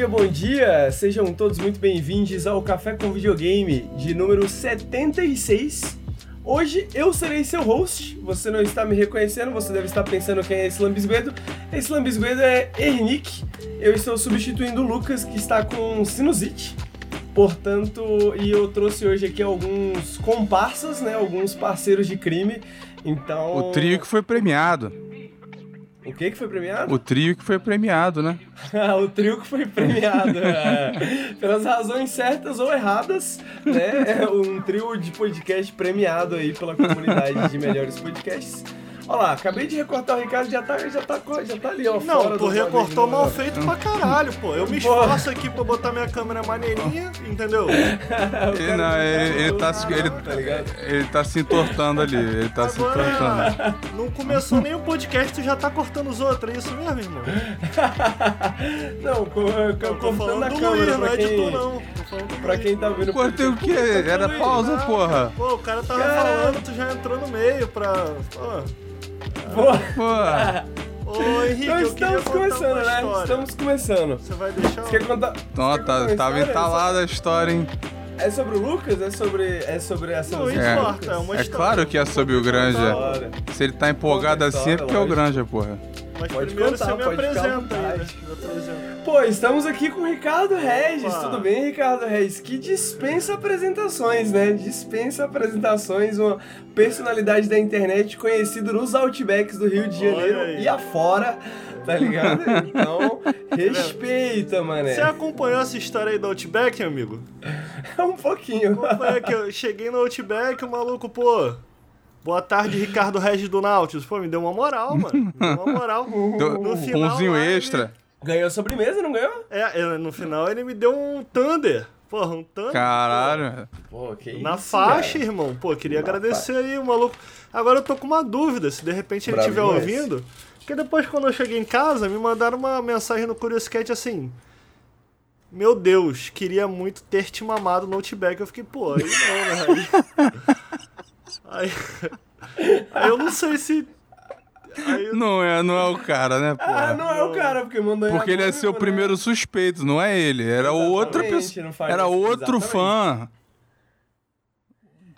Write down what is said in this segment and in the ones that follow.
dia, bom dia! Sejam todos muito bem-vindos ao Café com Videogame de número 76. Hoje eu serei seu host. Você não está me reconhecendo, você deve estar pensando quem é esse lambisguedo. Esse lambisguedo é Ernick. Eu estou substituindo o Lucas, que está com sinusite. Portanto, e eu trouxe hoje aqui alguns comparsas, né? Alguns parceiros de crime. Então. O trio que foi premiado. O que que foi premiado? O trio que foi premiado, né? o trio que foi premiado. é. Pelas razões certas ou erradas, né? É um trio de podcast premiado aí pela comunidade de melhores podcasts. Olha lá, acabei de recortar o Ricardo, já tá, já tá, já tá ali, ó. Não, fora tu do recortou bagulho, mal né? feito pra caralho, pô. Eu me esforço aqui pra botar minha câmera maneirinha, entendeu? Ele, não, ele, ele tá, ele, tá ligado? ele tá se entortando ali. Ele tá se entortando. Agora, não começou nem o podcast, tu já tá cortando os outros, é isso mesmo, irmão? Não, co- co- Eu tô cortando falando a do câmera Luiz, não é de tu, quem, não. Tô falando do pra quem tá vendo Cortei o quê? Era pausa, porra. Pô, o cara tava falando, tu já entrou no meio pra... Pô, Pô. Ô, Henrique, então queria estamos começando, né? história. Estamos começando. Você vai deixar... Você quer contar? Contar tá, tava história? entalada a história, hein? É sobre o Lucas? É sobre, é sobre essa Não? É. é uma É história. claro que é sobre o Granja. Se ele tá empolgado assim é porque é o. Granja, porra. Mas Pode primeiro contar, você me apresenta aí, né? vontade. Me apresenta. Pô, estamos aqui com o Ricardo Regis. Opa. Tudo bem, Ricardo Regis? Que dispensa apresentações, né? Dispensa apresentações, uma personalidade da internet conhecido nos outbacks do Rio de Janeiro e afora, tá ligado? Então, respeita, mané. Você acompanhou essa história aí do Outback, amigo? um pouquinho. Foi que eu cheguei no Outback, o maluco, pô. Boa tarde, Ricardo Regis do Nautilus. Pô, me deu uma moral, mano. Me deu uma moral. Deu No um final, pãozinho lá, ele- extra. Ganhou sobremesa, não ganhou? É, é, no final ele me deu um Thunder. Porra, um Thunder. Caralho. Pô, que. Na isso, faixa, cara. irmão. Pô, queria Na agradecer aí, o maluco. Agora eu tô com uma dúvida, se de repente ele estiver demais. ouvindo. Porque depois, quando eu cheguei em casa, me mandaram uma mensagem no Curious Cat assim. Meu Deus, queria muito ter te mamado no Outback. Eu fiquei, pô, aí não, né? Aí, aí, aí eu não sei se. Eu- Não é, não é o cara, né, Ah, porra? não é o cara, porque mandou Porque ele é seu né? primeiro suspeito, não é ele. Era outra pessoa. Era outro exatamente. fã.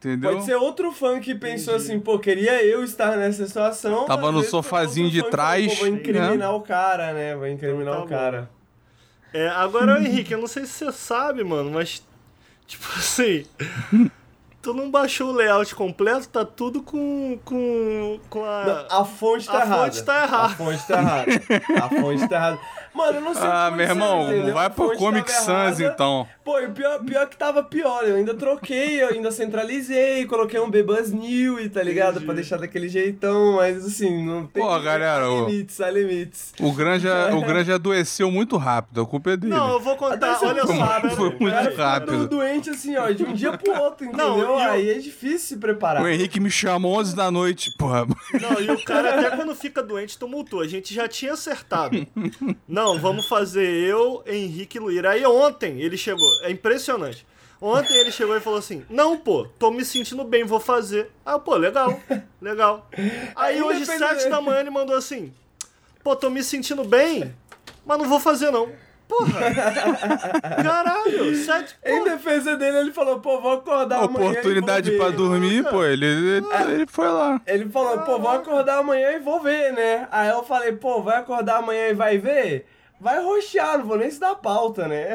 Entendeu? Pode ser outro fã que pensou assim, pô, queria eu estar nessa situação. Tava no sofazinho de falou, trás, Pô, vou incriminar né? o cara, né? Vou incriminar Tá o bom. cara. É, agora, Henrique, eu não sei se você sabe, mano, mas. Tipo assim. Tu não baixou o layout completo, tá tudo com. com. com a. Não, a fonte tá a errada. fonte tá errada. A fonte tá errada. A fonte tá errada. Mano, eu não sei o que Ah, meu irmão, entendeu? vai pro fonte Comic Sans errada. então. Pô, e pior, pior que tava pior. Eu ainda troquei, eu ainda centralizei, coloquei um Bebas New e tá ligado? Entendi. Pra deixar daquele jeitão, mas assim, não tem. Pô, galera, Há o- limites, há limites. O Granja, o Granja adoeceu muito rápido, a culpa é dele. Não, eu vou contar, olha só. pera foi muito. Fica rápido. do- doente assim, ó, de um dia pro outro, Não, entendeu? e eu- Aí é difícil se preparar. O Henrique me chamou 11 da noite, porra. Não, e o cara até quando fica doente tumultua. A gente já tinha acertado. Não, vamos fazer eu, Henrique e Luíra. Aí ontem ele chegou. É impressionante. Ontem ele chegou e falou assim: Não, pô, tô me sentindo bem, vou fazer. Ah, pô, legal, legal. Aí Ainda hoje, sete da manhã, ele mandou assim: Pô, tô me sentindo bem, mas não vou fazer não. Porra! Caralho, sete. Em Pô, defesa dele, ele falou, pô, vou acordar amanhã. Oportunidade pra dormir, pô, ele, ele, ele foi lá. Ele falou, pô, vou acordar amanhã e vou ver, né? Aí eu falei, pô, vai acordar amanhã e vai ver? Vai roxear, não vou nem se dar pauta, né?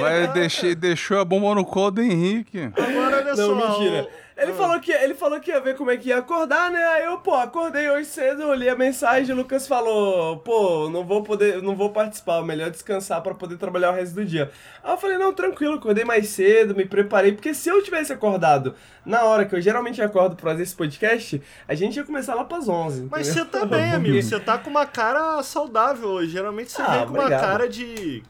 Mas deixei, deixou a bomba no colo do Henrique. agora olha só. Não, mentira. o- Ele Ah. falou, que, ele falou que ia ver como é que ia acordar, né? Aí eu, pô, acordei hoje cedo, li a mensagem, o Lucas falou, pô, não vou poder, não vou participar, melhor descansar pra poder trabalhar o resto do dia. Aí eu falei, não, tranquilo, acordei mais cedo, me preparei, porque se eu tivesse acordado na hora que eu geralmente acordo pra fazer esse podcast, a gente ia começar lá pras 11. Mas entendeu? você tá bem, amigo. Você tá com uma cara saudável hoje. Geralmente você Ah, vem com uma obrigado. cara de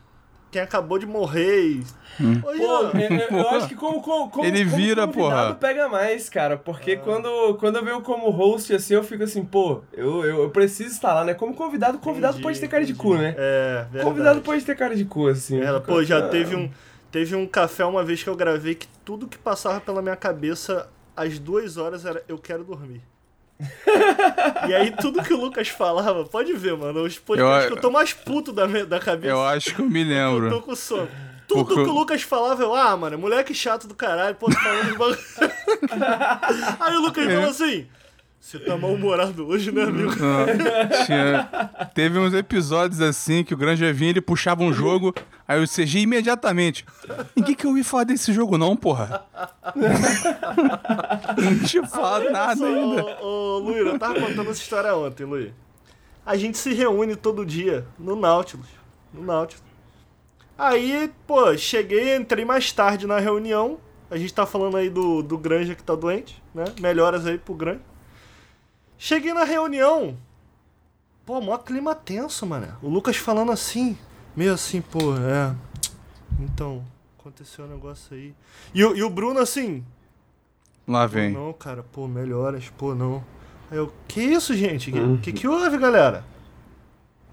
quem acabou de morrer. Hoje Pô, não. eu, eu- eu acho que como, como, como Ele como vira, convidado porra. pega mais, cara. Porque Ah. quando, quando eu venho como host, assim, eu fico assim, pô, eu, eu, eu preciso estar lá, né? Como convidado, convidado Entendi, pode ter cara de entendi. cu, né? É, verdade. Convidado pode ter cara de cu, assim. Ela, pô, já Ah, teve um, teve um café uma vez que eu gravei que tudo que passava pela minha cabeça às duas horas era eu quero dormir. E aí tudo que o Lucas falava, pode ver, mano, os podcasts Eu- que eu tô mais puto da, da cabeça. Eu acho que eu me Eu tô lembro. com sono. Tudo Porque- que o Lucas falava, eu, ah, mano, moleque chato do caralho, pô, tô falando de bagulho. Aí o Lucas falou assim: Você tá mal-humorado hoje, né, amigo? Não, tinha- Teve uns episódios assim que o Granger vinha, ele puxava um jogo, aí o CG imediatamente. Ninguém que eu ouvi falar desse jogo, não, porra. Não tinha falado nada ainda. Ô, ô, Luiz, eu tava contando essa história ontem, Luiz. A gente se reúne todo dia no Nautilus. No Nautilus. Aí, pô, cheguei, entrei mais tarde na reunião. A gente tá falando aí do, do Granja que tá doente, né? Melhoras aí pro Granja. Cheguei na reunião. Pô, mó clima tenso, mano. O Lucas falando assim, meio assim, pô, é. Então, aconteceu um negócio aí. E, o- e o Bruno assim, Lá Pô, vem. não, cara, pô, melhoras, pô, não. Aí eu, que isso, gente? Que, que que houve, galera?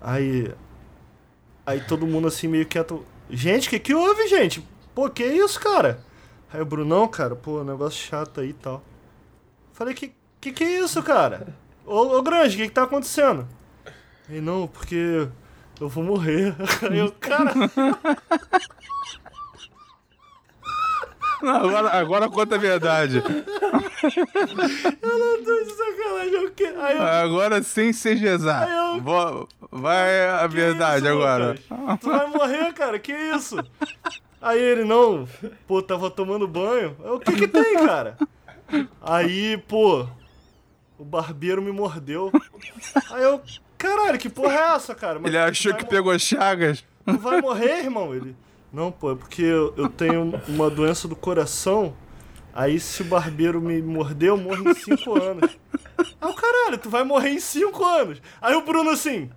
Aí. Aí todo mundo assim meio quieto. Gente, que que houve, gente? Pô, que isso, cara? Aí o Brunão, cara, pô, negócio chato aí e tal. Falei, que que que é isso, cara? Ô, ô Grande, o que que tá acontecendo? Ele, não, porque eu vou morrer. Aí eu, cara, Não, agora, agora conta a verdade. eu não tô de sacanagem. Eu, que... Aí eu, Agora sem CGzar. Aí eu- Vai a Que verdade isso, agora. Lucas? Tu vai morrer, cara, que isso? Aí ele, não, pô, tava tomando banho. Eu, O que que tem, cara? Aí, pô, o barbeiro me mordeu. Aí eu, caralho, que porra é essa, cara? Mas Ele achou que pegou chagas. Tu vai morrer, irmão? Ele, não, pô, é porque eu, eu tenho uma doença do coração. Aí se o barbeiro me morder, eu morro em 5 anos. Aí o caralho, tu vai morrer em 5 anos. Aí o Bruno assim,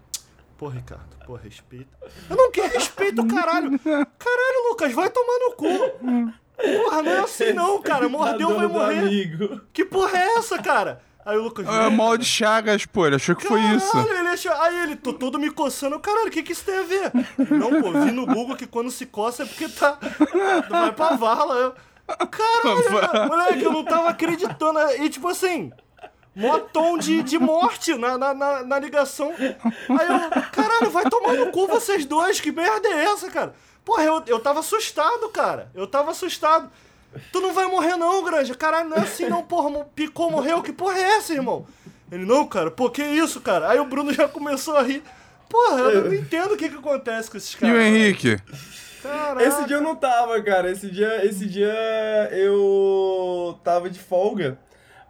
pô, Ricardo, pô, respeita. Eu não quero respeito, caralho. Caralho, Lucas, vai tomar no cu. Porra, não é assim não, cara. Mordeu, vai morrer. Amigo. Que porra é essa, cara? Aí o Lucas. É mal de chagas, pô. Ele achou que foi isso. Caralho, ele achou... Aí ele, tô todo me coçando. Caralho, o que que isso tem a ver? Não, pô, vi no Google que quando se coça é porque tá... Vai pra vala. Eu... Caralho, moleque, eu não tava acreditando. E tipo assim... Mó tom de, de morte na, na, na, na ligação. Aí eu, caralho, vai tomar no cu vocês dois, que merda é essa, cara? Porra, eu, eu tava assustado, cara. Eu tava assustado. Tu não vai morrer não, Granja. Caralho, não é assim não, porra. Picou, morreu. Que porra é essa, irmão? Ele, não, cara. Pô, que isso, cara? Aí o Bruno já começou a rir. Porra, eu não entendo o que que acontece com esses E caras. o Henrique? Caraca. Esse dia eu não tava, cara. Esse dia, esse dia eu tava de folga.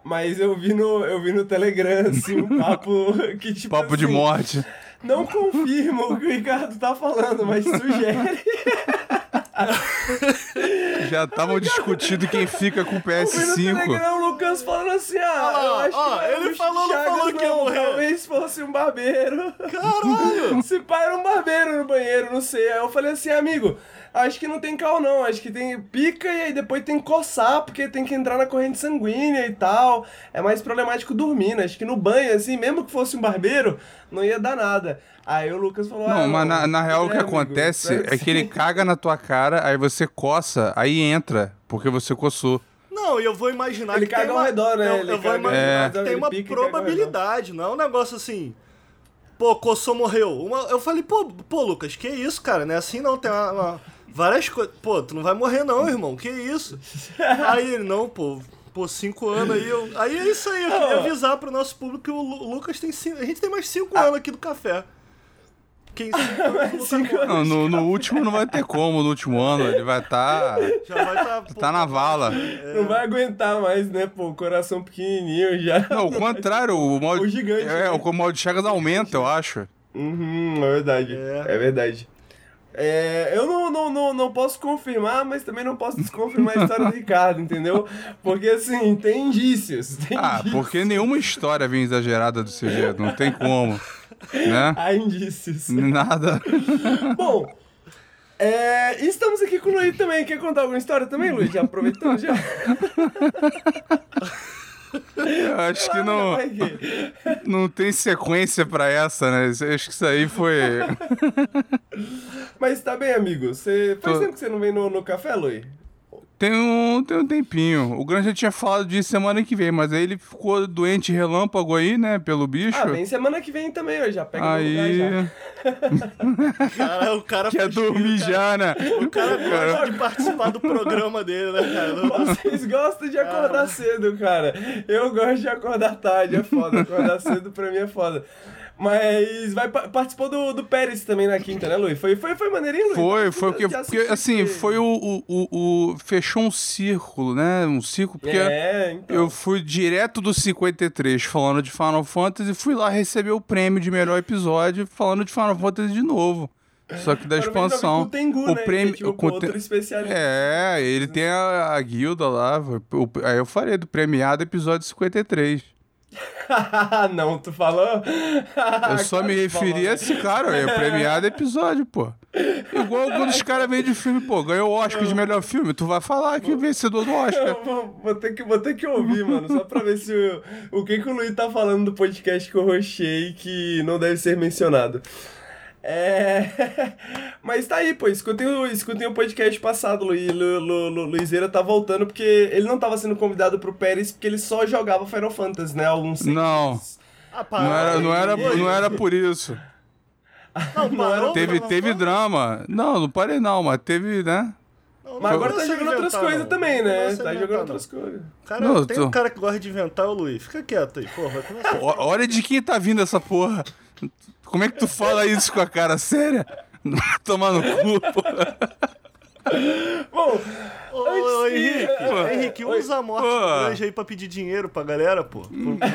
Mas eu vi no, eu vi no Telegram, assim, um papo que, tipo Papo de assim, morte. Não confirma o que o Ricardo tá falando, mas sugere. Já estavam discutindo quem fica com o Eu vi no PS5. Telegram o Lucas falando assim, ah, Ó, eu acho ó, que não é ele o falou, não falou que ia morrer. Talvez fosse um barbeiro. Caralho. Se pai era um barbeiro no banheiro, não sei. Aí eu falei assim, amigo, acho que não tem cal não, acho que tem pica e aí depois tem que coçar, porque tem que entrar na corrente sanguínea e tal. É mais problemático dormir, né? Acho que no banho, assim, mesmo que fosse um barbeiro, não ia dar nada. Aí o Lucas falou, ah, Não, mas na, na real o que é, amigo, acontece é que ele caga na tua cara, aí você coça, aí entra, porque você coçou. Não, e eu vou imaginar Ele que tem caga ao uma... redor, né? Eu, Ele eu vou caga- imaginar É. que tem uma ao probabilidade, não é um negócio assim... Pô, coçou, morreu. Uma- eu falei, pô, pô, Lucas, que isso, cara? Não é assim não, tem uma... uma- várias coisas... Pô, tu não vai morrer não, irmão, que isso? aí ele, não, pô... Pô, cinco anos aí, eu... Aí é isso aí, eu queria avisar pro nosso público que o Lu- Lucas tem cinco... A gente tem mais cinco Ah. anos aqui do café. Quem cinco anos. Não, no, no último não vai ter como, no último ano ele vai estar. Já vai tá... tá na vala. Não vai aguentar mais, né, pô, coração pequenininho já. Não, o contrário, o mal O gigante, É, né? o mal de Chagas aumenta, eu acho. Uhum, é verdade. É. É, verdade. É, eu não, não, não, não posso confirmar, mas também não posso desconfirmar a história do Ricardo, entendeu? Porque assim, tem indícios. Tem Ah, indícios. porque nenhuma história vem exagerada do CG, não tem como. Né? Há indícios. Nada. Bom, é, estamos aqui com o Luiz também. Quer contar alguma história também, Luiz? Já aproveitamos já. Eu acho que não, não tem sequência pra essa, né? Eu Acho que isso aí foi. Mas tá bem, amigo. Você... Faz Tô- tempo que você não vem no, no café, Luiz? Tem um, tem um tempinho. O Grande já tinha falado de semana que vem, mas aí ele ficou doente relâmpago aí, né? Pelo bicho. Ah, vem semana que vem também, eu já pego aí... no lugar já. Cara, o cara Quer dormir cara. já, né? O cara gosta de participar do programa dele, né, cara? Vocês gostam de acordar cedo, cara. Eu gosto de acordar tarde, é foda. Acordar cedo pra mim é foda. Mas vai, pa- participou do, do Pérez também na quinta, né, Luiz? Foi, foi, foi maneirinho, Luiz? Foi, foi porque, porque assim, foi o, o, o, o- Fechou um círculo, né? Um círculo, porque É, então. eu fui direto do 53 falando de Final Fantasy e fui lá receber o prêmio de melhor episódio falando de Final Fantasy de novo. Só que da o expansão. o Tengu, o né? prêmio. É, tipo, com outro te- especialista. É, ele tem a, a guilda lá. o- aí eu falei do premiado episódio 53. não, tu falou? Eu só me referi a esse cara, é premiado episódio, pô. Igual quando os caras vêm de filme, pô, ganhou o Oscar de melhor filme, tu vai falar que é vencedor do Oscar. Vou, vou ter que, vou ter que ouvir, mano, só pra ver se o, o que, que o Luiz tá falando do podcast que eu rochei que não deve ser mencionado. É. Mas tá aí, pô. Escutem o, escutem o podcast passado, Luiz. Lu, Lu, Lu, Luizeira tá voltando porque ele não tava sendo convidado pro Pérez porque ele só jogava Final Fantasy, né? Alguns Não. Ah, Não era, não era, não era por isso. Não, parou, Teve, não, teve não, drama. Não, não parei não, mas teve, né? não, Mas agora tá jogando outras coisas também, né? Tá jogando outras coisas. Cara, Não, tem tô- um cara que gosta de inventar, o Luiz. Fica quieto aí, porra. Olha de quem tá vindo essa porra. Como é que tu fala isso com a cara séria? Tomar no cu, porra. Bom, Ô, Antes ô, que- Henrique, Pô. Henrique, usa a morte Pô. grande aí pra pedir dinheiro pra galera, pô.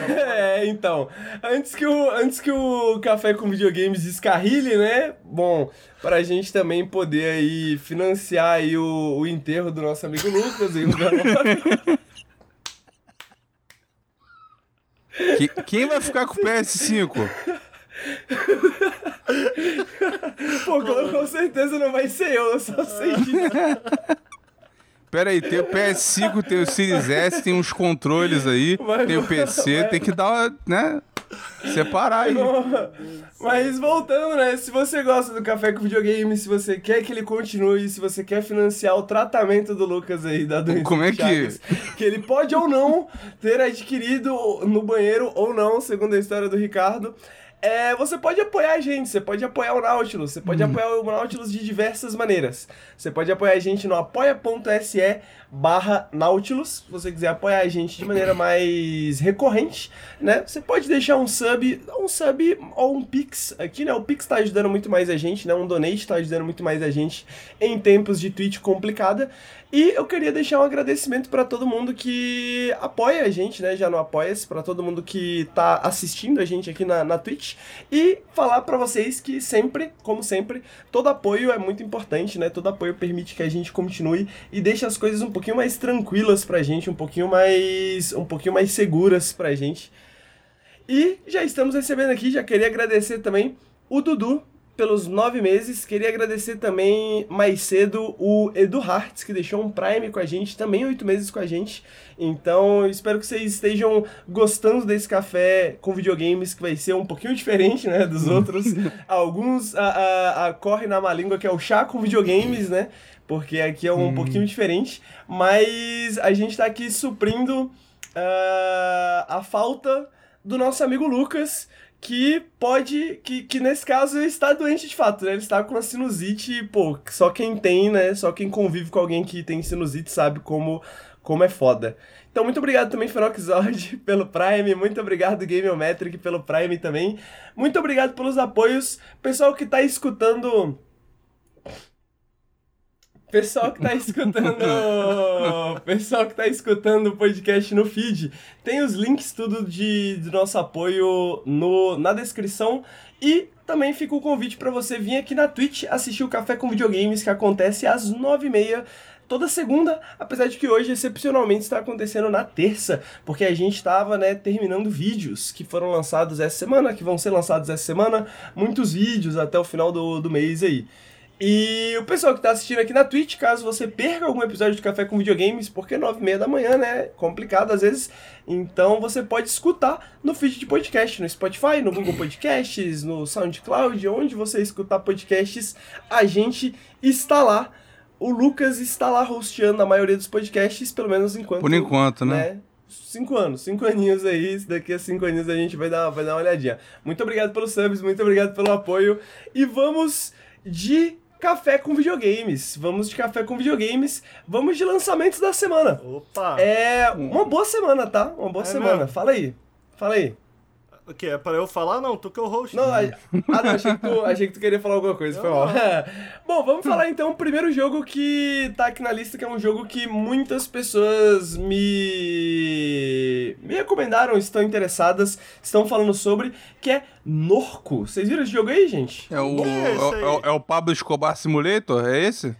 É, então, antes que, o, antes que o Café com Videogames descarrilhe, né? Bom, pra gente também poder aí financiar aí o, o enterro do nosso amigo Lucas e o quem vai ficar com o PS5? Pô, com, com certeza não vai ser eu, eu só sei disso. Pera aí, tem o PS5, tem o Series S, tem uns controles aí, Vai, tem o PC, vai. tem que dar uma, né? Separar aí. Mas voltando, né? Se você gosta do Café com Videogame, se você quer que ele continue, se você quer financiar o tratamento do Lucas aí da doença Como é que- Chagas, que ele pode ou não ter adquirido no banheiro ou não, segundo a história do Ricardo. É, você pode apoiar a gente, você pode apoiar o Nautilus, você pode apoiar o Nautilus de diversas maneiras. Você pode apoiar a gente no apoia.se barra Nautilus, se você quiser apoiar a gente de maneira mais recorrente, né? Você pode deixar um sub, um sub ou um Pix aqui, né? O Pix tá ajudando muito mais a gente, né? Um donate tá ajudando muito mais a gente em tempos de Twitch complicada. E eu queria deixar um agradecimento para todo mundo que apoia a gente, né? Já no Apoia-se, para todo mundo que tá assistindo a gente aqui na, na Twitch. E falar para vocês que sempre, como sempre, todo apoio é muito importante, né? Todo apoio permite que a gente continue e deixe as coisas um pouquinho mais tranquilas pra gente, um pouquinho mais, um pouquinho mais seguras pra gente. E já estamos recebendo aqui, já queria agradecer também o Dudu pelos nove meses. Queria agradecer também mais cedo o Edu Hartz, que deixou um Prime com a gente, também oito meses com a gente. Então, espero que vocês estejam gostando desse café com videogames, que vai ser um pouquinho diferente, né, dos outros. Alguns a, a, a corre na má língua, que é o chá com videogames, né? Porque aqui é um pouquinho diferente. Mas a gente tá aqui suprindo ah, a falta do nosso amigo Lucas, que pode, que, que nesse caso está doente de fato, né? Ele está com a sinusite, pô, só quem tem, né? Só quem convive com alguém que tem sinusite sabe como, como é foda. Então, muito obrigado também, Fenoxord, pelo Prime. Muito obrigado, Gameometric, pelo Prime também. Muito obrigado pelos apoios. Pessoal que tá escutando. Pessoal que tá escutando. Pessoal que tá escutando o podcast no feed, tem os links tudo de, do nosso apoio no, na descrição. E também fica o convite para você vir aqui na Twitch assistir o Café com Videogames, que acontece às 9h30 toda segunda, apesar de que hoje excepcionalmente está acontecendo na terça, porque a gente estava, né, terminando vídeos que foram lançados essa semana, que vão ser lançados essa semana, muitos vídeos até o final do, do mês aí. E o pessoal que está assistindo aqui na Twitch, caso você perca algum episódio de Café com Videogames, porque é nove e meia da manhã, né? Complicado às vezes. Então você pode escutar no feed de podcast, no Spotify, no Google Podcasts, no SoundCloud, onde você escutar podcasts, a gente está lá. o Lucas está lá hosteando a maioria dos podcasts, pelo menos enquanto. Por enquanto, né? Cinco anos, cinco aninhos aí. Daqui a cinco aninhos a gente vai dar, vai dar uma olhadinha. Muito obrigado pelos subs, muito obrigado pelo apoio. E vamos de café com videogames. Vamos de café com videogames. Vamos de lançamentos da semana. Opa! É uma boa semana, tá? Uma boa É semana. mesmo? Fala aí. Fala aí. O que? É pra eu falar? Não, tu que é o host. Não, a- ah, não, achei que, tu, achei que tu queria falar alguma coisa, foi mal. Bom, vamos falar então o primeiro jogo que tá aqui na lista, que é um jogo que muitas pessoas me. me recomendaram, estão interessadas, estão falando sobre, que é Norco. Vocês viram esse jogo aí, gente? É o, é é, é o Pablo Escobar Simulator? É esse?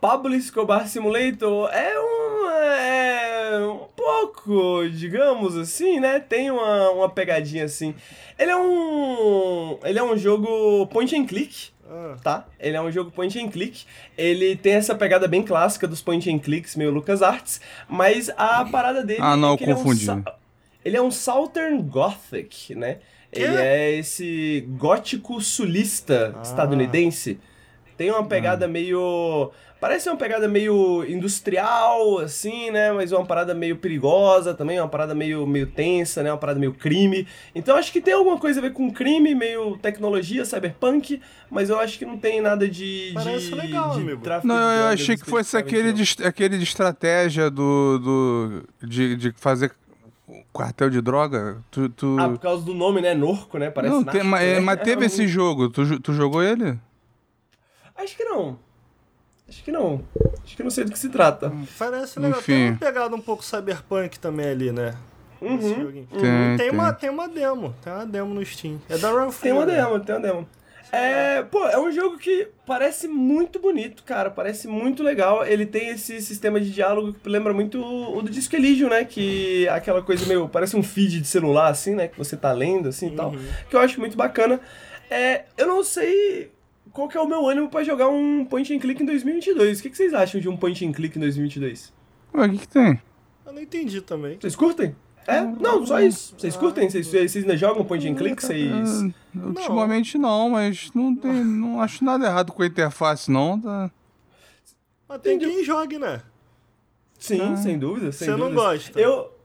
Pablo Escobar Simulator é um. É um pouco, digamos assim, né? Tem uma, uma pegadinha assim. Ele é um. Ele é um jogo point and click. Ah, tá? Ele é um jogo point and click. Ele tem essa pegada bem clássica dos point and clicks, meio LucasArts, mas a parada dele Ah, não, é que ele é, um confundi. sa- ele é um Southern Gothic, né? Quê? Ele é esse gótico sulista Ah. estadunidense. Tem uma pegada meio. Parece uma pegada meio industrial, assim, né? Mas uma parada meio perigosa também, uma parada meio, meio tensa, né? Uma parada meio crime. Então acho que tem alguma coisa a ver com crime, meio tecnologia, cyberpunk, mas eu acho que não tem nada de. Parece de, legal, de amigo. tráfico Não, de eu achei que fosse aquele não. de, aquele de estratégia do. do de, de fazer quartel de droga. Tu, tu... Ah, por causa do nome, né? Norco, né? Parece não, narco, tem, mas, né? mas teve esse jogo. Tu, tu jogou ele? Acho que não. Acho que não. Acho que não sei do que se trata. parece legal. Enfim. Tem uma pegada um pouco cyberpunk também ali, né? Esse Uhum. Tem, Tem, tem. uma, tem uma demo. Tem uma demo no Steam. É da Raw Tem uma demo, tem uma demo. É, pô, é um jogo que parece muito bonito, cara. Parece muito legal. Ele tem esse sistema de diálogo que lembra muito o do Disco Elysium, né? Que é aquela coisa meio. Parece um feed de celular, assim, né? Que você tá lendo, assim e tal. Que eu acho muito bacana. É, eu não sei qual que é o meu ânimo pra jogar um point and click em 2022. O que, que vocês acham de um point and click em 2022? Ué, o que, que tem? Eu não entendi também. Vocês curtem? É? Não, só isso. Vocês curtem? Vocês, vocês ainda jogam point and click? Vocês. Ah, ultimamente não, mas não tem. Não acho nada errado com a interface, não. Tá... Mas tem Entendi. quem jogue, né? Sim, sem dúvida. Sem Você não gosta? Eu.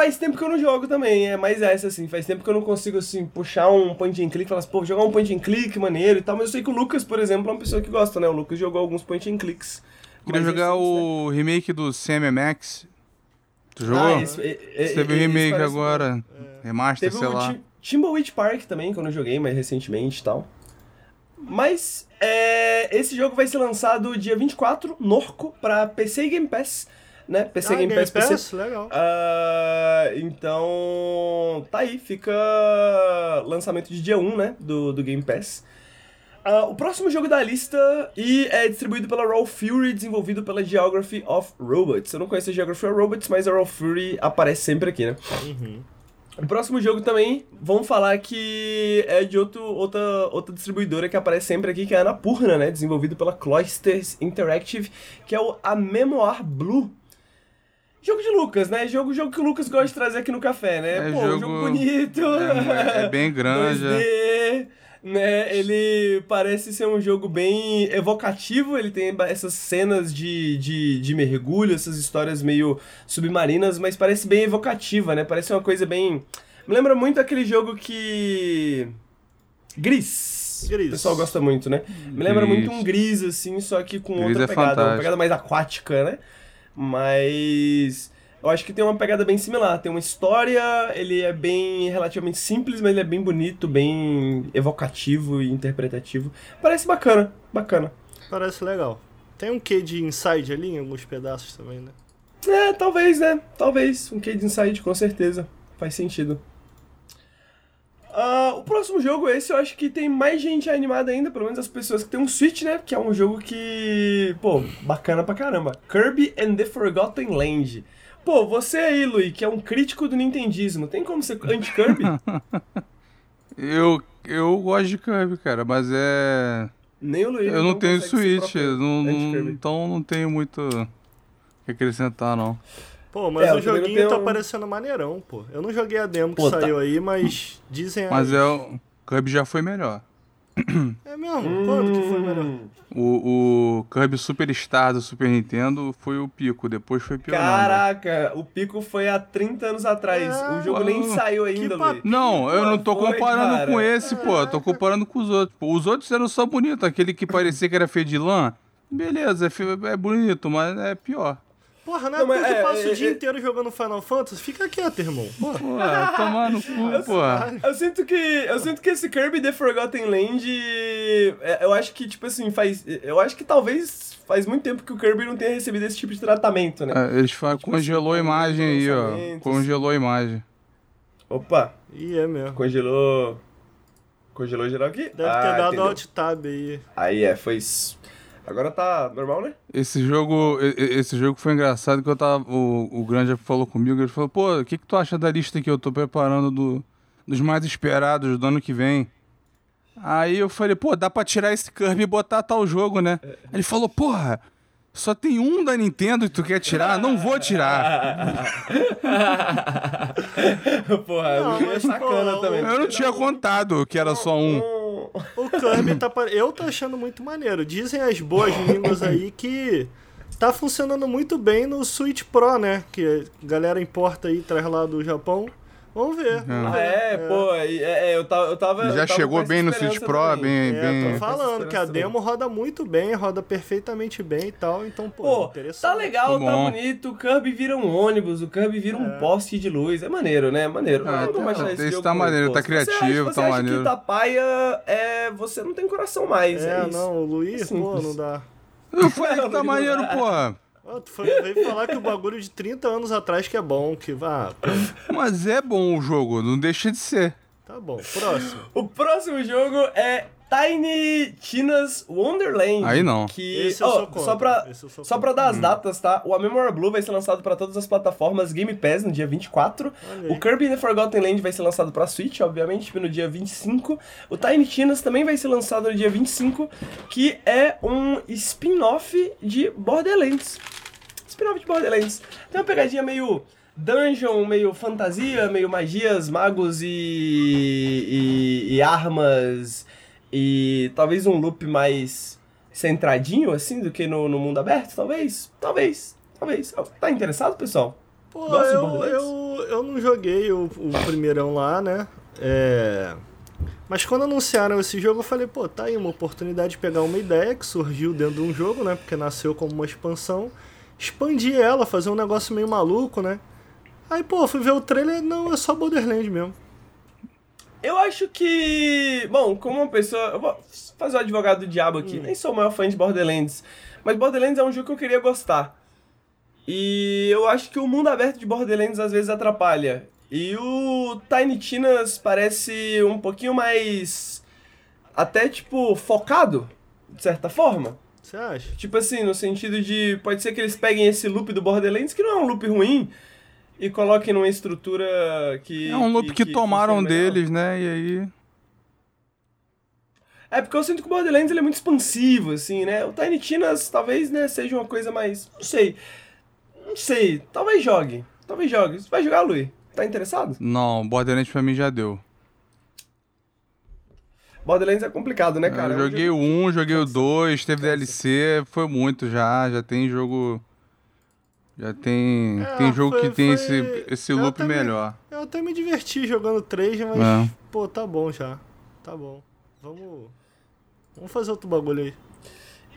Faz tempo que eu não jogo também, é mais essa, assim. Faz tempo que eu não consigo, assim, puxar um point and click e falar assim, pô, jogar um point and click maneiro e tal. Mas eu sei que o Lucas, por exemplo, é uma pessoa que gosta, né? O Lucas jogou alguns point and clicks. Queria jogar recentes, né? o remake do CMMX. Tu jogou? Ah, esse, e- e- Teve o remake agora. Remaster, Teve sei lá. Tim- Timbleweed Park também, que eu não joguei mais recentemente e tal. Mas é, esse jogo vai ser lançado dia 24, Norco, pra PC e Game Pass, né? PC Ah, Game, Pass, PC. Pass? Legal. Ah, então, tá aí, fica lançamento de dia 1, né, do, do Game Pass. Ah, o próximo jogo da lista e é distribuído pela Raw Fury, desenvolvido pela Geography of Robots. Eu não conheço a Geography of Robots, mas a Raw Fury aparece sempre aqui, né? O próximo jogo também, vamos falar que é de outro, outra, outra distribuidora que aparece sempre aqui, que é a Anapurna, né? Desenvolvido pela Cloisters Interactive, que é o A Memoir Blue. Jogo de Lucas, né? Jogo, jogo que o Lucas gosta de trazer aqui no café, né? É Pô, um jogo- jogo bonito. É, é bem grande. 2D, né? Ele parece ser um jogo bem evocativo, ele tem essas cenas de, de, de mergulho, essas histórias meio submarinas, mas parece bem evocativa, né? Parece uma coisa bem... Me lembra muito aquele jogo que... Gris. Gris. O pessoal gosta muito, né? Me lembra Gris. muito um Gris, assim, só que com Gris outra é pegada, uma fantástico. pegada mais aquática, né? Mas eu acho que tem uma pegada bem similar. Tem uma história, ele é bem relativamente simples, mas ele é bem bonito, bem evocativo e interpretativo. Parece bacana, bacana. Parece legal. Tem um quê de inside ali em alguns pedaços também, né? É, talvez, né? Talvez. Um Cade Inside, com certeza. Faz sentido. Ah, o próximo jogo, esse eu acho que tem mais gente animada ainda, pelo menos as pessoas que tem um Switch, né? Que é um jogo que, pô, bacana pra caramba. Kirby and the Forgotten Land. Pô, você aí, Luiz, que é um crítico do nintendismo, tem como ser anti-Kirby? Eu, eu gosto de Kirby, cara, mas é. Nem o Luiz. Eu não tenho consegue ser Switch, não- não- então não tenho muito o que acrescentar, não. Pô, mas É, o joguinho tá parecendo maneirão, pô. Eu não joguei a demo que Pô, tá- saiu aí, mas dizem Mas aí. é o. Kirby já foi melhor. É mesmo? Quando que foi melhor? O, o Kirby Superstar do Super Nintendo foi o pico, depois foi pior. Caraca, o pico foi há 30 anos atrás. É, o jogo nem saiu ainda. Luiz. Não, eu não tô Foi, comparando cara. com esse, pô. Eu tô comparando com os outros. Pô, Os outros eram só bonitos. Aquele que parecia que era feio de lã, beleza, é, é bonito, mas é pior. Porra, não é Não, mas porque tu é, passa é, o dia é- inteiro jogando Final Fantasy? Fica quieto, irmão. Porra. Pô, tomar no cu, pô. Eu sinto que eu sinto que esse Kirby The Forgotten Land, é, eu acho que tipo assim faz, eu acho que talvez faz muito tempo que o Kirby não tenha recebido esse tipo de tratamento, né? É, Eles falam, congelou a assim, imagem aí, ó. Congelou a imagem. Opa, Ih, é mesmo. congelou, congelou geral aqui. Deve Ah, ter dado entendeu. alt tab aí. Aí é, foi isso. Agora tá normal, né? Esse jogo, esse jogo foi engraçado que eu tava. O, o Granja falou comigo, ele falou, pô, o que, que tu acha da lista que eu tô preparando do, dos mais esperados do ano que vem? Aí eu falei, pô, dá pra tirar esse Kirby e botar tal jogo, né? Aí Ele falou, porra, só tem um da Nintendo que tu quer tirar? Não vou tirar. Porra, Não, é mas, sacana pô, também. Eu não tinha contado que era só um. O Kirby tá. Eu tô achando muito maneiro. Dizem as boas línguas aí que tá funcionando muito bem no Switch Pro, né? Que a galera importa aí, traz lá do Japão. Vamos ver. vamos Ah, ver. é, pô, é, é, eu tava, eu tava eu Já tava chegou bem no Switch Pro, bem, É, bem. tô falando que a demo roda muito bem, roda perfeitamente bem e tal, então, pô, Pô, interessante. tá legal, Tá tá bom. bonito. O Kirby vira um ônibus, o Kirby vira um É. poste de luz. É maneiro, né? É maneiro. Ah, Vamos tá- baixar esse tá maneiro, pô. tá Se você acha- criativo, você tá acha maneiro. que tá paia, é, você não tem coração mais. É, É, isso. não, o Luiz, pô, Simples. não dá. Eu falei que tá maneiro, pô. Tu foi, veio falar que o bagulho de 30 anos atrás que é bom, que ah, pô, Mas é bom o jogo, não deixa de ser. tá bom. Próximo. O próximo jogo é Tiny Tina's Wonderland. Aí não. Que, Esse eu Ó, sou contra, só pra, esse eu sou só contra. pra dar as datas, tá? O A Memory Blue vai ser lançado pra todas as plataformas Game Pass no dia 24. Olha aí. O Kirby The Forgotten Land vai ser lançado pra Switch, obviamente, no dia 25. O Tiny Tina's também vai ser lançado no dia 25, que é um spin-off de Borderlands. Spin-off de Borderlands. Tem uma pegadinha meio dungeon, meio fantasia, meio magias, magos e, e, e armas e talvez um loop mais centradinho assim do que no, no mundo aberto, talvez, talvez, talvez. Tá interessado, pessoal? Pô, Gosta eu, eu, eu não joguei o, o primeirão lá, né? É... Mas quando anunciaram esse jogo, eu falei, pô, tá aí uma oportunidade de pegar uma ideia que surgiu dentro de um jogo, né? Porque nasceu como uma expansão, expandir ela, fazer um negócio meio maluco, né? Aí, pô, fui ver o trailer, não, é só Borderlands mesmo. Eu acho que. Bom, como uma pessoa. Eu vou fazer o advogado do diabo aqui. Nem sou o maior fã de Borderlands. Mas Borderlands é um jogo que eu queria gostar. E eu acho que o mundo aberto de Borderlands às vezes atrapalha. E o Tiny Tinas parece um pouquinho mais. Até tipo, focado, de certa forma. Você acha? Tipo assim, no sentido de. Pode ser que eles peguem esse loop do Borderlands, que não é um loop ruim, e coloquem numa estrutura que. É um loop que, tomaram funcione melhor. deles, né? E aí. É porque eu sinto que o Borderlands ele é muito expansivo, assim, né? O Tiny Tinas talvez, né, seja uma coisa mais. Não sei. Não sei. Talvez jogue. Talvez jogue. Você vai jogar, Luiz? Tá interessado? Não, Borderlands pra mim já deu. Borderlands é complicado, né, cara? eu É um joguei o 1, joguei o 2, teve DLC, foi muito já, já tem jogo. Já tem. É, tem jogo foi- que tem foi- esse, esse eu loop também- melhor. Eu até me diverti jogando 3, mas, É. pô, tá bom já. Tá bom. Vamos. Vamos fazer outro bagulho aí.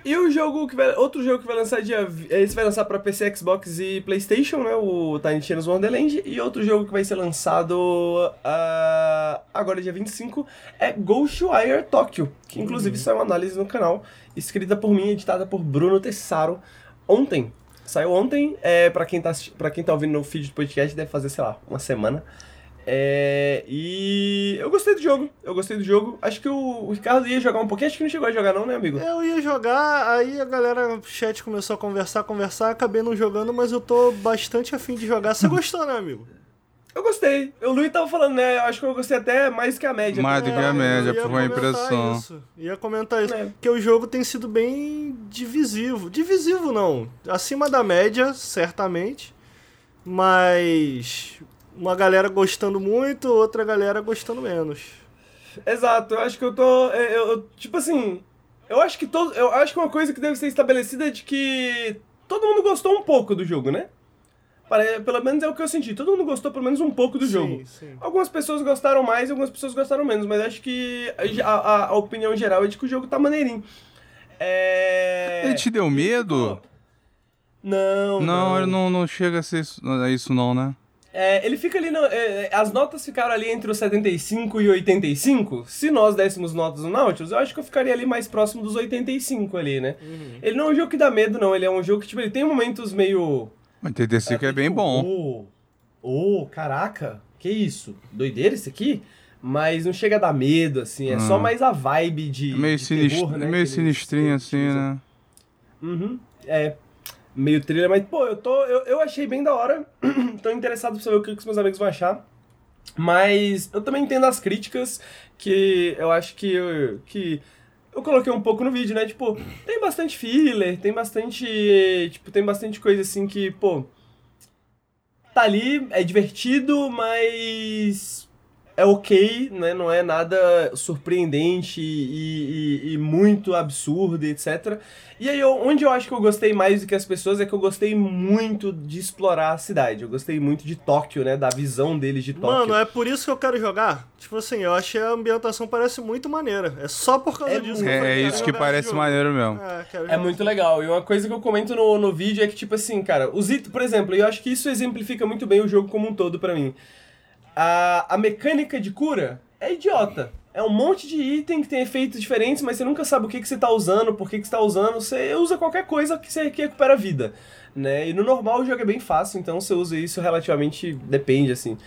E o jogo que vai. Outro jogo que vai lançar dia. Esse vai lançar pra PC, Xbox e Playstation, né? O Tiny Tina's Wonderland. E outro jogo que vai ser lançado ah, agora, dia 25, é Ghostwire Tokyo. Que inclusive saiu uma análise no canal, escrita por mim, editada por Bruno Tessaro, ontem. Saiu ontem, é, pra, quem tá, pra quem tá ouvindo no feed do podcast, deve fazer, sei lá, uma semana. É, e eu gostei do jogo, eu gostei do jogo. Acho que o, o Ricardo ia jogar um pouquinho, acho que não chegou a jogar não, né, amigo? Eu ia jogar, aí a galera, o chat começou a conversar, conversar, acabei não jogando, mas eu tô bastante afim de jogar. Você gostou, né, amigo? Eu gostei. O Luiz tava falando, né? Eu acho que eu gostei até mais que a média. Mais do que a média, ia por uma impressão. Isso. Ia comentar isso. É. Porque o jogo tem sido bem divisivo. Divisivo não. Acima da média, certamente. Mas uma galera gostando muito, outra galera gostando menos. Exato, eu acho que eu tô. é, Eu, eu- tipo assim. Eu acho que todo. Eu acho que uma coisa que deve ser estabelecida é de que todo mundo gostou um pouco do jogo, né? Pare- Pelo menos é o que eu senti. Todo mundo gostou pelo menos um pouco do sim, jogo. sim. Algumas pessoas gostaram mais, algumas pessoas gostaram menos, mas acho que a, a- a opinião geral é de que o jogo tá maneirinho. É... Ele te deu medo? Não, Não, ele não, não chega a ser isso, a isso não, né? É, ele fica ali. no- é, é, as notas ficaram ali entre os 75 e 85. Se nós dessemos notas no Nautilus, eu acho que eu ficaria ali mais próximo dos 85 ali, né? Uhum. Ele não é um jogo que dá medo, não. Ele é um jogo que, tipo, ele tem momentos meio. 85 é bem tipo, bom. Ô, oh, caraca, que isso? Doideira isso aqui? Mas não chega a dar medo, assim. É só Hum. mais a vibe de. É meio, de sinist... terror, né, é meio sinistrinho assim, né? Uhum. É. Meio thriller, mas, pô, eu tô. Eu, eu achei bem da hora. tô interessado pra saber o que, que os meus amigos vão achar. Mas eu também entendo as críticas que eu acho que eu, que eu coloquei um pouco no vídeo, né? Tipo, tem bastante filler, tem bastante. Tipo, tem bastante coisa assim que, pô. Tá ali, é divertido, mas. É ok, né? Não é nada surpreendente e, e- e muito absurdo, etc. E aí, eu- onde eu acho que eu gostei mais do que as pessoas é que eu gostei muito de explorar a cidade. Eu gostei muito de Tóquio, né? Da visão deles de Tóquio. Mano, é por isso que eu quero jogar. Tipo assim, eu achei a ambientação parece muito maneira. É só por causa É disso É, falei, é isso que parece maneiro mesmo. É, quero É muito legal. E uma coisa que eu comento no, no vídeo é que, tipo assim, cara, os itens, por exemplo, eu acho que isso exemplifica muito bem o jogo como um todo pra mim. A, a mecânica de cura é idiota. É um monte de item que tem efeitos diferentes, mas você nunca sabe o que, que você tá usando, por que, que você tá usando. Você usa qualquer coisa que você que recupera a vida. Né? E no normal o jogo é bem fácil, então você usa isso relativamente. Depende, assim.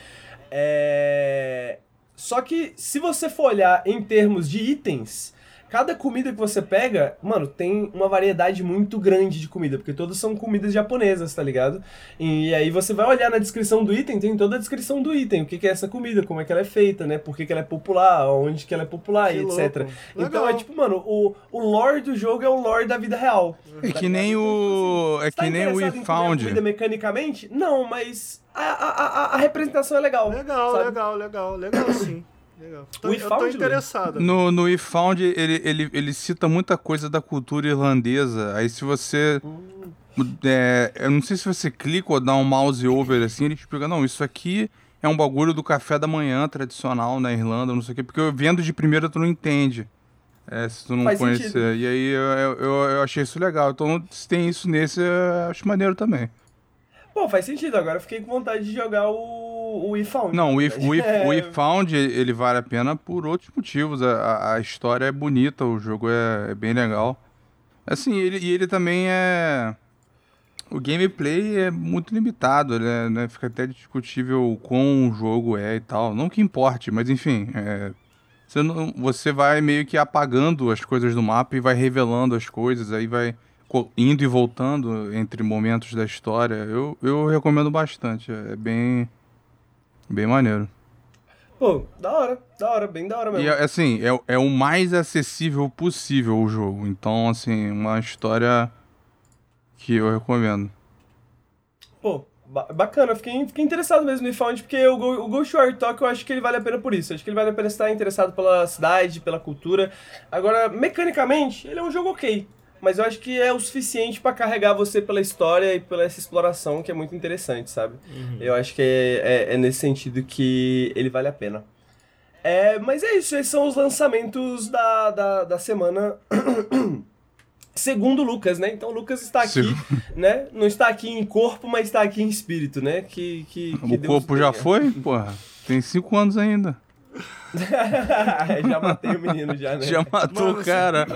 É... Só que se você for olhar em termos de itens, cada comida que você pega, mano, tem uma variedade muito grande de comida, porque todas são comidas japonesas, tá ligado? E aí você vai olhar na descrição do item, tem toda a descrição do item, o que que é essa comida, como é que ela é feita, né? Por que, que ela é popular, onde que ela é popular Que e etc. louco. Então Legal. é tipo, mano, o, o lore do jogo é o lore da vida real. É tá que ligado? nem Então, o. É Você tá que nem o interessado We em comer a Found. comida mecanicamente? Não, mas a, a, a, a representação é legal. Legal, sabe? legal, legal, legal sim. Legal. Tô, O eu tô interessado. No, no Found, ele, ele, ele cita muita coisa da cultura irlandesa. Aí se você. é, eu não sei se você clica ou dá um mouse over assim, ele explica, não, isso aqui é um bagulho do café da manhã tradicional na Irlanda, não sei o quê, porque vendo de primeira tu não entende. É, se tu não Faz conhecer. sentido. E aí eu, eu, eu- eu achei isso legal. Então, se tem isso nesse, eu acho maneiro também. Pô, faz sentido. Agora eu fiquei com vontade de jogar o, o We Found. Não, o We, o We- É. o ele vale a pena por outros motivos. A, a- história é bonita, o jogo é, é bem legal. Assim, ele, e ele também é... O gameplay é muito limitado, ele é, né, fica até discutível o quão o jogo é e tal. Não que importe, mas enfim, é, você, não- você vai meio que apagando as coisas do mapa e vai revelando as coisas, aí vai indo e voltando entre momentos da história. Eu, eu recomendo bastante, é bem, bem maneiro. Pô, da hora, da hora, bem da hora mesmo. E assim, é, é o mais acessível possível o jogo. Então, assim, uma história que eu recomendo. Pô, ba- bacana, fiquei, fiquei interessado mesmo no Found, porque o, Go- o Ghost War Talk eu acho que ele vale a pena por isso. Acho que ele vale a pena estar interessado pela cidade, pela cultura. Agora, mecanicamente, ele é um jogo ok. Mas eu acho que é o suficiente pra carregar você pela história e pela essa exploração que é muito interessante, sabe? Eu acho que é, é- é nesse sentido que ele vale a pena. É, mas é isso, esses são os lançamentos da, da, da semana. Segundo o Lucas, né? Então o Lucas está aqui, Segu- né? Não está aqui em corpo, mas está aqui em espírito, né? Que, que, que o Deus corpo já tenha. foi? Porra, tem cinco anos ainda. já matei o menino já, né? Já matou Mano, o cara.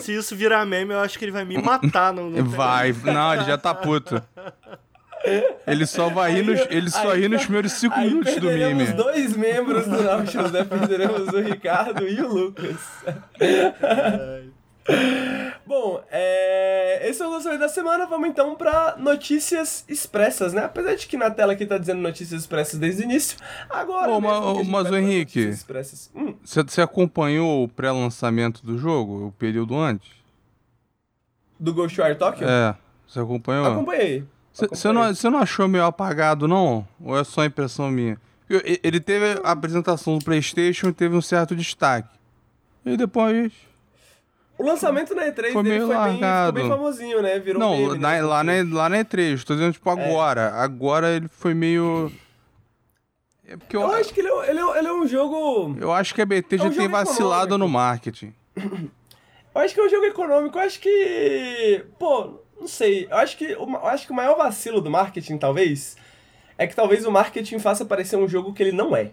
Se isso virar meme, eu acho que ele vai me matar. No, no Vai. Não, ele já tá puto. Ele só vai rir nos, ele só Aí- ri nos primeiros cinco Aí minutos do perderemos meme. dois membros do Nautilus, né? Perderemos o Ricardo e o Lucas. Bom, é... esse é o lançamento da semana. Vamos então para notícias expressas, né? Apesar de que na tela aqui tá dizendo notícias expressas desde o início, agora. Ô, mas, vai pras Henrique. Hum, Você, você acompanhou o pré-lançamento do jogo, o período antes? do Ghost War Tokyo? É, você acompanhou? Acompanhei. Você- não, não achou meio apagado, não? Ou é só impressão minha? Ele teve a apresentação do PlayStation e teve um certo destaque. E depois. O lançamento na E3 Foi dele meio foi bem, ficou largado. bem famosinho, né? Virou Não, meme, na- né? lá, na, lá na E3, tô dizendo tipo agora. Agora ele foi meio. É porque eu, Eu acho que ele é, ele é- ele é um jogo. eu acho que a BT É já um tem vacilado econômico. no marketing. Eu acho que é um jogo econômico. Eu acho que. Pô, não sei. Eu acho que, eu acho que o maior vacilo do marketing, talvez, é que talvez o marketing faça parecer um jogo que ele não é.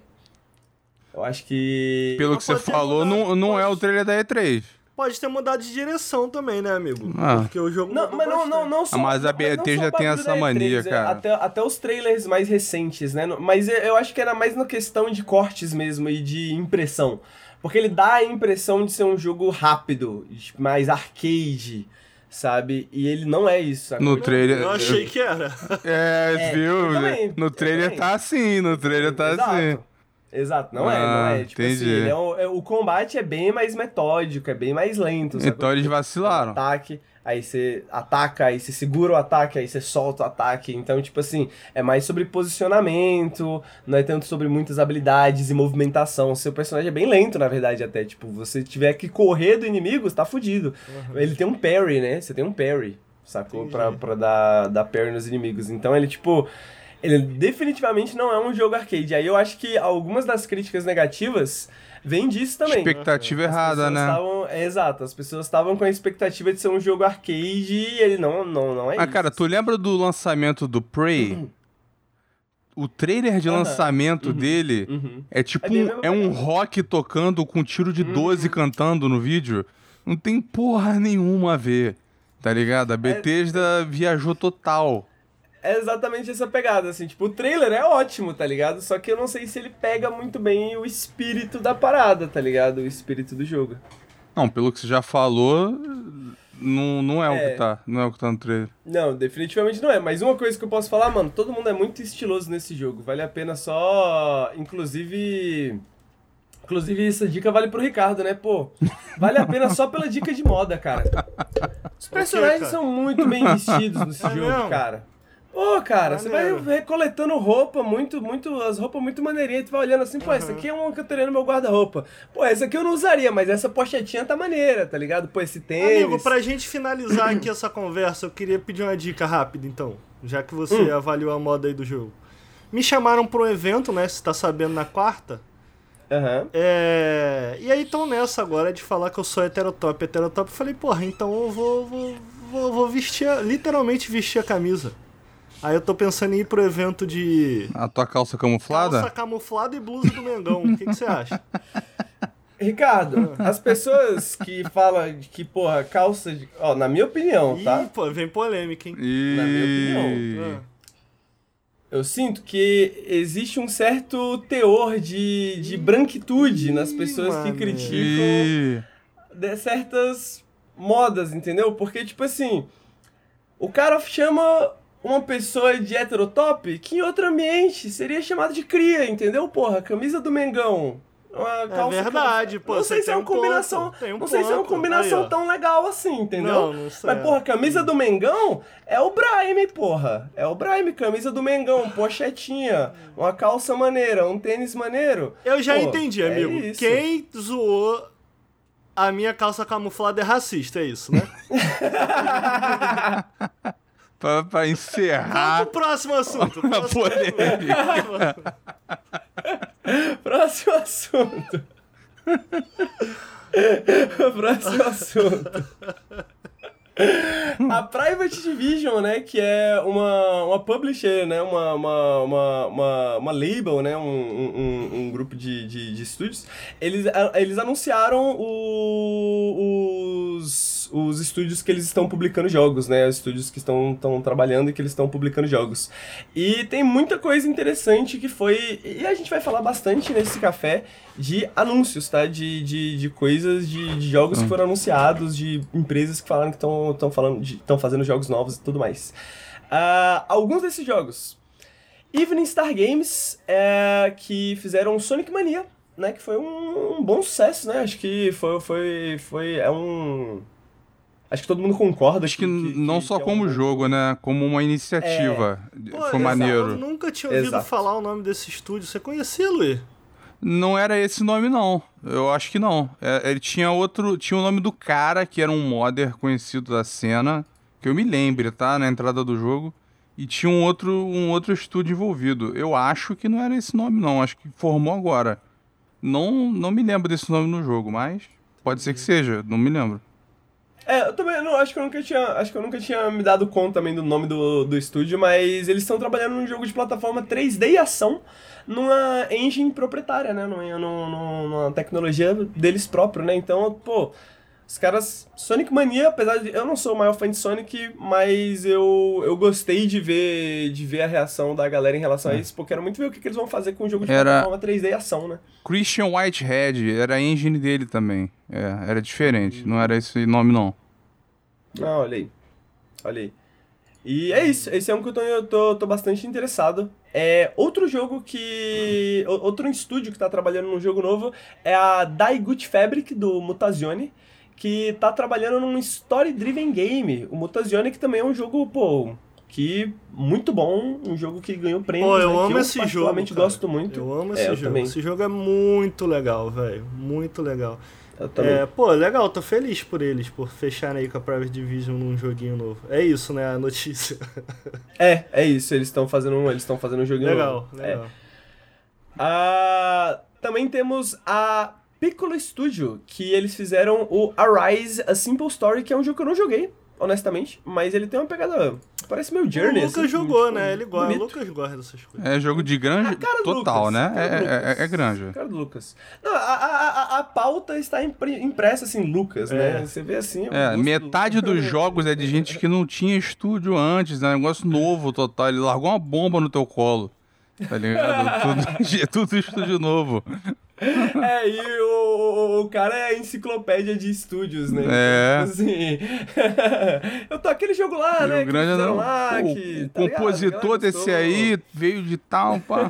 Eu acho que. Pelo que você falou, não, não é o trailer da E3. Pode ter mudado de direção também, né, amigo? Ah. Porque o jogo Não, mas não, não, não só. Ah, mas a BT já tem essa mania, E3, é, cara. Até, até os trailers mais recentes, né? Mas eu- acho que era mais na questão de cortes mesmo e de impressão. Porque ele dá a impressão de ser um jogo rápido, mais arcade, sabe? E ele não é isso. sacou? No trailer. Eu achei que era. É, É, viu? também, no trailer tá assim, no trailer tá Exato. assim. Exato, não é, não Ah, é. Tipo assim, entendi. ele é um- é- o combate é bem mais metódico, é bem mais lento. sacou? Então eles vacilaram. Ataque, aí você ataca, aí você segura o ataque, aí você solta o ataque. Então, tipo assim, é mais sobre posicionamento, não é tanto sobre muitas habilidades e movimentação. Seu personagem é bem lento, na verdade, até. Tipo, você tiver que correr do inimigo, você tá fudido. Ele tem um parry, né? Você tem um parry, sacou? Entendi. Pra, pra dar, dar parry nos inimigos. Então ele, tipo. Ele definitivamente não é um jogo arcade. Aí eu acho que algumas das críticas negativas vêm disso também. Expectativa As errada, né? tavam- é, exato, as pessoas estavam com a expectativa de ser um jogo arcade e ele não, não, não é Ah, isso. cara, tu lembra do lançamento do Prey? O trailer de Aham. lançamento dele Uhum. é tipo É um, é um rock tocando com tiro de 12 cantando no vídeo. Não tem porra nenhuma a ver, tá ligado? A Bethesda viajou total. É exatamente essa pegada, assim, tipo, o trailer é ótimo, tá ligado? Só que eu não sei se ele pega muito bem o espírito da parada, tá ligado? O espírito do jogo. Não, pelo que você já falou, não, não é, o É. que tá. Não é o que tá no trailer. Não, definitivamente não é. Mas uma coisa que eu posso falar, mano, todo mundo é muito estiloso nesse jogo. Vale a pena só. Inclusive. Inclusive, essa dica vale pro Ricardo, né? Pô, vale a pena só pela dica de moda, cara. Os personagens cara? são muito bem vestidos nesse É jogo, mesmo? cara. Pô, cara, você vai Maneiro. recoletando roupa, muito, muito, as roupas muito maneirinhas, tu vai olhando assim, pô, essa aqui é uma que eu teria no meu guarda-roupa. Pô, essa aqui eu não usaria, mas essa pochetinha tá maneira, tá ligado? Pô, esse tênis. Amigo, pra gente finalizar aqui essa conversa, eu queria pedir uma dica rápida, então. Já que você Hum. avaliou a moda aí do jogo. Me chamaram pra um evento, né? Você tá sabendo, na quarta. Aham. É... E aí estão nessa agora de falar que eu sou heterotop. Heterotop, eu falei, porra, então eu vou, vou, vou, vou vestir, a- literalmente vestir a camisa. Aí eu tô pensando em ir pro evento de A tua calça camuflada? calça camuflada e blusa do Mengão. O que, que você acha? Ricardo, as pessoas que falam de que, porra, calça de. Ó, na minha opinião, tá? Ih, pô, vem polêmica, hein? Na minha opinião. Ah. Eu sinto que existe um certo teor de, de branquitude nas pessoas que mano. criticam E... de certas modas, entendeu? Porque, tipo assim, o cara chama uma pessoa de heterotop que em outro ambiente seria chamado de cria, entendeu? Porra, camisa do Mengão. Uma calça verdade, pô, Não sei se é uma um combinação. um não sei se é uma combinação Aí, tão legal assim, entendeu? Não, não sei. Mas, porra, camisa do Mengão é o Brime, porra. É o Brime, camisa do Mengão, pochetinha, uma calça maneira, um tênis maneiro. Eu já Pô, entendi, é amigo. isso. Quem zoou a minha calça camuflada é racista, é isso, né? Pra, pra Vamos encerrar pro próximo assunto. Próximo polêmica. Próximo assunto. Próximo assunto. A Private Division, né, que é uma, uma publisher, né, uma, uma, uma, uma, uma label, né, um, um, um grupo de, de, de estúdios, eles, eles anunciaram o- os, os estúdios que eles estão publicando jogos, né, os estúdios que estão, estão trabalhando e que eles estão publicando jogos. E tem muita coisa interessante que foi, e a gente vai falar bastante nesse café, de anúncios, tá, de, de, de coisas, de, de jogos que foram anunciados, de empresas que falaram que estão falando, estão fazendo jogos novos e tudo mais. Ah, alguns desses jogos. Evening Star Games, é, que fizeram Sonic Mania, né? Que foi um, um bom sucesso, né? Acho que foi, foi, foi é um Acho que todo mundo concorda. Acho que, que não que, só que como é um jogo, né? Como uma iniciativa. É. Pô, Foi maneiro. Eu nunca tinha ouvido Exato. falar o nome desse estúdio. Você conhecia, Luiz? Não era esse nome, não. Eu acho que não. É, ele tinha outro. Tinha o nome do cara, que era um modder conhecido da cena. Que eu me lembre, tá? Na entrada do jogo. E tinha um outro, um outro estúdio envolvido. Eu acho que não era esse nome, não. Acho que formou agora. Não, não me lembro desse nome no jogo, mas pode ser que seja, não me lembro. É, eu também não, acho que eu nunca tinha, acho que eu nunca tinha me dado conta também do nome do, do estúdio, mas eles estão trabalhando num jogo de plataforma 3D e ação numa engine proprietária, né, numa, numa, numa tecnologia deles próprio, né? Então, pô, os caras. Sonic Mania, apesar de. Eu não sou o maior fã de Sonic, mas eu, eu gostei de ver, de ver a reação da galera em relação é. a isso, porque quero muito ver o que, que eles vão fazer com o jogo de era plataforma 3D e ação, né? Christian Whitehead, era a engine dele também. É, era diferente, hum. não era esse nome, não. Não, olha aí. Olha aí. E é isso, esse é um que eu tô, eu tô, tô bastante interessado. É, outro jogo que. Outro estúdio que tá trabalhando num jogo novo é a Daigut Fabric, do Mutazione que tá trabalhando num story-driven game. O Mutazione, que também é um jogo, pô, que muito bom, um jogo que ganhou prêmio. Pô, eu né, amo eu esse jogo. Eu gosto muito. Eu amo esse é, jogo. Esse jogo é muito legal, velho. Muito legal. É, pô, legal, tô feliz por eles, por fecharem aí com a Private Division num joguinho novo. É isso, né, a notícia. é, é isso, eles estão fazendo, eles estão fazendo um joguinho legal, novo. Legal, legal. É. Ah, também temos a Piccolo Studio, que eles fizeram o Arise, A Simple Story, que é um jogo que eu não joguei, honestamente, mas ele tem uma pegada. Parece meio Journey. O Lucas assim, jogou, tipo, né? Ele gosta. O Lucas gosta dessas coisas. É jogo de granja total, né? É, é, é, granja. Cara do Lucas. Não, a, a, a, a pauta está impressa assim, Lucas, né? é. né? Você vê assim. É, metade do dos jogos é de gente que não tinha estúdio antes, né? Negócio novo total. Ele largou uma bomba no teu colo. Tá ligado? tudo, tudo estúdio novo. É, e o, o, cara é a enciclopédia de estúdios, né? É. Então, assim, eu tô aquele jogo lá, né? Grande não. Lá, o, que, o tá compositor desse aí veio de tal, pá.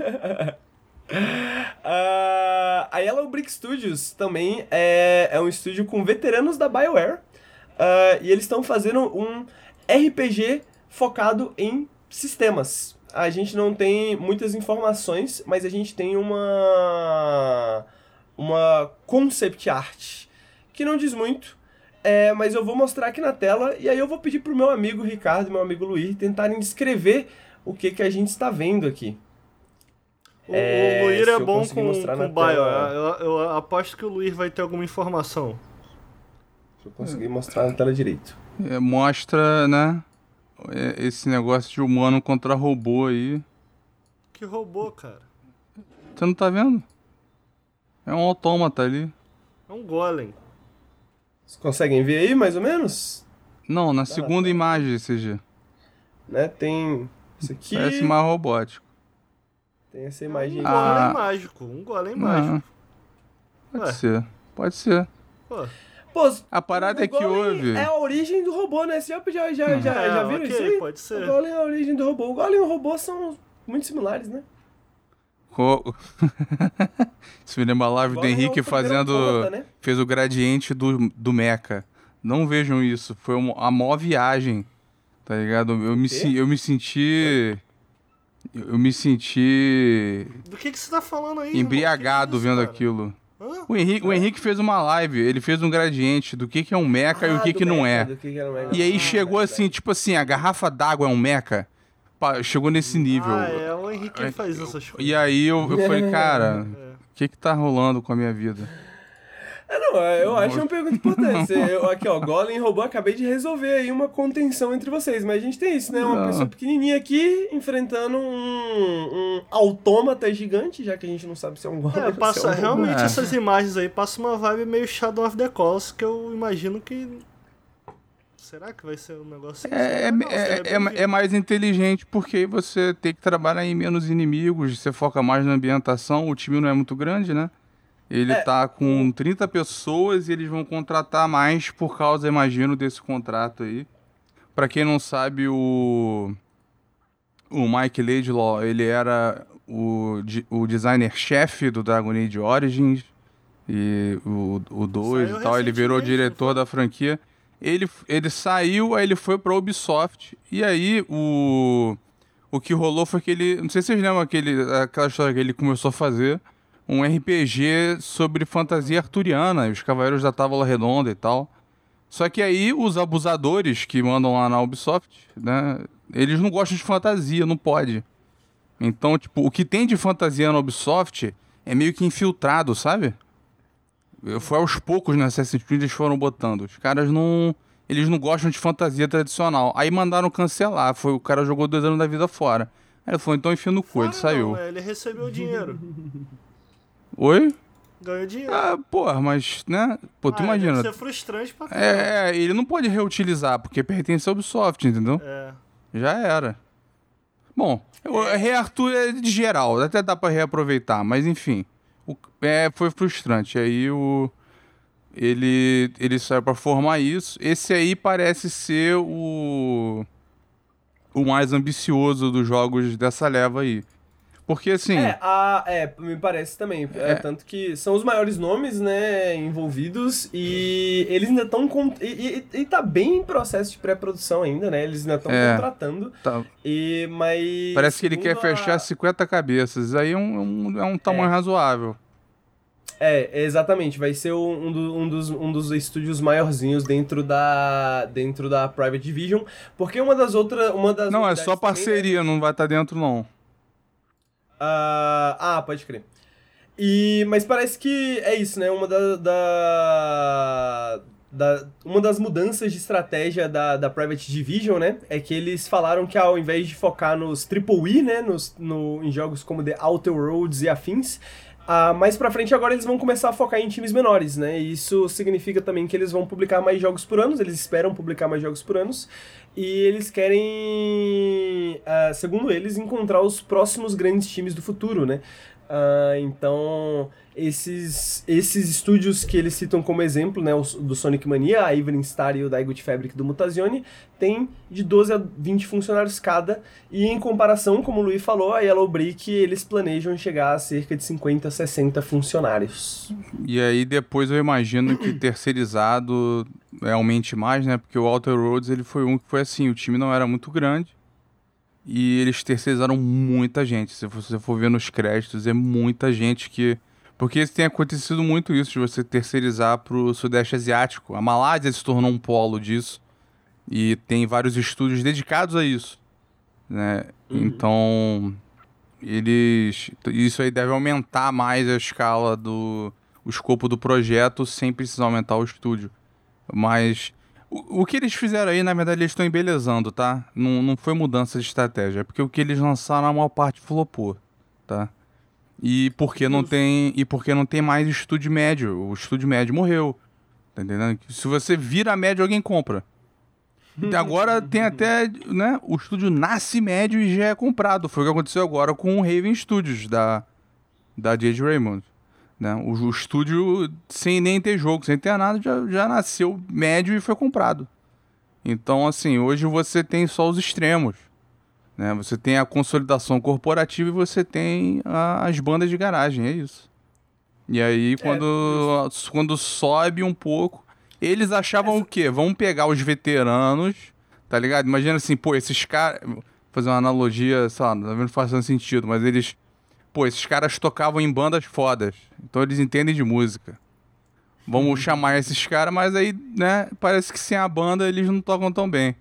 uh, a Yellow Brick Studios também é, é um estúdio com veteranos da BioWare. Uh, e eles estão fazendo um RPG focado em sistemas a gente não tem muitas informações, mas a gente tem uma uma concept art que não diz muito, é, mas eu vou mostrar aqui na tela e aí eu vou pedir pro meu amigo Ricardo e meu amigo Luiz tentarem descrever o que que a gente está vendo aqui. O, é, o Luir é bom com, com bio. Eu, eu, aposto que o Luir vai ter alguma informação. Se eu conseguir mostrar na tela direito. É, mostra, né? É, esse negócio de humano contra robô aí. Que robô, cara? Você não tá vendo? É um autômata ali. É um golem. Vocês conseguem ver aí, mais ou menos? Não, na segunda imagem, CG. Né, tem isso aqui. Parece mais robótico. Tem essa imagem. Um ah. golem mágico. Um golem mágico. Pode Ué. ser. Pode ser. Pô. Pô, a parada é que houve. É a origem do robô, né? Você já, já, já, é, já viram okay, isso aí? Pode ser. O Golem é a origem do robô. O Golem e o robô são muito similares, né? Co... Isso me lembra a live do Henrique é fazendo. Conta, né? Fez o gradiente do, do Mecha. Não vejam isso. Foi uma, a maior viagem. Tá ligado? Eu me, eu me senti. Eu me senti. Do que, que você tá falando aí? Embriagado que que é isso, vendo cara? aquilo. O Henrique, o Henrique fez uma live, ele fez um gradiente do que, que é um mecha ah, e o que, que não é. Que que um e aí ah, chegou assim, tipo assim, a garrafa d'água é um mecha. Chegou nesse nível. Ah, é, o Henrique faz essas coisas. E aí eu, eu falei, cara, o é. que que tá rolando com a minha vida? É, não, é, eu acho uma pergunta importante. Eu, aqui, ó, Golem roubou, acabei de resolver aí uma contenção entre vocês. Mas a gente tem isso, né? Uma não. pessoa pequenininha aqui enfrentando um, um autômata gigante, já que a gente não sabe se é um Golem. É, passa, é um realmente é. essas imagens aí passam uma vibe meio Shadow of the Colossus, que eu imagino que Será que vai ser um negócio assim? É, é, não, é, é, é, mais inteligente porque você tem que trabalhar em menos inimigos, você foca mais na ambientação, o time não é muito grande, né? Ele é. tá com 30 pessoas e eles vão contratar mais por causa, imagino, desse contrato aí. Para quem não sabe, o o Mike Laidlaw, ele era o, o designer-chefe do Dragon Age Origins e o 2 e tal, ele virou diretor da franquia. Ele, ele saiu, aí ele foi pra Ubisoft. E aí o. O que rolou foi que ele. Não sei se vocês lembram aquele, aquela história que ele começou a fazer. Um RPG sobre fantasia arturiana, os Cavaleiros da Távola Redonda e tal. Só que aí os abusadores que mandam lá na Ubisoft, né? Eles não gostam de fantasia, não pode. Então, tipo, o que tem de fantasia na Ubisoft é meio que infiltrado, sabe? Foi aos poucos na Assassin's Creed eles foram botando. Os caras não. Eles não gostam de fantasia tradicional. Aí mandaram cancelar. Foi, o cara jogou dois anos da vida fora. Aí ele falou, então enfia no cu, ele saiu. Não, é, ele recebeu dinheiro. Oi? Ganhou dinheiro. Ah, porra, mas, né? Pô, tu Ah, imagina. Deve ser frustrante pra caramba. É, é, ele não pode reutilizar, porque pertence à Ubisoft, entendeu? É. Já era. Bom, o reartur é de geral, até dá pra reaproveitar, mas enfim. O- é, foi frustrante. Aí o. Ele, ele saiu pra formar isso. Esse aí parece ser o. O mais ambicioso dos jogos dessa leva aí. Porque assim. É, a, é, me parece também. É, tanto que são os maiores nomes, né, envolvidos e eles ainda estão. E, e, e tá bem em processo de pré-produção ainda, né? Eles ainda estão É. contratando. tá- E, mas. parece que ele quer a- fechar 50 cabeças. Aí é um, um- é um tamanho razoável. É, exatamente. Vai ser um, do- um dos, um dos estúdios maiorzinhos dentro da, dentro da Private Division. Porque uma das outras. Uma das Não, é só né, parceria, não vai estar dentro, não. Ah, ah, pode crer. E, mas parece que é isso, né? Uma da, da, da- uma das mudanças de estratégia da, da Private Division, né? É que eles falaram que ao invés de focar nos Triple E, né? Nos, no, em jogos como The Outer Roads e afins, ah, mais pra frente agora eles vão começar a focar em times menores, né? Isso significa também que eles vão publicar mais jogos por ano, eles esperam publicar mais jogos por ano. E eles querem, ah, segundo eles, encontrar os próximos grandes times do futuro, né? Ah, então, esses, esses estúdios que eles citam como exemplo, né, do Sonic Mania, a Evelyn Star e o Daigo Fabric do Mutazione, tem de 12 a 20 funcionários cada, e em comparação, como o Luiz falou, a Yellow Brick, eles planejam chegar a cerca de 50 a 60 funcionários. E aí depois eu imagino que terceirizado é, aumente mais, né? Porque o Outer Roads ele foi um que foi assim, o time não era muito grande e eles terceirizaram muita gente. Se você for ver nos créditos, é muita gente que... Porque tem acontecido muito isso de você terceirizar pro Sudeste Asiático. A Malásia se tornou um polo disso e tem vários estúdios dedicados a isso, né? Então, eles... Isso aí deve aumentar mais a escala do o escopo do projeto sem precisar aumentar o estúdio. Mas o, o que eles fizeram aí, na verdade, eles estão embelezando, tá? Não, não foi mudança de estratégia, é porque o que eles lançaram, a maior parte flopou, tá? E porque não tem e porque não tem mais estúdio médio. O estúdio médio morreu. Tá entendendo? Se você vira médio, alguém compra. E agora tem até, né? O estúdio nasce médio e já é comprado. Foi o que aconteceu agora com o Raven Studios da da J.J. Raymond. Né? O, o estúdio, sem nem ter jogo, sem ter nada, já, já nasceu médio e foi comprado. Então, assim, hoje você tem só os extremos. Né? Você tem a consolidação corporativa e você tem a- as bandas de garagem, é isso. E aí, quando, quando sobe um pouco, eles achavam o quê? Vamos pegar os veteranos, tá ligado? Imagina assim, pô, esses caras. Vou fazer uma analogia, sei lá, não faz tanto sentido, mas eles pô, esses caras tocavam em bandas fodas, então eles entendem de música. Vamos chamar esses caras, mas aí, né, parece que sem a banda eles não tocam tão bem.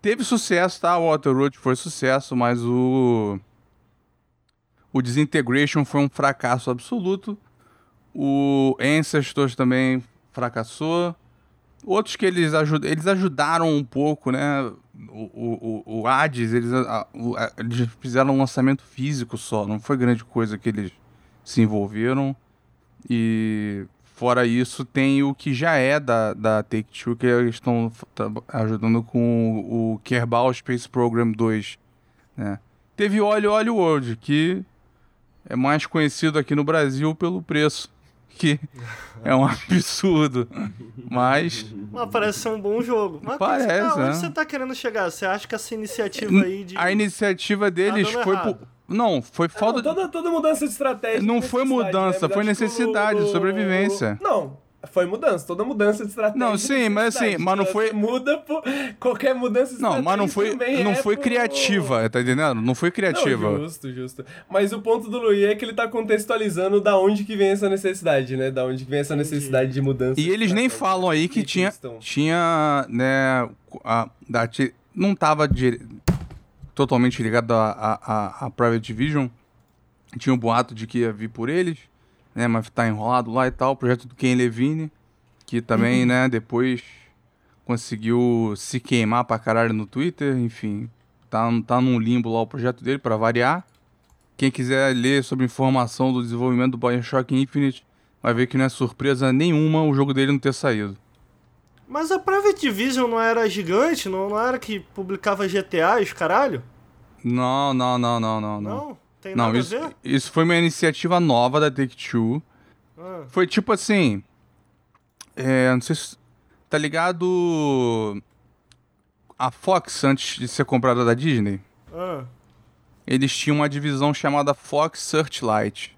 Teve sucesso, tá? O Water Road foi sucesso, mas o. O Disintegration foi um fracasso absoluto. O Ancestors também fracassou. Outros que eles, ajud eles ajudaram um pouco, né? O, o, o, Hades, eles, a- o- a- eles fizeram um lançamento físico só, não foi grande coisa que eles se envolveram. E fora isso, tem o que já é da, da Take-Two, que eles estão tá- ajudando com o, o Kerbal Space Program 2. Né? Teve Olho Olho World, que é mais conhecido aqui no Brasil pelo preço, que é um absurdo. Mas Mas parece ser um bom jogo. Mas Parece, tá, né? onde você tá querendo chegar? Você acha que essa iniciativa aí de. a iniciativa deles dando foi por... Não, foi falta Não, toda, toda mudança de estratégia. Não é foi mudança, né? foi necessidade, sobrevivência. Não, Foi mudança, toda mudança de estratégia. Não, sim, mas assim, mas não foi- muda por qualquer mudança de Não, mas não foi, não é foi por- criativa, tá entendendo? Não foi criativa. Não, justo, justo. Mas o ponto do Luiz é que ele tá contextualizando da onde que vem essa necessidade, né? Da onde que vem essa necessidade de mudança. E eles nem falam aí que tinha, tinha, né, a, da, não tava dire- totalmente ligado a, a, a, a Private Division. Tinha um boato de que ia vir por eles, né, mas tá enrolado lá e tal. O projeto do Ken Levine, que também, né, depois conseguiu se queimar pra caralho no Twitter, enfim. Tá, tá num limbo lá o projeto dele, pra variar. Quem quiser ler sobre informação do desenvolvimento do Bioshock Infinite, vai ver que não é surpresa nenhuma o jogo dele não ter saído. Mas a Private Division não era gigante? Não, não era que publicava GTA e os caralho? Não, não, não, não, não, Não? não. Tem Não, nada isso, a ver? isso foi uma iniciativa nova da Take-Two. Ah, Foi tipo assim. É, não sei se. Tá ligado. A Fox, antes de ser comprada da Disney, ah. eles tinham uma divisão chamada Fox Searchlight.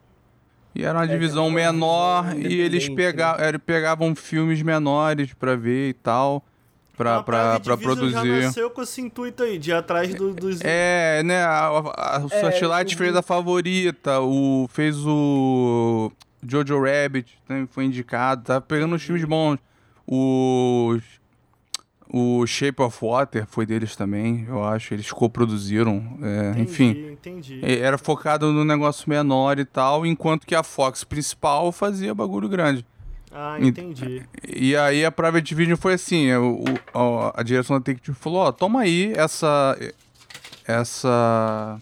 E era uma É, divisão menor e eles pega, era- pegavam filmes menores pra ver e tal. Pra, Então a pra, pra Division já produzir. nasceu com esse intuito aí, de ir atrás do- dos... É, né? A, a, a o É, Searchlight fez a favorita, o, fez o Jojo Rabbit, também foi indicado, tá pegando uns filmes bons. O, o Shape of Water foi deles também, eu acho. Eles coproduziram, é, Entendi, enfim. Entendi. Era focado no negócio menor e tal, enquanto que a Fox principal fazia bagulho grande. Ah, Ent- entendi. E aí a Private Vision foi assim, é, o, o- a, direção da Take-Two falou, ó, toma aí essa essa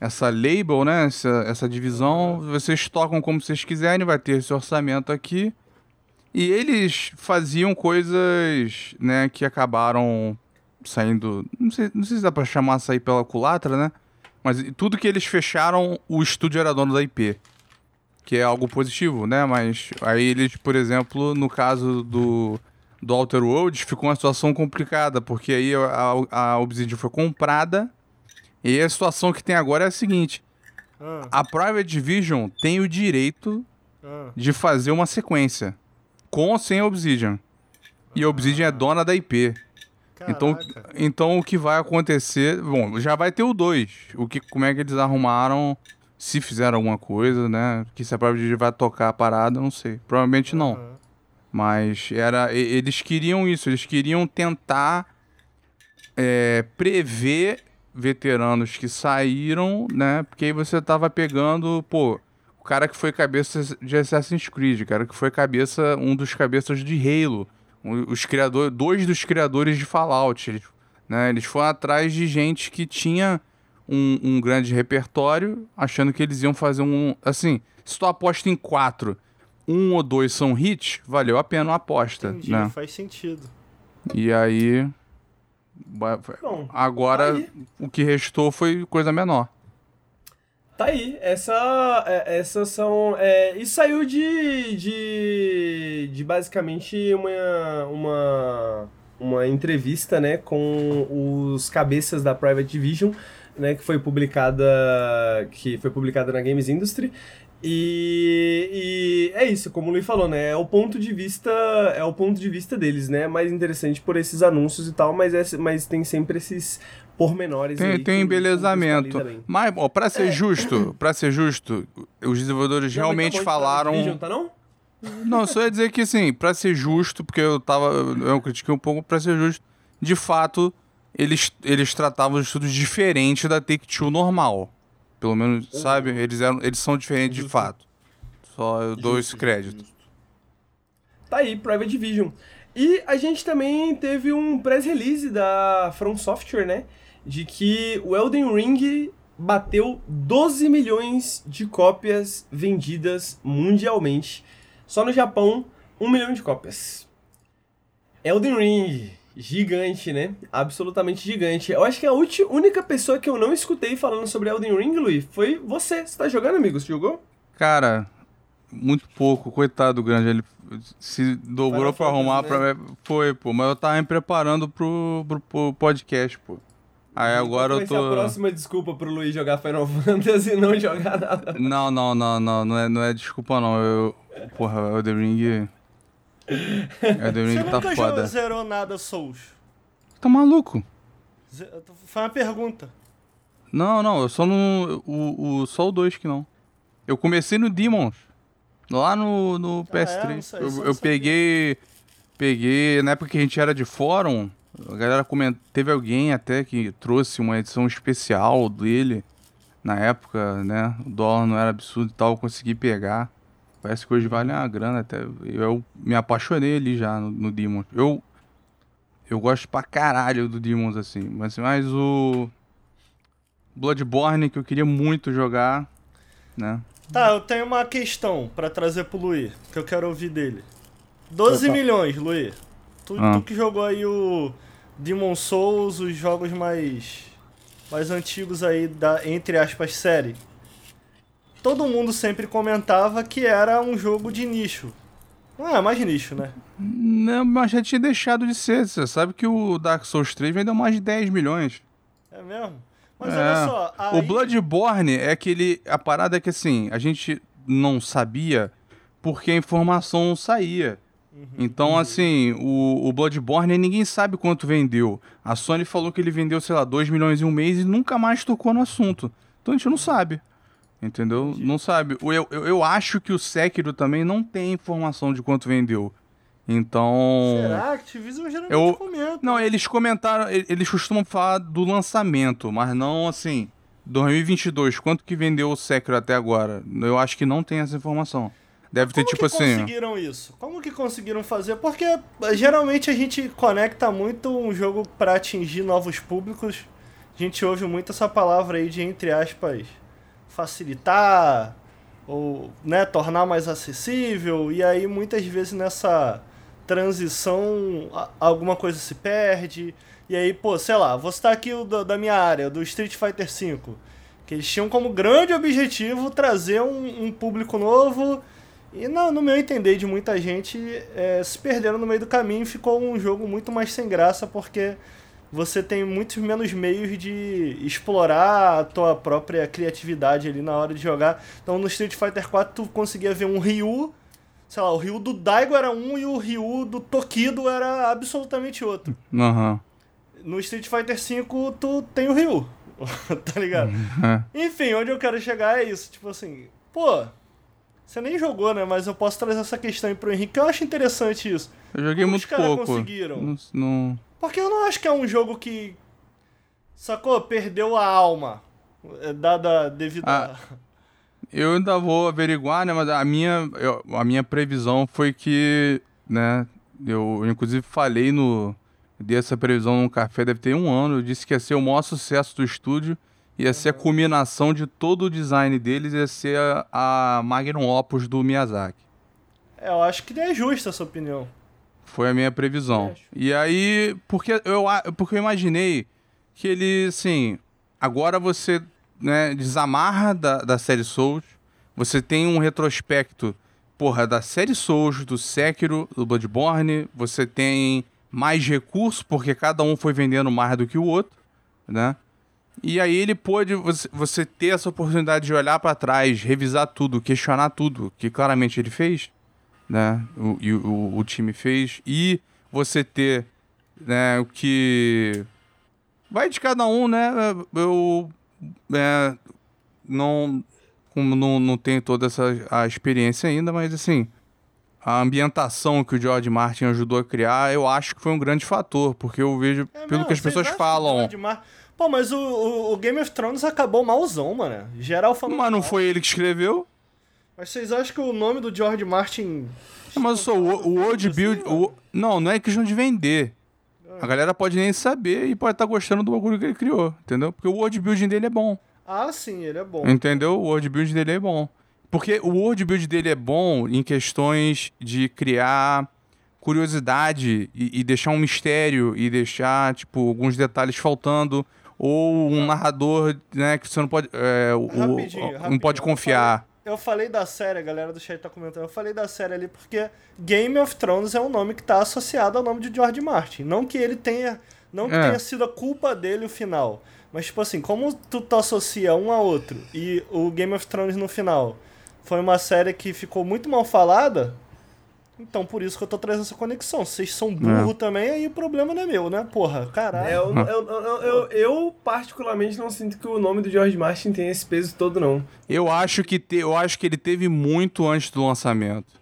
essa label, né, essa, essa divisão, vocês tocam como vocês quiserem, vai ter esse orçamento aqui. E eles faziam coisas, né, que acabaram saindo, não sei, não sei se dá pra chamar sair pela culatra, né? Mas tudo que eles fecharam, o estúdio era dono da IP que é algo positivo, né? Mas aí eles, por exemplo, no caso do, do Outer Worlds, ficou uma situação complicada, porque aí a, a Obsidian foi comprada, e a situação que tem agora é a seguinte, Ah, a Private Division tem o direito ah. de fazer uma sequência, com ou sem a Obsidian. E a Obsidian é dona da IP. Então, então o que vai acontecer, bom, já vai ter o 2. O que como é que eles arrumaram, se fizeram alguma coisa, né? Que se a Private Division vai tocar a parada, eu não sei. Provavelmente não. Aham. Mas era eles queriam isso, eles queriam tentar é, prever veteranos que saíram, né? Porque aí você tava pegando, pô, o cara que foi cabeça de Assassin's Creed, o cara que foi cabeça, um dos cabeças de Halo, os criadores, dois dos criadores de Fallout, eles, né? Eles foram atrás de gente que tinha um, um grande repertório, achando que eles iam fazer um, assim, se tu aposta em quatro, um ou dois são hits, valeu a pena uma aposta, Entendi, né? faz sentido. E aí. Bom, Agora, aí. o que restou foi coisa menor. Tá aí, essa, é, essas são. É, isso saiu de, de, de basicamente uma, uma, uma entrevista né, com os cabeças da Private Division, né, que foi publicada que foi publicada na Games Industry. E, e é isso, como o Luiz falou, né? É o ponto de vista, é o ponto de vista deles, né? Mais interessante por esses anúncios e tal, mas, é, mas tem sempre esses pormenores Tem, aí tem que embelezamento. Mas, ó, pra ser É. justo, para ser justo, os desenvolvedores Não, realmente tá falaram. Division, tá não? Não, só ia dizer que assim, pra ser justo, porque eu tava. Eu critiquei um pouco, pra ser justo, de fato, eles, eles tratavam de estudos diferentes da Take-Two normal. Pelo menos, sabe? Eles, eram, eles são diferentes de Justo. fato. Só eu dou esse Justo, crédito. justo. Tá aí, Private Division. E a gente também teve um press release da From Software, né? De que o Elden Ring bateu 12 milhões de cópias vendidas mundialmente. Só no Japão, 1 milhão de cópias. Elden Ring, gigante, né? Absolutamente gigante. Eu acho que a única pessoa que eu não escutei falando sobre Elden Ring, Luiz, foi você. Você tá jogando, amigo? Você jogou? Cara, muito pouco, coitado do grande. Ele se dobrou pra arrumar né? pra. Foi, pô. Mas eu tava me preparando pro, pro, pro podcast, pô. Aí agora Qual eu ser a tô. próxima desculpa pro Luiz jogar Final Fantasy e não jogar nada. Não, não, não, não. Não é, não é desculpa, não. Eu. Porra, o The Elden Ring Você tá nunca foda. zerou nada Souls? Tá maluco? Ze- Foi uma pergunta. Não, não, eu só no. O, o, só o 2 que não. Eu comecei no Demons. Lá no, no Ah, é? PS3. Não sei, eu eu não sabia. peguei. Peguei. Na época que a gente era de fórum, a galera comentou. Teve alguém até que trouxe uma edição especial dele. Na época, né? O dólar não era absurdo e tal, eu consegui pegar. Parece que hoje vale uma grana até. Eu me apaixonei ali já no, no Demons. Eu. Eu gosto pra caralho do Demons, assim. Mas, mas o. Bloodborne, que eu queria muito jogar, né? Tá, eu tenho uma questão pra trazer pro Luiz, que eu quero ouvir dele. 12 Opa. milhões, Luiz. Tu, Ah. tu que jogou aí o Demon Souls, os jogos mais mais antigos aí da entre aspas série. Todo mundo sempre comentava que era um jogo de nicho. Não é mais nicho, né? Não, mas já tinha deixado de ser. Você sabe que o Dark Souls 3 vendeu mais de 10 milhões. É mesmo? Mas É. olha só, aí... O Bloodborne é aquele. A parada é que assim, a gente não sabia porque a informação não saía. Uhum. Então, assim, o, o Bloodborne ninguém sabe quanto vendeu. A Sony falou que ele vendeu, sei lá, 2 milhões em um mês e nunca mais tocou no assunto. Então a gente não sabe. Entendeu? Não sabe. Eu, eu, eu acho que o Sekiro também não tem informação de quanto vendeu. Então. Será? Activision geralmente Eu- comenta. Não, eles comentaram, eles costumam falar do lançamento, mas não assim. 2022, quanto que vendeu o Sekiro até agora? Eu acho que não tem essa informação. Deve ter Como tipo que assim. conseguiram isso? Como que conseguiram fazer? Porque eh, geralmente a gente conecta muito um jogo pra atingir novos públicos. A gente ouve muito essa palavra aí de entre aspas facilitar ou né, tornar mais acessível e aí muitas vezes nessa transição alguma coisa se perde e aí pô sei lá vou citar aqui o do- da minha área do Street Fighter V que eles tinham como grande objetivo trazer um, um público novo e no, no meu entender de muita gente é, se perderam no meio do caminho ficou um jogo muito mais sem graça porque você tem muitos menos meios de explorar a tua própria criatividade ali na hora de jogar. Então no Street Fighter 4 tu conseguia ver um Ryu, sei lá, o Ryu do Daigo era um e o Ryu do Tokido era absolutamente outro. Aham. No Street Fighter 5 tu tem o Ryu, tá ligado? É. Enfim, onde eu quero chegar é isso, tipo assim, pô, você nem jogou, né? Mas eu posso trazer essa questão aí pro Henrique, que eu acho interessante isso. Eu joguei Como muito os caras pouco. conseguiram? Não, não- Porque eu não acho que é um jogo que. Sacou? Perdeu a alma. eh, Dada devido Ah. a. Eu ainda vou averiguar, né? Mas a minha, eu- a minha previsão foi que, né? Eu inclusive falei no. Dei essa previsão num café, deve ter um ano. Eu disse que ia ser o maior sucesso do estúdio. Ia ser a culminação de todo o design deles, ia ser a, a Magnum Opus do Miyazaki. É, eu acho que é justa essa opinião. Foi a minha previsão. E aí, porque eu, porque eu imaginei que ele, assim, agora você né, desamarra da, da série Souls, você tem um retrospecto, porra, da série Souls, do Sekiro, do Bloodborne, você tem mais recursos, porque cada um foi vendendo mais do que o outro, né? E aí ele pôde, você, você ter essa oportunidade de olhar pra trás, revisar tudo, questionar tudo, que claramente ele fez, né? O, e o, o time fez. E você ter, né, o que. Vai de cada um, né? Eu. é, não. Não, não tenho toda essa a experiência ainda, mas assim. A ambientação que o George Martin ajudou a criar, eu acho que foi um grande fator, porque eu vejo, É pelo mesmo, que as pessoas falam. Mar- Pô, mas o, o- o Game of Thrones acabou malzão, mano. Geral falando. Mas não mal. foi ele que escreveu? Mas vocês acham que o nome do George Martin. Mas só o, o world Assim, build. mano? o- não, não é questão de vender. A galera pode nem saber e pode estar gostando do bagulho que ele criou, entendeu? Porque o world building dele é bom. Ah, sim, ele é bom. Entendeu? O world build dele é bom. Porque o world build dele é bom em questões de criar curiosidade e, e deixar um mistério e deixar, tipo, alguns detalhes faltando. Ou um narrador, né, que você não pode. é, o- Rapidinho, não rapidinho, pode eu confiar. Eu falei da série, a galera do chat tá comentando. Eu falei da série ali porque Game of Thrones é um nome que tá associado ao nome de George Martin. Não que ele tenha. Não que É. tenha sido a culpa dele o final. Mas, tipo assim, como tu, tu associa um a outro e o Game of Thrones no final foi uma série que ficou muito mal falada, Então, por isso que eu tô trazendo essa conexão. Vocês são burro é. também, aí o problema não é meu, né? Porra, caralho. É, eu, eu, eu, eu, particularmente não sinto que o nome do George Martin tem esse peso todo, não. Eu acho que, te, eu acho que ele teve muito antes do lançamento.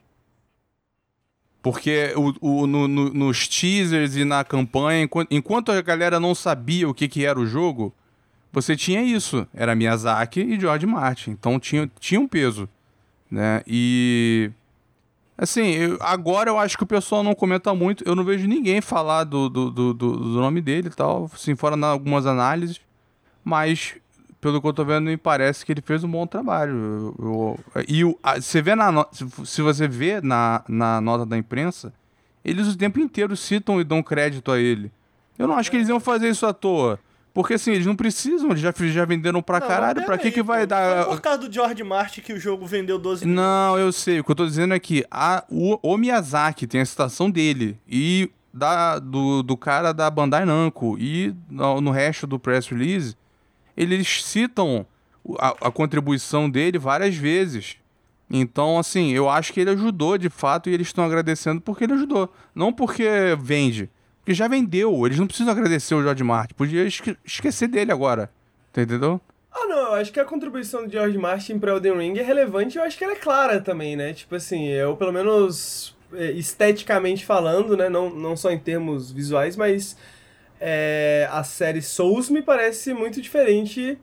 Porque o, o, no, no, nos teasers e na campanha, enquanto, enquanto a galera não sabia o que, que era o jogo, você tinha isso. Era Miyazaki e George Martin. Então tinha, tinha um peso. Né? E Assim, eu, agora eu acho que o pessoal não comenta muito. Eu não vejo ninguém falar do, do, do, do nome dele e tal, assim, fora na, algumas análises. Mas, pelo que eu tô vendo, me parece que ele fez um bom trabalho. Eu, eu, e o, a, você vê na, se você vê na, na nota da imprensa, eles o tempo inteiro citam e dão crédito a ele. Eu não acho que eles iam fazer isso à toa. Porque assim, eles não precisam, eles já, já venderam pra não, caralho, pra que que vai dar... Foi por causa do George Martin que o jogo vendeu 12 milhões. Não, eu sei, o que eu tô dizendo é que a, o, o Miyazaki tem a citação dele, e da, do, do cara da Bandai Namco, e no, no resto do press release, eles citam a, a contribuição dele várias vezes. Então, assim, eu acho que ele ajudou de fato, e eles estão agradecendo porque ele ajudou, não porque vende. Porque já vendeu, eles não precisam agradecer o George Martin. Podia esque esquecer dele agora. Entendeu? Ah, não, eu acho que a contribuição do George Martin para Elden Ring é relevante, eu acho que ela é clara também, né? Tipo assim, eu pelo menos é, esteticamente falando, né? Não, não só em termos visuais, mas é, a série Souls me parece muito diferente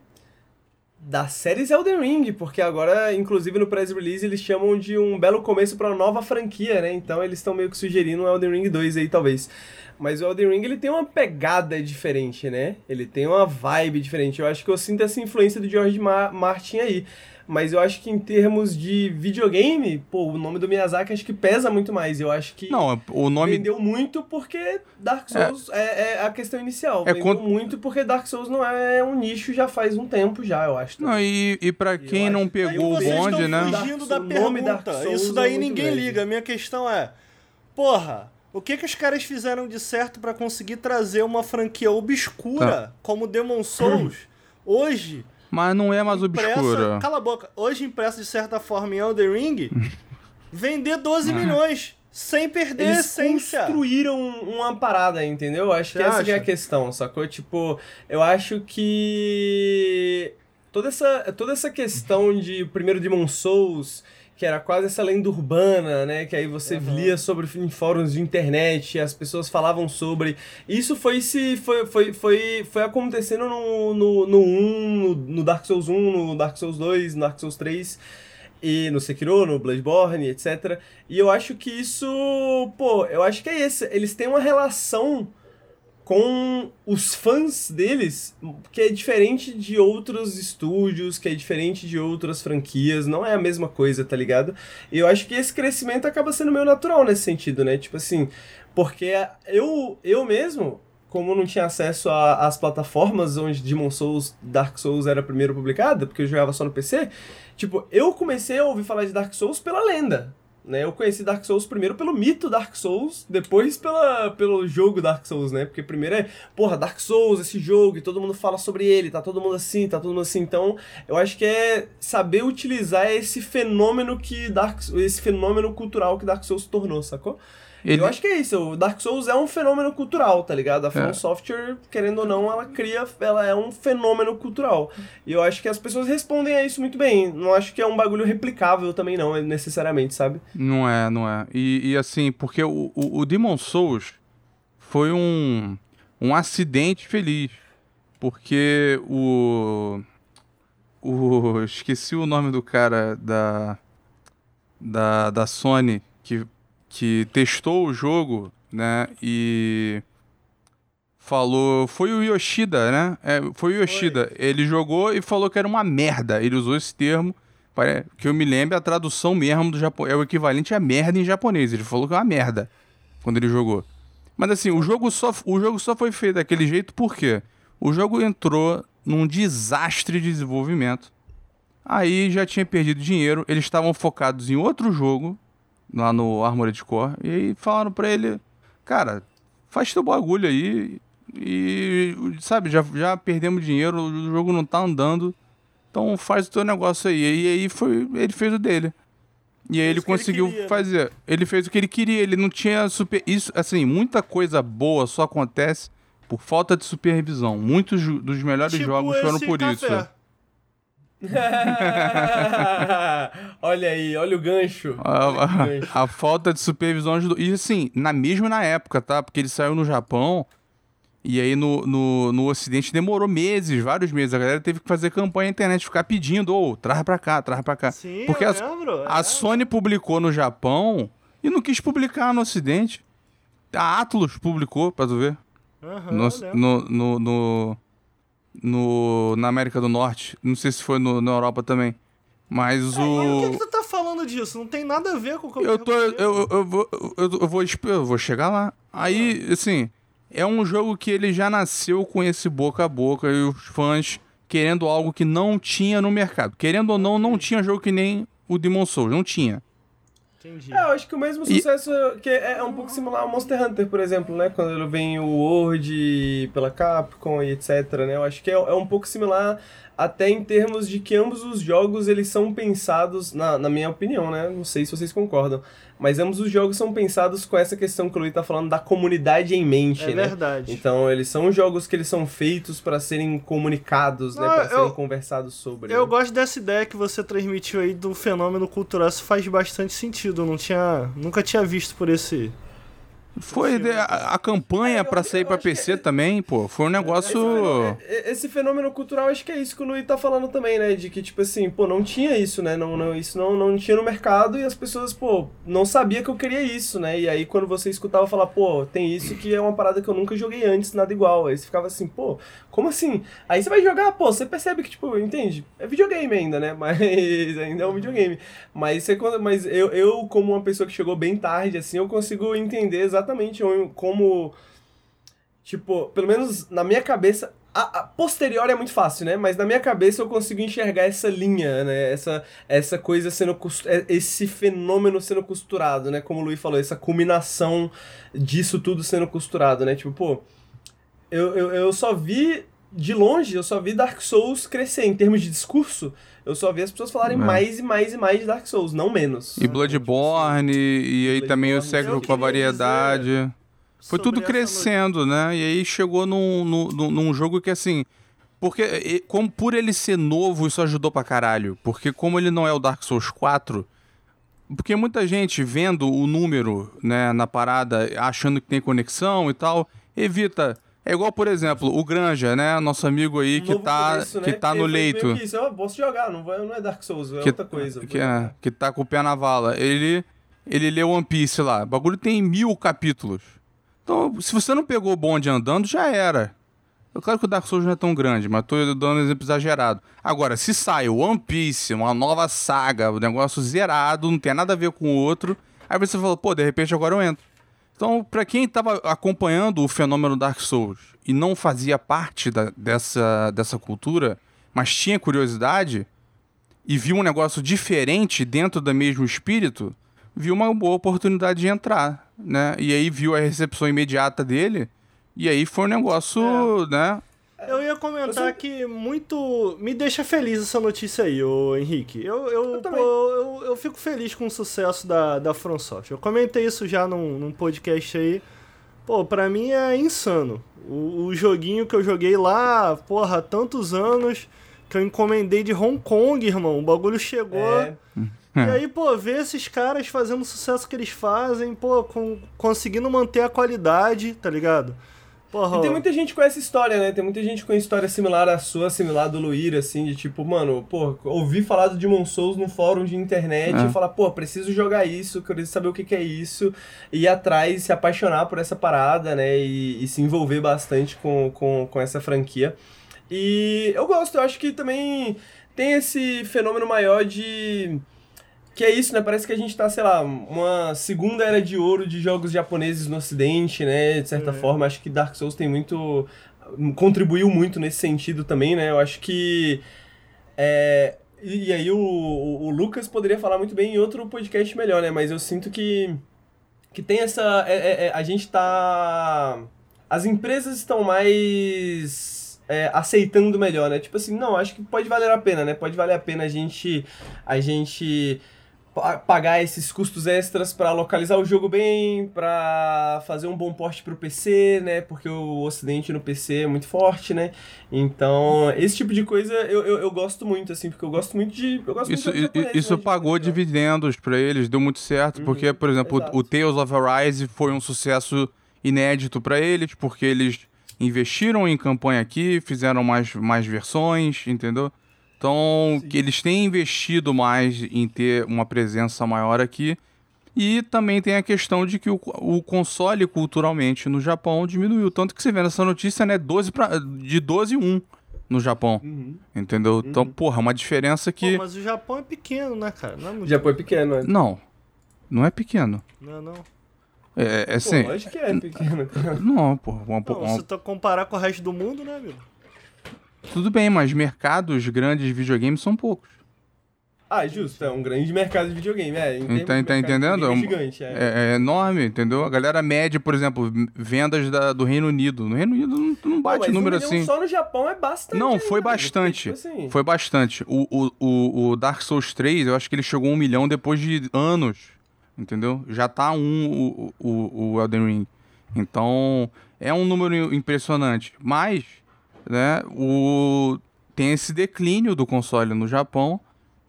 da série Elden Ring, porque agora, inclusive no press release, eles chamam de um belo começo para uma nova franquia, né? Então eles estão meio que sugerindo um Elden Ring 2 aí, talvez. Mas o Elden Ring ele tem uma pegada diferente, né? Ele tem uma vibe diferente. Eu acho que eu sinto essa influência do George Ma Martin aí. Mas eu acho que em termos de videogame, pô, o nome do Miyazaki acho que pesa muito mais. Eu acho que não, o nome vendeu muito porque Dark Souls é, é, é a questão inicial. É vendeu muito porque Dark Souls não é um nicho já faz um tempo já, eu acho. Não, e, e para quem não pegou o bonde, né? Fugindo da pergunta. Isso daí é ninguém grande. liga. A minha questão é, porra, o que que os caras fizeram de certo para conseguir trazer uma franquia obscura tá. como Demon Souls hoje? Mas não é mais impressa, obscura. Cala a boca. Hoje impressa de certa forma em Elden Ring, vender 12 milhões sem perder Eles a essência. construíram uma parada, entendeu? Acho Você que essa é a questão, sacou? Tipo, eu acho que toda essa, toda essa questão de primeiro Demon Souls que era quase essa lenda urbana, né? Que aí você uhum. lia sobre em fóruns de internet, as pessoas falavam sobre. Isso foi se foi, foi, foi, foi acontecendo no, no, no 1, no, no Dark Souls 1, no Dark Souls 2, no Dark Souls 3 e no Sekiro, no Bloodborne, etc. E eu acho que isso, pô, eu acho que é isso. Eles têm uma relação com os fãs deles, que é diferente de outros estúdios, que é diferente de outras franquias, não é a mesma coisa, tá ligado? E eu acho que esse crescimento acaba sendo meio natural nesse sentido, né? Tipo assim, porque eu, eu mesmo, como não tinha acesso às plataformas onde Demon Souls, Dark Souls era primeiro publicada, porque eu jogava só no PC, tipo, eu comecei a ouvir falar de Dark Souls pela lenda, né? Eu conheci Dark Souls primeiro pelo mito Dark Souls, depois pela, pelo jogo Dark Souls, né? Porque primeiro é, porra, Dark Souls, esse jogo, e todo mundo fala sobre ele, tá todo mundo assim, tá todo mundo assim. Então, eu acho que é saber utilizar esse fenômeno que Dark esse fenômeno cultural que Dark Souls tornou, sacou? Ele... Eu acho que é isso. O Dark Souls é um fenômeno cultural, tá ligado? A From é. Software, querendo ou não, ela cria, ela é um fenômeno cultural. E eu acho que as pessoas respondem a isso muito bem. Não acho que é um bagulho replicável também, não, necessariamente, sabe? Não é, não é. E, e assim, porque o, o, o Demon Souls foi um, um acidente feliz. Porque o. O. Esqueci o nome do cara da. Da, da Sony que que testou o jogo, né? E falou. Foi o Yoshida, né? É, foi o Yoshida. Foi. Ele jogou e falou que era uma merda. Ele usou esse termo. Que eu me lembro, a tradução mesmo do japonês. É o equivalente a merda em japonês. Ele falou que é uma merda quando ele jogou. Mas assim, o jogo só, o jogo só foi feito daquele jeito porque o jogo entrou num desastre de desenvolvimento. Aí já tinha perdido dinheiro. Eles estavam focados em outro jogo lá no Armored Core. E aí falaram pra ele, cara, faz teu bagulho aí. E, sabe, já, já perdemos dinheiro, o jogo não tá andando. Então faz o teu negócio aí. E aí foi, ele fez o dele. E aí ele ele conseguiu queria, né? fazer. Ele fez o que ele queria. Ele não tinha super. Isso, assim, muita coisa boa só acontece por falta de supervisão. Muitos dos melhores Tipo jogos foram por café. isso. olha aí, olha o gancho. A, Olha que a- gancho. a falta de supervisão ajudou. E assim, na mesma na época, tá? Porque ele saiu no Japão. E aí no, no, no Ocidente demorou meses, vários meses. A galera teve que fazer campanha na internet, ficar pedindo, ô, traz pra cá, traz pra cá. Sim, Porque eu a, lembro. a é. Sony publicou no Japão e não quis publicar no Ocidente. A Atlus publicou, pra tu ver. Aham, No, no, no, no, no- na América do Norte. Não sei se foi no- na Europa também. Mas E por que, o. que tu tá falando disso? Não tem nada a ver com o que eu tô. Eu, eu, eu vou, eu, eu vou, eu vou chegar lá. Aí, assim, é um jogo que ele já nasceu com esse boca a boca e os fãs querendo algo que não tinha no mercado. Querendo ou não, não tinha jogo que nem o Demon Souls. Não tinha. Entendi. É, eu acho que o mesmo E- sucesso que é é um pouco similar ao Monster Hunter, por exemplo, né? Quando ele vem o World pela Capcom e etc, né? Eu acho que é, é um pouco similar até em termos de que ambos os jogos eles são pensados, na, na minha opinião, né? Não sei se vocês concordam, mas ambos os jogos são pensados com essa questão que o Luiz tá falando da comunidade em mente, É né? verdade. Então, eles são jogos que eles são feitos para serem comunicados, né? Para eu- serem conversados sobre. Eu né? gosto dessa ideia que você transmitiu aí do fenômeno cultural, isso faz bastante sentido. Eu não tinha, nunca tinha visto por esse. Foi a, a campanha É, pra sair pra acho que PC é- também, pô. Foi um negócio. É, Esse fenômeno cultural, acho que é isso que o Luiz tá falando também, né? De que, tipo assim, pô, não tinha isso, né? Não, não, isso não, não tinha no mercado e as pessoas, pô, não sabia que eu queria isso, né? E aí quando você escutava falar, pô, tem isso que é uma parada que eu nunca joguei antes, nada igual. Aí você ficava assim, pô, como assim? Aí você vai jogar, pô, você percebe que, tipo, entende? É videogame ainda, né? Mas ainda é um videogame. Mas, você, mas eu, eu, como uma pessoa que chegou bem tarde, assim, eu consigo entender exatamente onde- como Tipo, pelo menos na minha cabeça, a, a posterior é muito fácil, né? Mas na minha cabeça eu consigo enxergar essa linha, né? Essa, essa coisa sendo. é- Esse fenômeno sendo costurado, né? Como o Luiz falou, essa culminação disso tudo sendo costurado, né? Tipo, pô, eu, eu, eu só vi. De longe, eu só vi Dark Souls crescer em termos de discurso. Eu só vi as pessoas falarem É. mais e mais e mais de Dark Souls, não menos. E Bloodborne, e aí também o eu com a variedade. Foi tudo crescendo, né? E aí chegou num, num, num- jogo que assim. Porque, como por ele ser novo, isso ajudou pra caralho. Porque, como ele não é o Dark Souls 4. Porque muita gente vendo o número, né, na parada, achando que tem conexão e tal, evita. É igual, por exemplo, o Granja, né? Nosso amigo aí que tá, começo, né? que tá Porque no leito. que Isso, eu posso jogar, não, vai, não é Dark Souls, é que, outra coisa. que, é, que tá com o pé na vala. Ele, ele leu One Piece lá. O bagulho tem mil capítulos. Então, se você não pegou o bonde andando, já era. É claro que o Dark Souls não é tão grande, mas tô dando um exemplo exagerado. Agora, se sai o One Piece, uma nova saga, o negócio zerado, não tem nada a ver com o outro, aí você fala, pô, de repente agora eu entro. Então, pra quem tava acompanhando o fenômeno Dark Souls e não fazia parte da- dessa, dessa cultura, mas tinha curiosidade, e viu um negócio diferente dentro do mesmo espírito, viu uma boa oportunidade de entrar, né? E aí viu a recepção imediata dele, e aí foi um negócio, né? Eu ia comentar Você- que muito. Me deixa feliz essa notícia aí, ô Henrique. Eu, eu, Eu pô, eu, eu fico feliz com o sucesso da, da FromSoft. Eu comentei isso já num, num podcast aí. Pô, pra mim é insano. O, o joguinho que eu joguei lá, porra, há tantos anos que eu encomendei de Hong Kong, irmão. O bagulho chegou. É, E aí, pô, ver esses caras fazendo o sucesso que eles fazem, pô, com, conseguindo manter a qualidade, tá ligado? Porra, E tem muita gente com essa história, né? Tem muita gente com história similar à sua, similar do Luíra, assim, de tipo, mano, pô, ouvi falar do Demon Souls num fórum de internet É. e falar, pô, preciso jogar isso, quero saber o que, que é isso, e ir atrás, se apaixonar por essa parada, né? E, e se envolver bastante com, com, com essa franquia. E eu gosto, eu acho que também tem esse fenômeno maior de. Que é isso, né? Parece que a gente tá, sei lá, uma segunda era de ouro de jogos japoneses no ocidente, né? De certa É. forma, acho que Dark Souls tem muito. contribuiu muito nesse sentido também, né? Eu acho que. É, e, aí o, o, o Lucas poderia falar muito bem em outro podcast melhor, né? Mas eu sinto que. Que tem essa. é- é- é, a gente tá. As empresas estão mais. é, aceitando melhor, né? Tipo assim, não, acho que pode valer a pena, né? Pode valer a pena a gente. A gente pagar esses custos extras para localizar o jogo bem, para fazer um bom porte pro PC, né? Porque o ocidente no PC é muito forte, né? Então, esse tipo de coisa eu, eu, eu gosto muito, assim, porque eu gosto muito de. Eu gosto isso muito japonês, isso né, pagou de... dividendos para eles, deu muito certo, uhum, porque, por exemplo, o, o Tales of Arise foi um sucesso inédito para eles, porque eles investiram em campanha aqui, fizeram mais, mais versões, entendeu? Então, que eles têm investido mais em ter uma presença maior aqui. E também tem a questão de que o, o console culturalmente no Japão diminuiu. Tanto que você vê nessa notícia, né? 12 pra, de 12 1 no Japão. Uhum. Entendeu? Uhum. Então, porra, uma diferença que. Pô, mas o Japão é pequeno, né, cara? Não é muito... O Japão é pequeno, né? Não. Não é pequeno. Não, não. É, é assim. Pô, lógico que é pequeno, cara. Não, porra. Uma, não, uma... Se tu comparar com o resto do mundo, né, amigo? Tudo bem, mas mercados grandes de videogames são poucos. Ah, justo, é um grande mercado de videogame, é. Em tá, tá entendendo? É, gigante, é. É, é. enorme, entendeu? A galera mede, por exemplo, vendas da, do Reino Unido. No Reino Unido não, não bate não, número um assim. Só no Japão é bastante. Não, foi ainda, bastante. Tipo assim. Foi bastante. O, o, o, o, Dark Souls 3, eu acho que ele chegou a um milhão depois de anos. Entendeu? Já tá um o, o, o Elden Ring. Então, é um número impressionante. Mas né, o, tem esse declínio do console no Japão.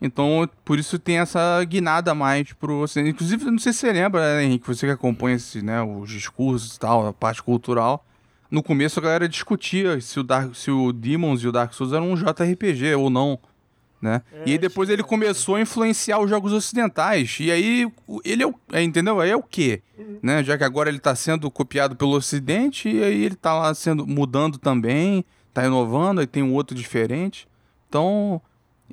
Então, por isso tem essa guinada mais pro ocidente. Inclusive, não sei se você lembra, né, Henrique, você que acompanha esse, né, os discursos e tal, a parte cultural. No começo a galera discutia se o, Dark, se o Demons e o Dark Souls eram um JRPG ou não. Né? É, e aí depois ele começou a influenciar os jogos ocidentais. E aí ele é o. É, entendeu? Aí é o quê? Uhum. Né? Já que agora ele está sendo copiado pelo Ocidente, e aí ele está lá sendo mudando também tá inovando, aí tem um outro diferente. Então,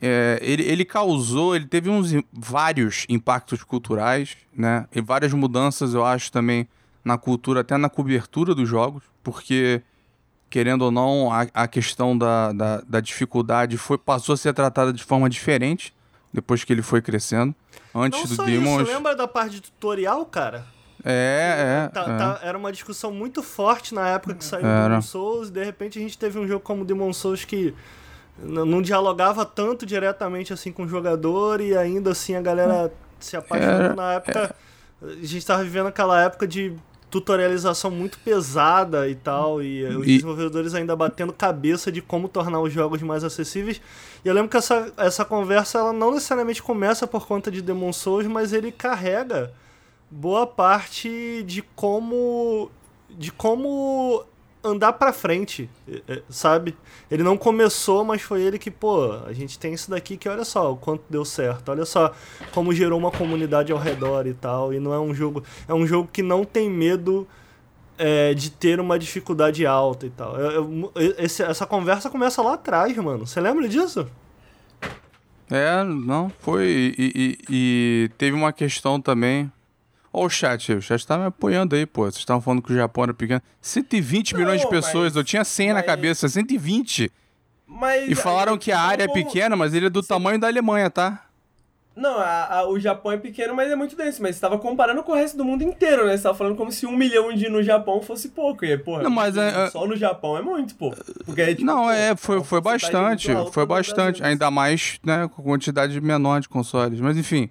é, ele, ele causou, ele teve uns vários impactos culturais, né? E várias mudanças, eu acho, também na cultura, até na cobertura dos jogos, porque, querendo ou não, a, a questão da, da, da dificuldade foi, passou a ser tratada de forma diferente depois que ele foi crescendo. Antes não do Demons. Isso, lembra da parte de tutorial, cara? É, é, tá, é. Tá, era uma discussão muito forte na época que saiu era. Demon Souls, e de repente a gente teve um jogo como Demon Souls que não dialogava tanto diretamente assim com o jogador e ainda assim a galera se apaixonou na época. A gente estava vivendo aquela época de tutorialização muito pesada e tal, e, e, os desenvolvedores ainda batendo cabeça de como tornar os jogos mais acessíveis. E eu lembro que essa, essa conversa ela não necessariamente começa por conta de Demon Souls, mas ele carrega boa parte de como de como andar para frente, é, é, sabe? Ele não começou, mas foi ele que, pô, a gente tem isso daqui que olha só o quanto deu certo. Olha só como gerou uma comunidade ao redor e tal, e não é um jogo, é um jogo que não tem medo é, de ter uma dificuldade alta e tal. Eu, eu, esse, essa conversa começa lá atrás, mano. Você lembra disso? É, não, foi. E, e, e teve uma questão também Ó o chat, o chat tá me apoiando aí, pô. Vocês estavam falando que o Japão era pequeno. 120 não, milhões de pessoas, mas, eu tinha 100 mas, na cabeça, 120. Mas, e falaram que a área é pequena, mas ele é do Sim. tamanho da Alemanha, tá? Não, a, a, o Japão é pequeno, mas é muito denso. Mas você tava comparando com o resto do mundo inteiro, né? Você tava falando como se um milhão de no Japão fosse pouco. E, porra, não, mas é, é, só no Japão é muito, pô. Porque é, tipo, não, é, foi, foi bastante. Foi bastante. Ainda mais, né, com quantidade menor de consoles. Mas enfim.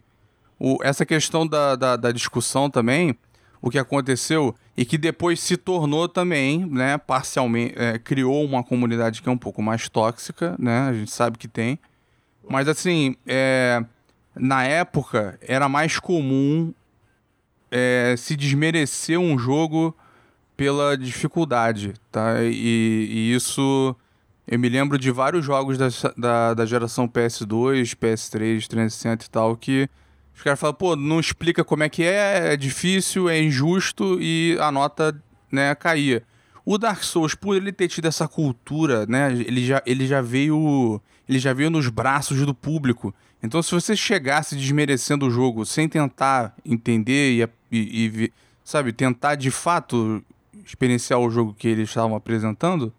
O, essa questão da, da, da, discussão também, o que aconteceu e que depois se tornou também, né, parcialmente, é, criou uma comunidade que é um pouco mais tóxica, né, a gente sabe que tem. Mas assim, é, na época era mais comum é, se desmerecer um jogo pela dificuldade, tá? E, e, isso eu me lembro de vários jogos da, da, da geração PS2, PS3, 360 e tal que os caras falam, pô, não explica como é que é, é difícil, é injusto e a nota, né, caía. O Dark Souls, por ele ter tido essa cultura, né, ele já, ele já veio ele já veio nos braços do público. Então, se você chegasse desmerecendo o jogo sem tentar entender e, e, e sabe, tentar de fato experienciar o jogo que eles estavam apresentando,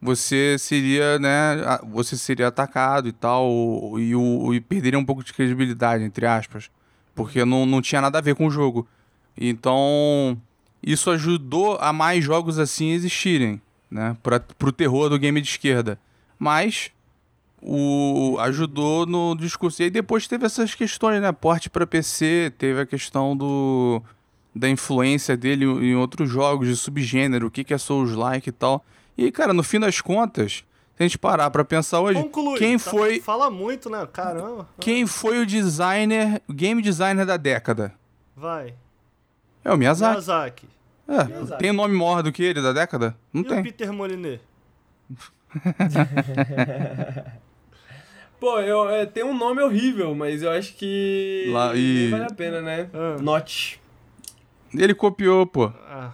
você seria, né, você seria atacado e tal, e, o, e perderia um pouco de credibilidade, entre aspas, porque não, não tinha nada a ver com o jogo. Então, isso ajudou a mais jogos assim existirem, né, para pro terror do game de esquerda. Mas o, ajudou no discurso. E aí depois teve essas questões, né? Porte para PC, teve a questão do da influência dele em outros jogos de subgênero, o que, que é Souls-like e tal. E, cara, no fim das contas, se a gente parar pra pensar hoje, Conclui. quem Tá- foi Fala muito, né? Caramba. quem foi o designer, o game designer da década? Vai. É o Miyazaki. Miyazaki. É, Miyazaki. tem nome maior do que ele da década? Não e o tem. Peter Molyneux? Pô, eu, é, tem um nome horrível, mas eu acho que. Lá- e- vale a pena, né? Ah. Notch. Ele copiou, pô. Ah.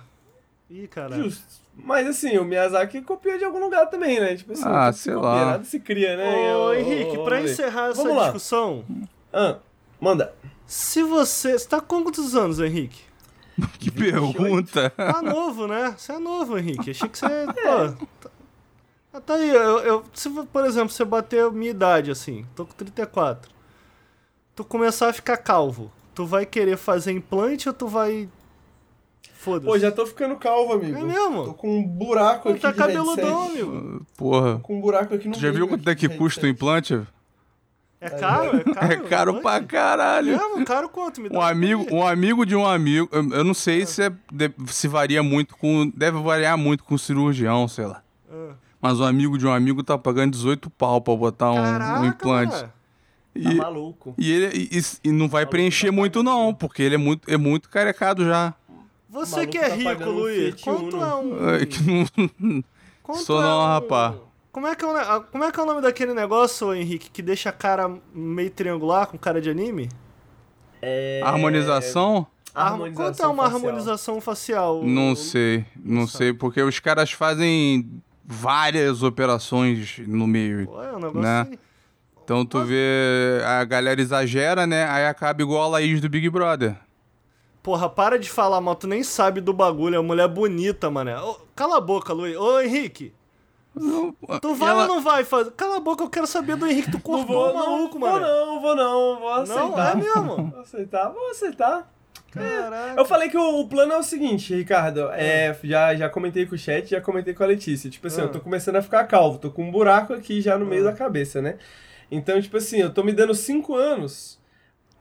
Ih, caralho. Justo. Mas assim, o Miyazaki copiou de algum lugar também, né? Tipo assim, Ah, se sei copia, lá. Nada se cria, né? Ô, Ô, Henrique, ô, pra encerrar essa Vamos lá. discussão, Ah, manda. se você. Você tá com quantos anos, Henrique? Que pergunta. Tá novo, né? Você é novo, Henrique. Achei que você. Pô. Tá, tá aí, eu, eu- se, por exemplo, você bater a minha idade, assim, tô com 34. Tu começar a ficar calvo, tu vai querer fazer implante ou tu vai. Foda-se. Pô, já tô ficando calvo, amigo. É mesmo? Tô com um buraco Pô, aqui tá de cabeludão, headset. amigo. Porra. Tô com um buraco aqui no Tu já viu quanto é que custa o implante? É caro? É caro? É caro pra caralho. É mesmo? Caro quanto? Me dá Um amigo, um amigo de um amigo, eu, eu não sei se, é- se varia muito com. Deve variar muito com o cirurgião, sei lá. Ah. Mas um amigo de um amigo tá pagando 18 pau pra botar um, Caraca, um implante. mano. Tá E, maluco. e ele e, e não vai preencher muito, não, porque ele é muito, é muito carecado já. Você que é tá rico, um Luiz, quanto é um... É que Quanto Sou é não, um- rapá. Como é, que é o, como é que é o nome daquele negócio, Henrique, que deixa a cara meio triangular com cara de anime? É... Harmonização? Harmo- Quanto é uma facial. harmonização facial? Não sei, não sei, porque os caras fazem várias operações no meio. Pô, é um negócio Né? assim. Então tu vê, a galera exagera, né? Aí acaba igual a Laís do Big Brother. Porra, para de falar mal, tu nem sabe do bagulho, é uma mulher bonita, mané. Ô, cala a boca, Luiz. Ô, Henrique, tu vai Ela- ou não vai fazer? Cala a boca, eu quero saber do Henrique, tu Não cortou vou, o maluco, não, vou mano. não, vou não, vou aceitar. Não, é mesmo? Vou aceitar, vou aceitar. Caraca. Eu falei que o, o plano é o seguinte, Ricardo. É, já, já comentei com o chat, já comentei com a Letícia. Tipo assim, Ah. eu tô começando a ficar calvo, tô com um buraco aqui já no meio Ah. da cabeça, né? Então, tipo assim, eu tô me dando cinco anos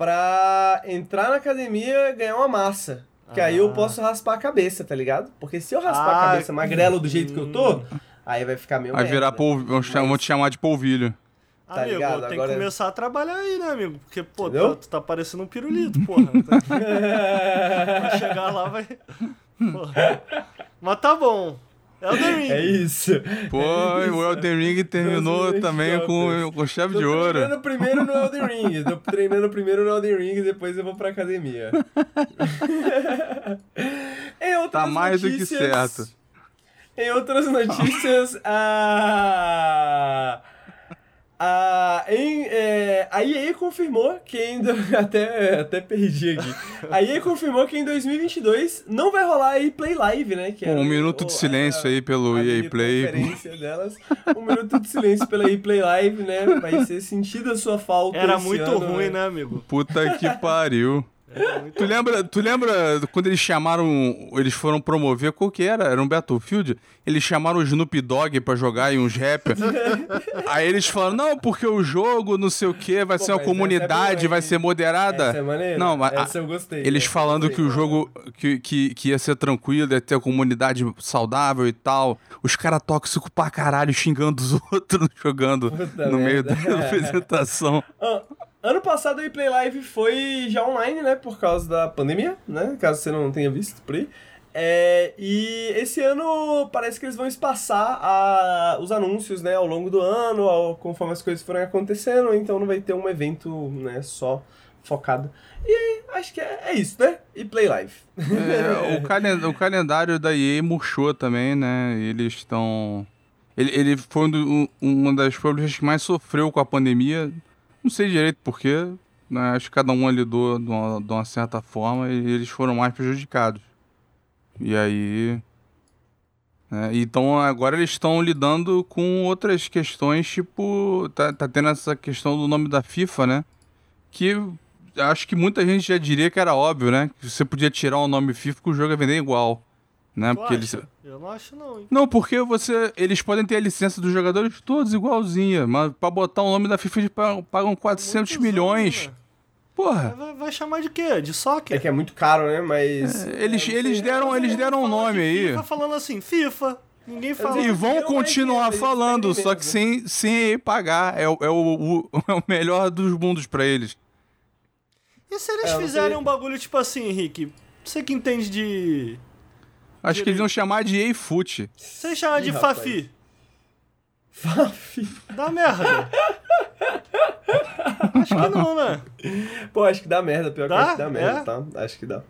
pra entrar na academia e ganhar uma massa. Que aí eu Ah. posso raspar a cabeça, tá ligado? Porque se eu raspar Ah, a cabeça magrelo do jeito que eu tô, aí vai ficar meio Vai virar merda. polvilho, vão cha- vão te chamar de polvilho. tá amigo, ligado? tem Agora- que começar a trabalhar aí, né, amigo? Porque, pô, Entendeu? tá- tu tá parecendo um pirulito, porra. Vai chegar lá, vai. Porra. Mas tá bom. Elden Ring. É isso. Pô, É isso. o Elden Ring terminou Deus também livre, com, com chave Tô de ouro. treinando primeiro no Elden Ring. Tô treinando primeiro no Elden Ring e depois eu vou pra academia. em outras Tá mais do que notícias- certo. Em outras notícias, a. A, em, é, a EA confirmou que ainda. Até, até perdi aqui. A EA confirmou que em 2022 não vai rolar a EA Play Live, né? Que um o- minuto o- de silêncio a- aí pelo a EA Play. delas. Um minuto de silêncio pela EA Play Live, né? Vai ser sentida a sua falta. Era esse muito ano, ruim, né, amigo? Puta que pariu. Muito Tu lembra, tu lembra quando eles chamaram. Eles foram promover. Qual que era? Era um Battlefield? Eles chamaram o Snoop Dogg pra jogar e uns rappers. Aí eles falaram: não, porque o jogo, não sei o que, vai Pô, ser uma é comunidade, boa, vai ser moderada. Essa é maneira? Não, mas. Essa eu gostei. Eles falando gostei. que o jogo que, que, que ia ser tranquilo, ia ter a comunidade saudável e tal. Os caras tóxicos pra caralho xingando os outros jogando Puta no meio da merda. apresentação. Ano passado a Play Live foi já online, né? Por causa da pandemia, né? Caso você não tenha visto por aí. É, e esse ano parece que eles vão espaçar a- os anúncios, né? Ao longo do ano, ao- conforme as coisas forem acontecendo. Então não vai ter um evento, né? Só focado. E acho que é, é isso, né? E Play Live. É, o, calen- o calendário da EA murchou também, né? Eles estão. Ele, ele foi um um- uma das publishers que mais sofreu com a pandemia. Não sei direito porquê. Né? Acho que cada um lidou de uma, de uma certa forma e eles foram mais prejudicados. E aí. né, Então agora eles estão lidando com outras questões, tipo. Tá, tá tendo essa questão do nome da FIFA, né? Que acho que muita gente já diria que era óbvio, né? Que você podia tirar o nome FIFA que o jogo ia vender igual. Né? Tu Porque eles, acha? Eu não acho, não, hein? Não, porque você. Eles podem ter a licença dos jogadores todos igualzinha, mas pra botar o nome da FIFA eles pagam, pagam 400 Muito milhões. né? Porra. Vai, vai chamar de quê? De É soccer? que é muito caro, né? Mas. Eles, é, eles deram, eles deram um nome de aí. FIFA falando assim, FIFA. Ninguém fala. E vão Eles continuar eles falando, só que sem, sem pagar. É, o- é o, o- é o melhor dos mundos pra eles. E se eles É, fizerem sei. um bagulho tipo assim, Henrique? Você que entende de. Acho que eles iam chamar de eFoot. Você chama de Ih, rapaz. Fafi? Fafi. Dá merda. Acho que não, né? Pô, acho que dá merda, pior que Dá? acho que dá merda, É? tá? Acho que dá.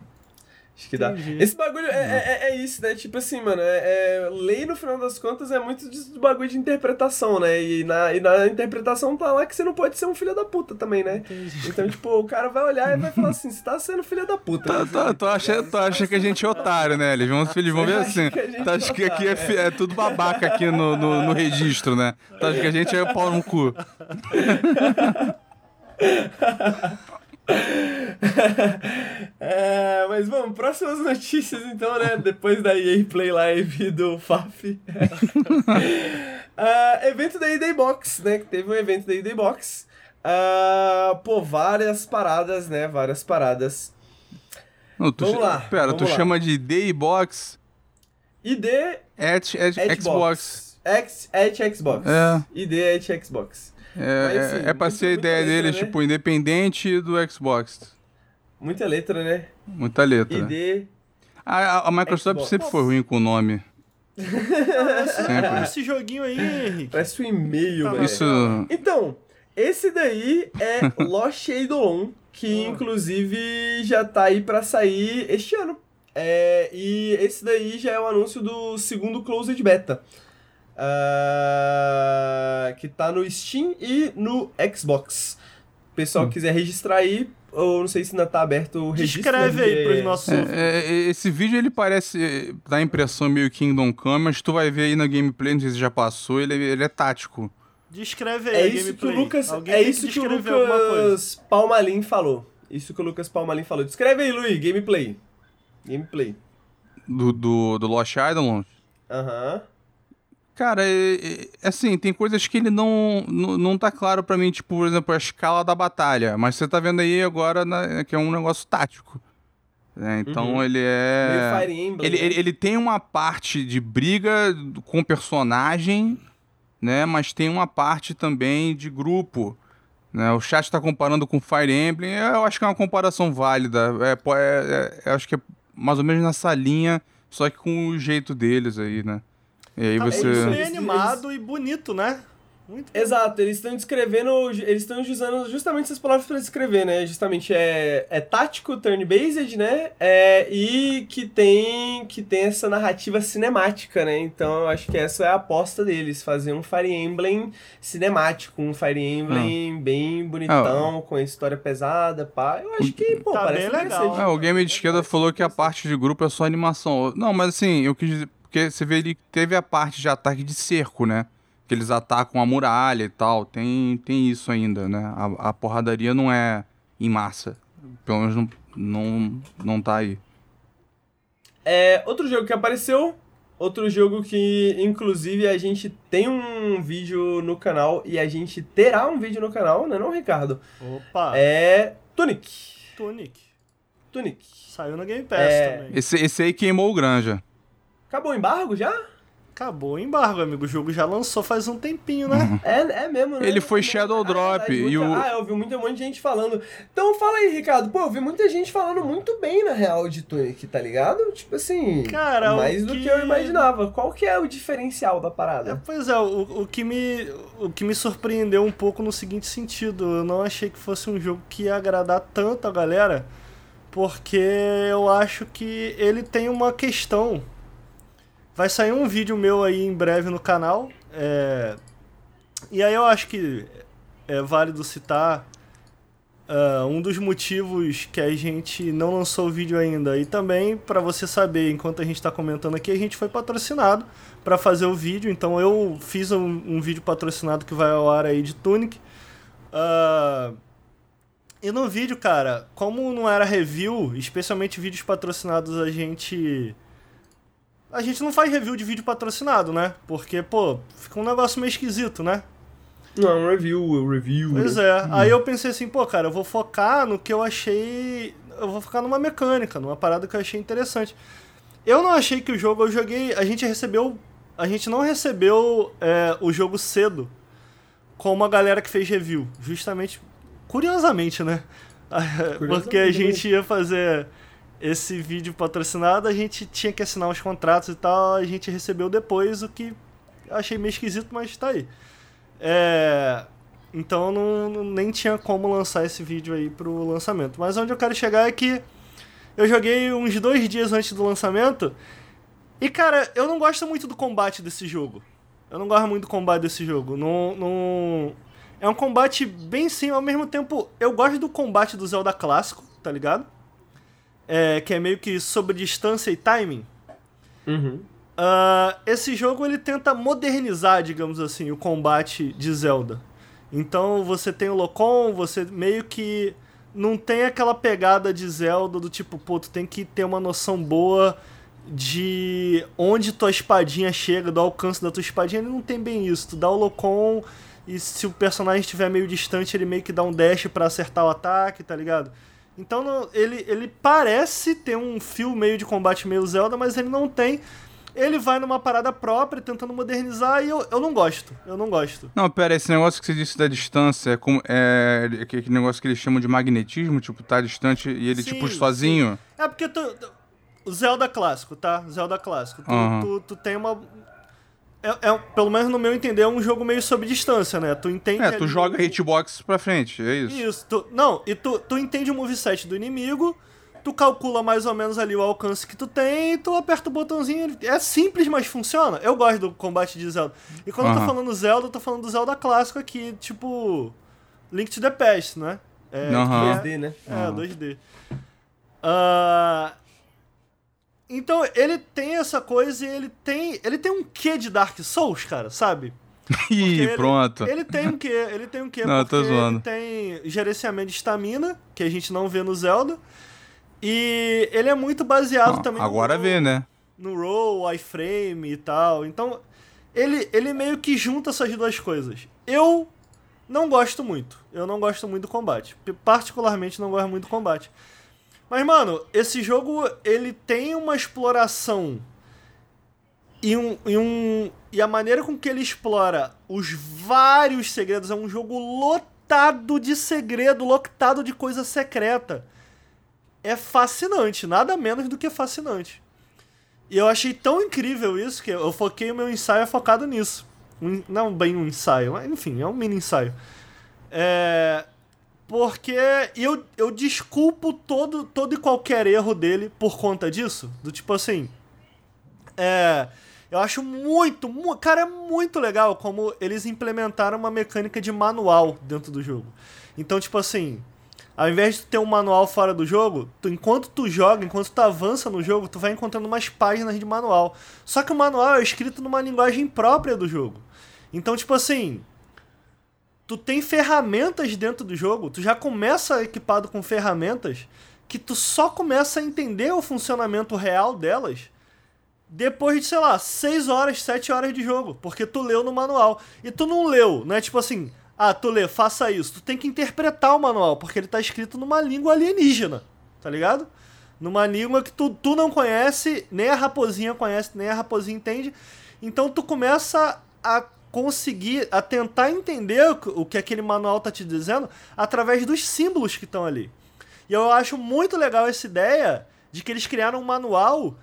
Acho que dá. Entendi. Esse bagulho é, é, é isso, né? Tipo assim, mano, é, é- lei no final das contas é muito de, do bagulho de interpretação, né? E na, e na interpretação tá lá que você não pode ser um filho da puta também, né? Então, tipo, o cara vai olhar e vai falar assim: você tá sendo filho da puta. Tu, né? tu, tu, acha, tu acha que a gente é otário, né? Eles vão, eles vão ver Acha assim. que a gente Tu acha que aqui é, é fi- é tudo babaca aqui no, no, no registro, né? Tu acha que a gente é pau no cu. É, mas vamos, próximas notícias então, né? Depois da EA Play Live do FAF. Ah, evento da EA Box, né? Que teve um evento da EA Box. Ah, pô, várias paradas, né? Várias paradas. Não, tu, Vamos lá, Pera, tu vamos lá. chama de Daybox ID at, at Xbox. Xbox. X, at Xbox. É. ID at Xbox. É, Mas, assim, é, é pra ser a ideia letra, deles, né? tipo, independente do Xbox. Muita letra, né? Muita letra. ID. A, a- a Microsoft Xbox. sempre foi ruim com o nome. Sempre. Esse joguinho aí, Henrique. Parece um e-mail, Tá velho. Isso. Então, esse daí é Lost Eidolon, que inclusive já tá aí pra sair este ano. É, e esse daí já é o anúncio do segundo Closed Beta. Ah, que tá no Steam e no Xbox. O pessoal Hum. quiser registrar aí, ou não sei se ainda tá aberto o registro. Descreve né, aí pros nossos. É, é, esse vídeo ele parece dá a impressão meio Kingdom Come, mas tu vai ver aí na gameplay, não sei se já passou, ele, ele é tático. Descreve aí É isso que o gameplay. Lucas, Alguém é isso que o alguma coisa. Lucas Palmalin falou. Isso que o Lucas Palmalin falou. Descreve aí, Luiz, gameplay. Gameplay. Do, do, do Lost Island. Aham. Cara, é, é- assim, tem coisas que ele não, não, não tá claro pra mim, tipo, por exemplo, a escala da batalha. Mas você tá vendo aí agora na- que é um negócio tático. né? Então Uhum. ele é. Fire Emblem. Ele, né? ele, ele tem uma parte de briga com personagem, né? Mas tem uma parte também de grupo. Né? O chat tá comparando com Fire Emblem. Eu acho que é uma comparação válida. É, é- é- eu acho que é mais ou menos nessa linha, só que com o jeito deles aí, né? E aí Tá você. bem Eles- animado e bonito, né? Muito bem. Exato, eles estão descrevendo, eles estão usando justamente essas palavras para descrever, né? Justamente é, é tático, turn-based, né? É, e que tem que tem essa narrativa cinemática, né? Então eu acho que essa é a aposta deles, fazer um Fire Emblem cinemático, um Fire Ah. Emblem bem bonitão, com a história pesada, pá. Eu acho que, pô, Tá parece bem legal. É, o game de esquerda falou que a parte de grupo é só animação. Não, mas assim, eu quis dizer. Porque você vê ele teve a parte de ataque de cerco, né? Que eles atacam a muralha e tal. Tem, tem isso ainda, né? A, a porradaria não é em massa. Pelo menos não, não, não tá aí. É, outro jogo que apareceu, outro jogo que inclusive a gente tem um vídeo no canal e a gente terá um vídeo no canal, né não, Ricardo? Opa, É Tunic. Tunic. Tunic. Saiu no Game Pass É. também. Esse, esse aí queimou o Granja. Acabou o embargo já? Acabou o embargo, amigo. O jogo já lançou faz um tempinho, né? É, é mesmo, né? Ele foi É. Shadow Ah, Drop e o- Ah, eu ouvi muita, um monte de gente falando. Então fala aí, Ricardo. Pô, eu vi muita gente falando muito bem, na real, de Tunic, tá ligado? Tipo assim, Cara, o mais do que... que- eu imaginava. Qual que é o diferencial da É, parada? pois é, o, o, que me, o que me surpreendeu um pouco no seguinte sentido, eu não achei que fosse um jogo que ia agradar tanto a galera, porque eu acho que ele tem uma questão. Vai sair um vídeo meu aí em breve no canal, é, e aí eu acho que é válido citar ah, um dos motivos que a gente não lançou o vídeo ainda, e também para você saber, enquanto a gente está comentando aqui, a gente foi patrocinado para fazer o vídeo. Então eu fiz um, um vídeo patrocinado que vai ao ar aí de Tunic. Ah, e no vídeo, cara, como não era review, especialmente vídeos patrocinados, a gente a gente não faz review de vídeo patrocinado, né? Porque, pô, fica um negócio meio esquisito, né? Não, review, review. Pois né? é. Aí eu pensei assim, pô, cara, eu vou focar no que eu achei. Eu vou focar numa mecânica, numa parada que eu achei interessante. Eu não achei que o jogo, eu joguei. A gente recebeu. A gente não recebeu é, o jogo cedo como a galera que fez review. Justamente. Curiosamente, né? Porque a gente ia fazer esse vídeo patrocinado, a gente tinha que assinar os contratos e tal, a gente recebeu depois, o que achei meio esquisito, mas tá aí. É, então não, nem tinha como lançar esse vídeo aí pro lançamento. Mas onde eu quero chegar é que eu joguei uns dois dias antes do lançamento. E cara, eu não gosto muito do combate desse jogo. Eu não gosto muito do combate desse jogo. Não, não... É um combate bem sim, ao mesmo tempo eu gosto do combate do Zelda clássico, tá ligado? É, que é meio que sobre distância e timing. Uhum. Uh, esse jogo ele tenta modernizar, digamos assim, o combate de Zelda. Então você tem o Locom, você meio que não tem aquela pegada de Zelda do tipo, pô, tu tem que ter uma noção boa de onde tua espadinha chega, do alcance da tua espadinha. Ele não tem bem isso. Tu dá o Locom e se o personagem estiver meio distante, ele meio que dá um dash para acertar o ataque, tá ligado? Então não, ele, ele parece ter um fio meio de combate meio Zelda, mas ele não tem. Ele vai numa parada própria, tentando modernizar, e eu, eu não gosto. Eu não gosto. Não, pera, esse negócio que você disse da distância, é, como, é aquele negócio que eles chamam de magnetismo, tipo, tá distante e ele, Sim, tipo, sozinho. sim. É porque tu. O Zelda clássico, tá? Zelda clássico. Tu, Aham. tu, tu tem uma. É, é- pelo menos no meu entender, é um jogo meio sob distância, né? Tu entende. É, tu ali joga hitbox pra frente, é isso. Isso, tu, não, e tu, tu entende o moveset do inimigo, tu calcula mais ou menos ali o alcance que tu tem e tu aperta o botãozinho. É simples, mas funciona. Eu gosto do combate de Zelda. E quando eu tô falando Zelda, eu tô falando do Zelda clássico aqui, tipo. Link to the Past, né? É, Aham. que é- 2D, né? é, Aham. 2D. Ah, então, ele tem essa coisa e ele tem. Ele tem um quê de Dark Souls, cara, sabe? Ih, ele- pronto. Ele tem um quê? Ele tem um quê? Não, eu tô porque zoando. ele tem gerenciamento de estamina, que a gente não vê no Zelda. E ele é muito baseado também agora no, vê, né? no roll, iframe e tal. Então, ele, ele meio que junta essas duas coisas. Eu não gosto muito. Eu não gosto muito do combate. Particularmente não gosto muito do combate. Mas, mano, esse jogo, ele tem uma exploração e, um, e, um, e a maneira com que ele explora os vários segredos é um jogo lotado de segredo, lotado de coisa secreta. É fascinante, nada menos do que fascinante. E eu achei tão incrível isso que eu foquei o meu ensaio focado nisso. Um- não bem um ensaio, mas enfim, é um mini ensaio. É, porque eu, eu desculpo todo, todo e qualquer erro dele por conta disso. Do tipo assim. É, eu acho muito, mu cara, é muito legal como eles implementaram uma mecânica de manual dentro do jogo. Então, tipo assim, ao invés de ter um manual fora do jogo, tu, enquanto tu joga, enquanto tu avança no jogo, tu vai encontrando umas páginas de manual. Só que o manual é escrito numa linguagem própria do jogo. Então, tipo assim, tu tem ferramentas dentro do jogo, tu já começa equipado com ferramentas que tu só começa a entender o funcionamento real delas depois de, sei lá, 6 horas, 7 horas de jogo, porque tu leu no manual. E tu não leu, não é tipo assim, ah, tu lê, faça isso. Tu tem que interpretar o manual, porque ele tá escrito numa língua alienígena, tá ligado? Numa língua que tu, tu não conhece, nem a raposinha conhece, nem a raposinha entende. Então tu começa a conseguir, a tentar entender o que- aquele manual tá te dizendo através dos símbolos que estão ali. E eu acho muito legal essa ideia de que eles criaram um manual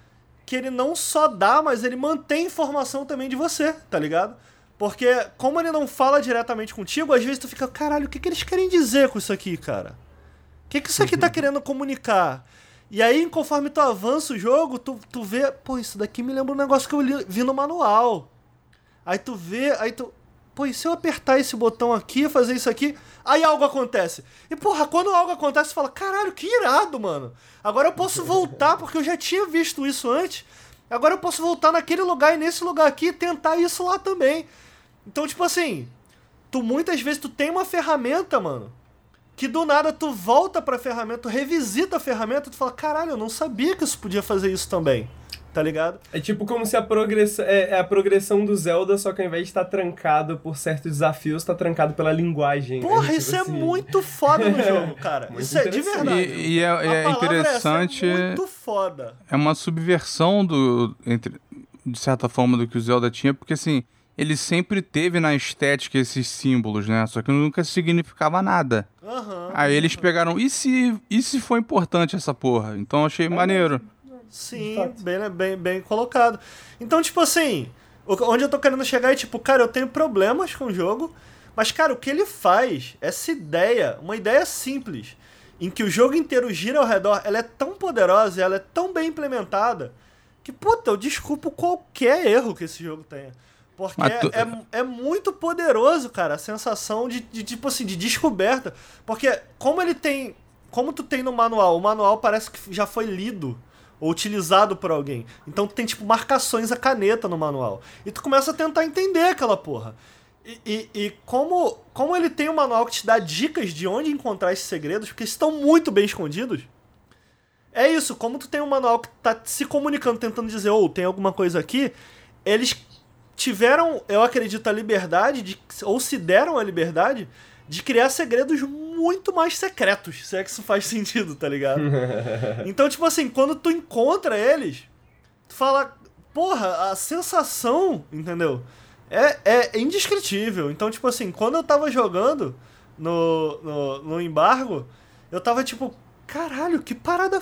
que ele não só dá, mas ele mantém informação também de você, tá ligado? Porque como ele não fala diretamente contigo, às vezes tu fica, caralho, o que, que eles querem dizer com isso aqui, cara? O que, que isso aqui tá querendo comunicar? E aí, conforme tu avança o jogo, tu, tu vê, pô, isso daqui me lembra um negócio que eu li- vi no manual. Aí tu vê, aí tu. Pô, e se eu apertar esse botão aqui, fazer isso aqui, aí algo acontece. E porra, quando algo acontece, você fala, caralho, que irado, mano. Agora eu posso voltar, porque eu já tinha visto isso antes. Agora eu posso voltar naquele lugar e nesse lugar aqui e tentar isso lá também. Então, tipo assim, tu muitas vezes tu tem uma ferramenta, mano, que do nada tu volta pra ferramenta, tu revisita a ferramenta tu fala, caralho, eu não sabia que isso podia fazer isso também. Tá ligado? É tipo como se a progressão. É, é a progressão do Zelda, só que ao invés de estar trancado por certos desafios, tá trancado pela linguagem. né? Porra, Tipo isso é assim. muito foda no jogo, cara. Muito isso é de interessante. verdade. E, e é, A é palavra interessante. Essa é muito foda. é uma subversão do entre de certa forma do que o Zelda tinha, porque assim, ele sempre teve na estética esses símbolos, né? Só que nunca significava nada. Aham. Aí eles pegaram, e se, e se foi importante essa porra? Então eu achei maneiro. Sim, bem, bem, bem colocado. Então, tipo assim, o- onde eu tô querendo chegar é tipo, cara, eu tenho problemas com o jogo, mas, cara, o que ele faz, essa ideia, uma ideia simples, em que o jogo inteiro gira ao redor, ela é tão poderosa, ela é tão bem implementada, que, puta, eu desculpo qualquer erro que esse jogo tenha. Porque tu- é, é muito poderoso, cara, a sensação de, de, tipo assim, de descoberta. Porque como ele tem. Como tu tem no manual, o manual parece que já foi lido ou utilizado por alguém. Então tem, tipo, marcações a caneta no manual. E tu começa a tentar entender aquela porra. E, e, e como, como ele tem um manual que te dá dicas de onde encontrar esses segredos, porque estão muito bem escondidos. É isso, como tu tem um manual que tá se comunicando, tentando dizer, ou tem alguma coisa aqui, eles tiveram, eu acredito, a liberdade, de, ou se deram a liberdade, de criar segredos muito mais secretos, se é que isso faz sentido, tá ligado? então, tipo assim, quando tu encontra eles, tu fala, porra, a sensação, entendeu? É, é indescritível. Então, tipo assim, quando eu tava jogando no, no, no embargo, eu tava tipo, caralho, que parada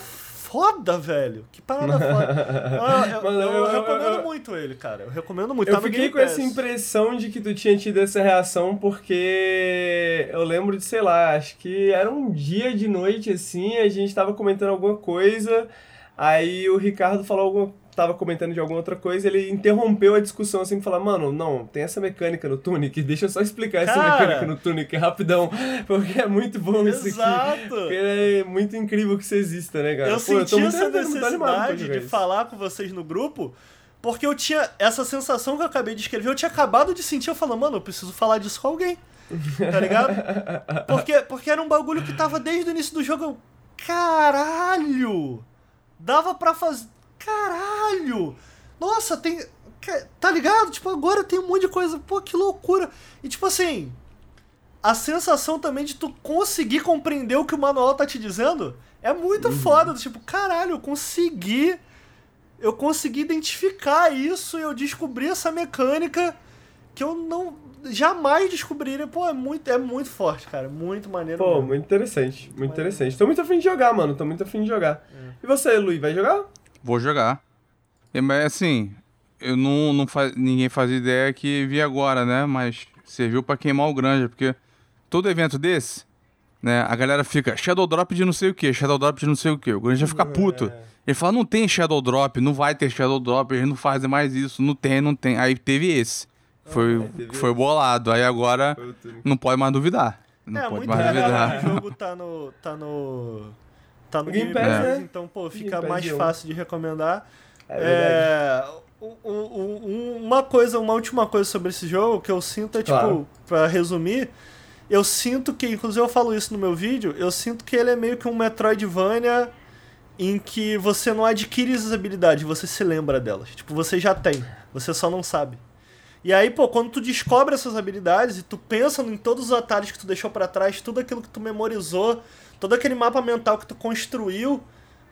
foda, velho. Que parada foda. Ah, eu, Mano, eu eu- eu- recomendo eu- muito ele, cara. Eu recomendo muito. Eu Tá fiquei com essa impressão de que tu tinha tido essa reação porque eu lembro de, sei lá, acho que era um dia de noite assim, a gente tava comentando alguma coisa, aí o Ricardo falou alguma. Tava comentando de alguma outra coisa, ele interrompeu a discussão assim, falar, mano, não, tem essa mecânica no Tunic, deixa eu só explicar essa Cara! mecânica no Tunic rapidão, porque é muito bom isso aqui. Exato. Porque é muito incrível que isso exista, né, cara? Eu Pô, senti muito- essa necessidade de isso. falar com vocês no grupo, porque eu tinha essa sensação que eu acabei de escrever, eu tinha acabado de sentir, eu falando, mano, eu preciso falar disso com alguém. Tá ligado? Porque, porque era um bagulho que tava desde o início do jogo. eu, Caralho! Dava pra fazer. Caralho! Nossa, tem. Tá ligado? Tipo, agora tem um monte de coisa. Pô, que loucura! E tipo assim. A sensação também de tu conseguir compreender o que o manual tá te dizendo é muito Uhum. foda. Tipo, caralho, eu consegui. Eu consegui identificar isso e eu descobri essa mecânica que eu não jamais descobriria. Pô, é muito, é muito forte, cara. Muito maneiro. Pô, mesmo. muito interessante, muito interessante. Tô muito afim de jogar, mano, tô muito afim de jogar. E você, Luiz, vai jogar? Vou jogar. É, Mas assim, eu não, não faz, ninguém fazia ideia que vi agora, né? Mas serviu pra queimar o Granja, porque todo evento desse, né? A galera fica Shadow Drop de não sei o que, Shadow Drop de não sei o que. O Granja fica puto. Ele fala, não tem Shadow Drop, não vai ter Shadow Drop, eles não fazem mais isso, não tem, não tem. Aí teve esse. Foi, teve foi bolado. Aí agora não pode mais duvidar. Não é, pode mais legal duvidar. o jogo tá no. tá no. Tá no Game Pass, né? então, pô, fica mais um. fácil de recomendar. É. É, um- uma coisa, uma última coisa sobre esse jogo que eu sinto é, tipo, Claro. pra resumir, eu sinto que, inclusive eu falo isso no meu vídeo, eu sinto que ele é meio que um Metroidvania em que você não adquire essas habilidades, você se lembra delas. Tipo, você já tem, você só não sabe. E aí, pô, quando tu descobre essas habilidades e tu pensa em todos os atalhos que tu deixou pra trás, tudo aquilo que tu memorizou, todo aquele mapa mental que tu construiu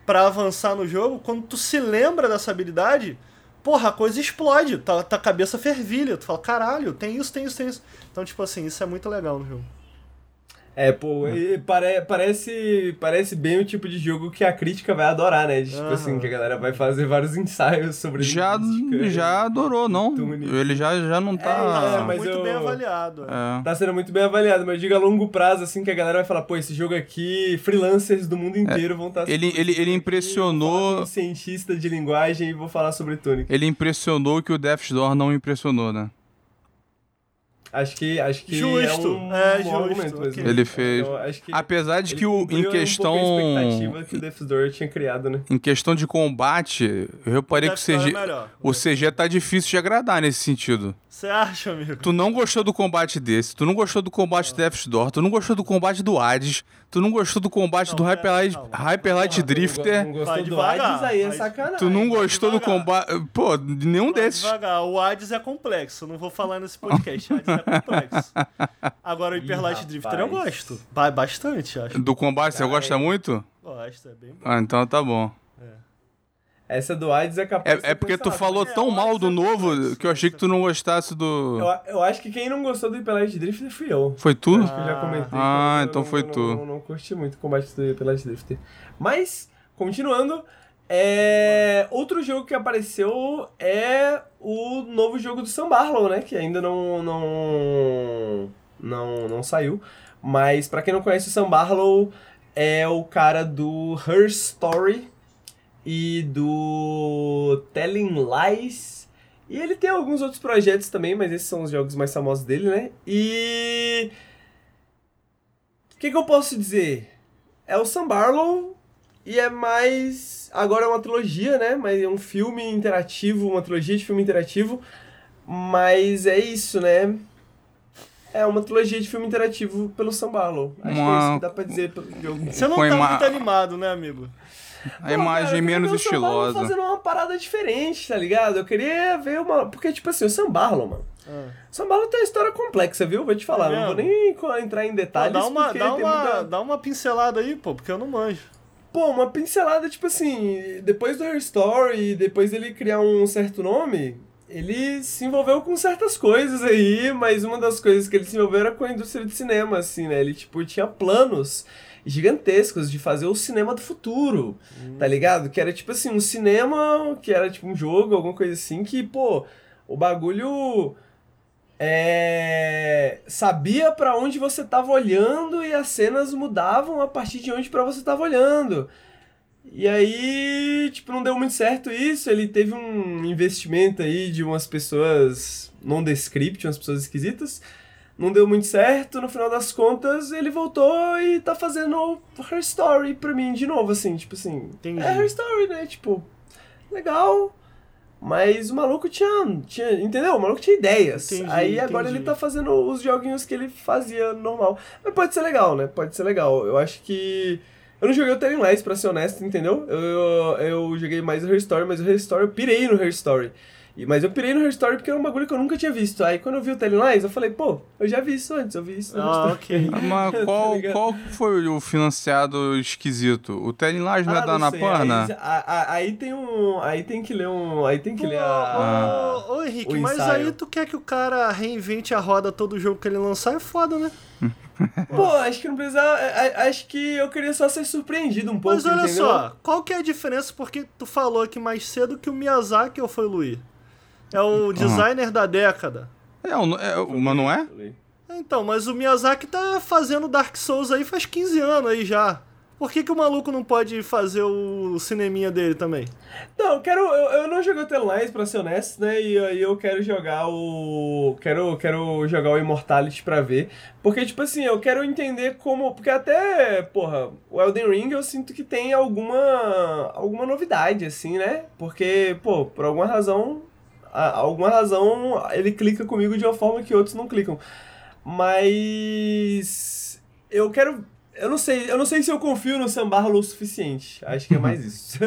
pra avançar no jogo, quando tu se lembra dessa habilidade, porra, a coisa explode, tua, tua cabeça fervilha, tu fala, caralho, tem isso, tem isso, tem isso. Então, tipo assim, isso é muito legal no jogo. É, pô, e pare- parece, parece bem o tipo de jogo que a crítica vai adorar, né? De, tipo assim, que a galera vai fazer vários ensaios sobre Já, crítica. já adorou, não? Ele já, já não É, tá. mas muito eu- bem avaliado. é. É. Tá sendo muito bem avaliado, mas eu digo a longo prazo, assim, que a galera vai falar, pô, esse jogo aqui, freelancers do mundo inteiro vão estar... É, Ele- ele- ele impressionou- Um cientista de linguagem e vou falar sobre Tunic. Ele impressionou que o Death's Door não impressionou, né? Acho que, acho que Justo, é um, é, um justo, argumento ok. mesmo. Ele fez. Eu acho que Apesar de que o, em um questão. expectativa que o Death's Door tinha criado, né? Em questão de combate, eu reparei que o Death Door é CG. melhor. O CG tá difícil de agradar nesse sentido. Você acha, amigo? Tu não gostou do combate desse, tu não gostou do combate do Death's Door, tu não gostou do combate do Hades, tu não gostou do combate Não, do pera, Hyperlight, calma. Hyperlight Não Drifter, gostou Vai do Hades, aí é sacanagem. tu não gostou do combate. Pô, nenhum Vai desses. devagar, o Hades é complexo, não vou falar nesse podcast, o Hades é complexo. Agora o Hyper Light Drifter eu gosto, Ba- bastante, acho. Do combate, você gosta muito? Gosto, é bem bom. Ah, então tá bom. Essa do Hades é capaz de É, é porque tu falou É, tão o mal do é novo que eu achei que tu não gostasse do. Eu, eu acho que quem não gostou do Hyperlight Drifter fui eu. Foi tu? Acho que eu já comentei. Ah, eu então não- foi não- tu. Não, não curti muito o combate do Hyperlight Drifter. Mas, continuando, é... outro jogo que apareceu é o novo jogo do Sam Barlow, né? Que ainda não, não, não, não saiu. Mas, pra quem não conhece o Sam Barlow, é o cara do Her Story e do Telling Lies. E ele tem alguns outros projetos também, mas esses são os jogos mais famosos dele, né? E. O que, que eu posso dizer? É o Sam Barlow e é mais. Agora é uma trilogia, né? Mas é um filme interativo, uma trilogia de filme interativo. Mas é isso, né? É uma trilogia de filme interativo pelo Sam Barlow. Acho que é Uma- isso que dá pra dizer pelo jogo. Você não Com tá ima- muito animado, né, amigo? A Pô, imagem cara, eu queria menos estilosa. fazendo uma parada diferente, tá ligado? Eu queria ver uma. Porque, tipo assim, o Sam Barlow, mano. Ah. O Sam Barlow tem uma história complexa, viu? Vou te falar. É não vou nem entrar em Pô, detalhes. dá uma, dá, uma, muita- dá uma pincelada aí, pô, porque eu não manjo. Pô, uma pincelada, tipo assim, depois do Her Story, depois dele criar um certo nome, ele se envolveu com certas coisas aí, mas uma das coisas que ele se envolveu era com a indústria de cinema, assim, né? Ele, tipo, tinha planos gigantescos de fazer o cinema do futuro, tá ligado? Que era, tipo assim, um cinema, que era, tipo, um jogo, alguma coisa assim, que, pô, o bagulho... É, sabia pra onde você tava olhando e as cenas mudavam a partir de onde pra você tava olhando. E aí, tipo, não deu muito certo isso. Ele teve um investimento aí de umas pessoas nondescript, umas pessoas esquisitas. Não deu muito certo. No final das contas, ele voltou e tá fazendo Her Story pra mim de novo, assim, tipo assim. Entendi. É Her Story, né? Tipo, legal. Mas o maluco tinha, tinha. Entendeu? O maluco tinha ideias. Entendi, Aí agora entendi. ele tá fazendo os joguinhos que ele fazia normal. Mas pode ser legal, né? Pode ser legal. Eu acho que. Eu não joguei o Telling Lies, pra ser honesto, entendeu? Eu, eu, eu joguei mais o Her Story, mas o Her Story, eu pirei no Her Story. E, mas eu pirei no Her Story porque era um bagulho que eu nunca tinha visto. Aí quando eu vi o Telling Lies, eu falei, pô, eu já vi isso antes, eu vi isso no Her Ah, Story. ok. Mas Tá qual, ligado? qual foi o financiado esquisito? O Telling Lies não é Ah, da não sei, Anapana? Aí, aí tem um. Aí tem que ler um. Aí tem que ler a. Ah. Ô, ô, Henrique, o mas aí tu quer que o cara reinvente a roda todo jogo que ele lançar é foda, né? Pô, acho que não precisa. a- a- Acho que eu queria só ser surpreendido um pouco. Mas olha entendeu? só, qual que é a diferença? Porque tu falou aqui mais cedo que o Miyazaki ou foi o Luiz? É o designer da década. É, o- é, o- mas não é? Então, mas o Miyazaki tá fazendo Dark Souls aí faz 15 anos aí já. Por que, que o maluco não pode fazer o cineminha dele também? Não, eu quero. Eu, eu não joguei o Lies, pra ser honesto, né? E aí eu quero jogar o. Quero, quero jogar o Immortality pra ver. Porque, tipo assim, eu quero entender como. Porque até, porra, o Elden Ring eu sinto que tem alguma. alguma novidade, assim, né? Porque, pô, por alguma razão. A- alguma razão ele clica comigo de uma forma que outros não clicam. Mas. Eu quero. Eu não sei, eu não sei se eu confio no Sam Barlow o suficiente. Acho que é mais isso.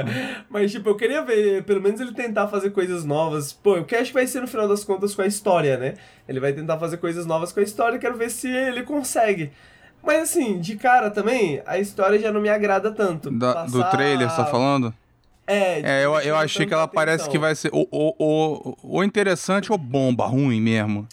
Mas, tipo, eu queria ver, pelo menos ele tentar fazer coisas novas. Pô, o que acho que vai ser no final das contas com a história, né? Ele vai tentar fazer coisas novas com a história, quero ver se ele consegue. Mas assim, de cara também, a história já não me agrada tanto. Da- do Passar- trailer, você tá falando? É, É, eu, eu achei que ela parece atenção. que vai ser ou, ou, ou, ou interessante ou bomba, ruim mesmo.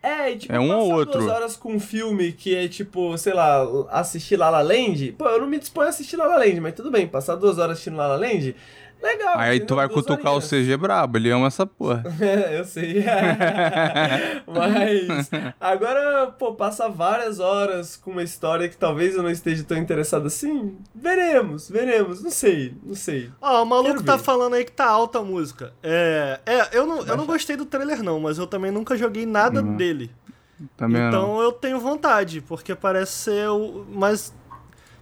É, tipo, É um ou passar outro. duas horas com um filme que é tipo, sei lá, assistir La La Land. Pô, eu não me disponho a assistir La La Land, mas tudo bem, passar duas horas assistindo La La Land, legal. Aí tu vai cutucar o horinhas. CG brabo, ele ama essa porra. É, eu sei. Mas agora, pô, passa várias horas com uma história que talvez eu não esteja tão interessado assim. Veremos, veremos. Não sei, não sei. Ó, o maluco Quero tá ver. falando aí que tá alta a música. É, é eu, não, eu não gostei do trailer não, mas eu também nunca joguei nada Uhum. dele. Também então não. eu tenho vontade, porque parece ser o. Mas.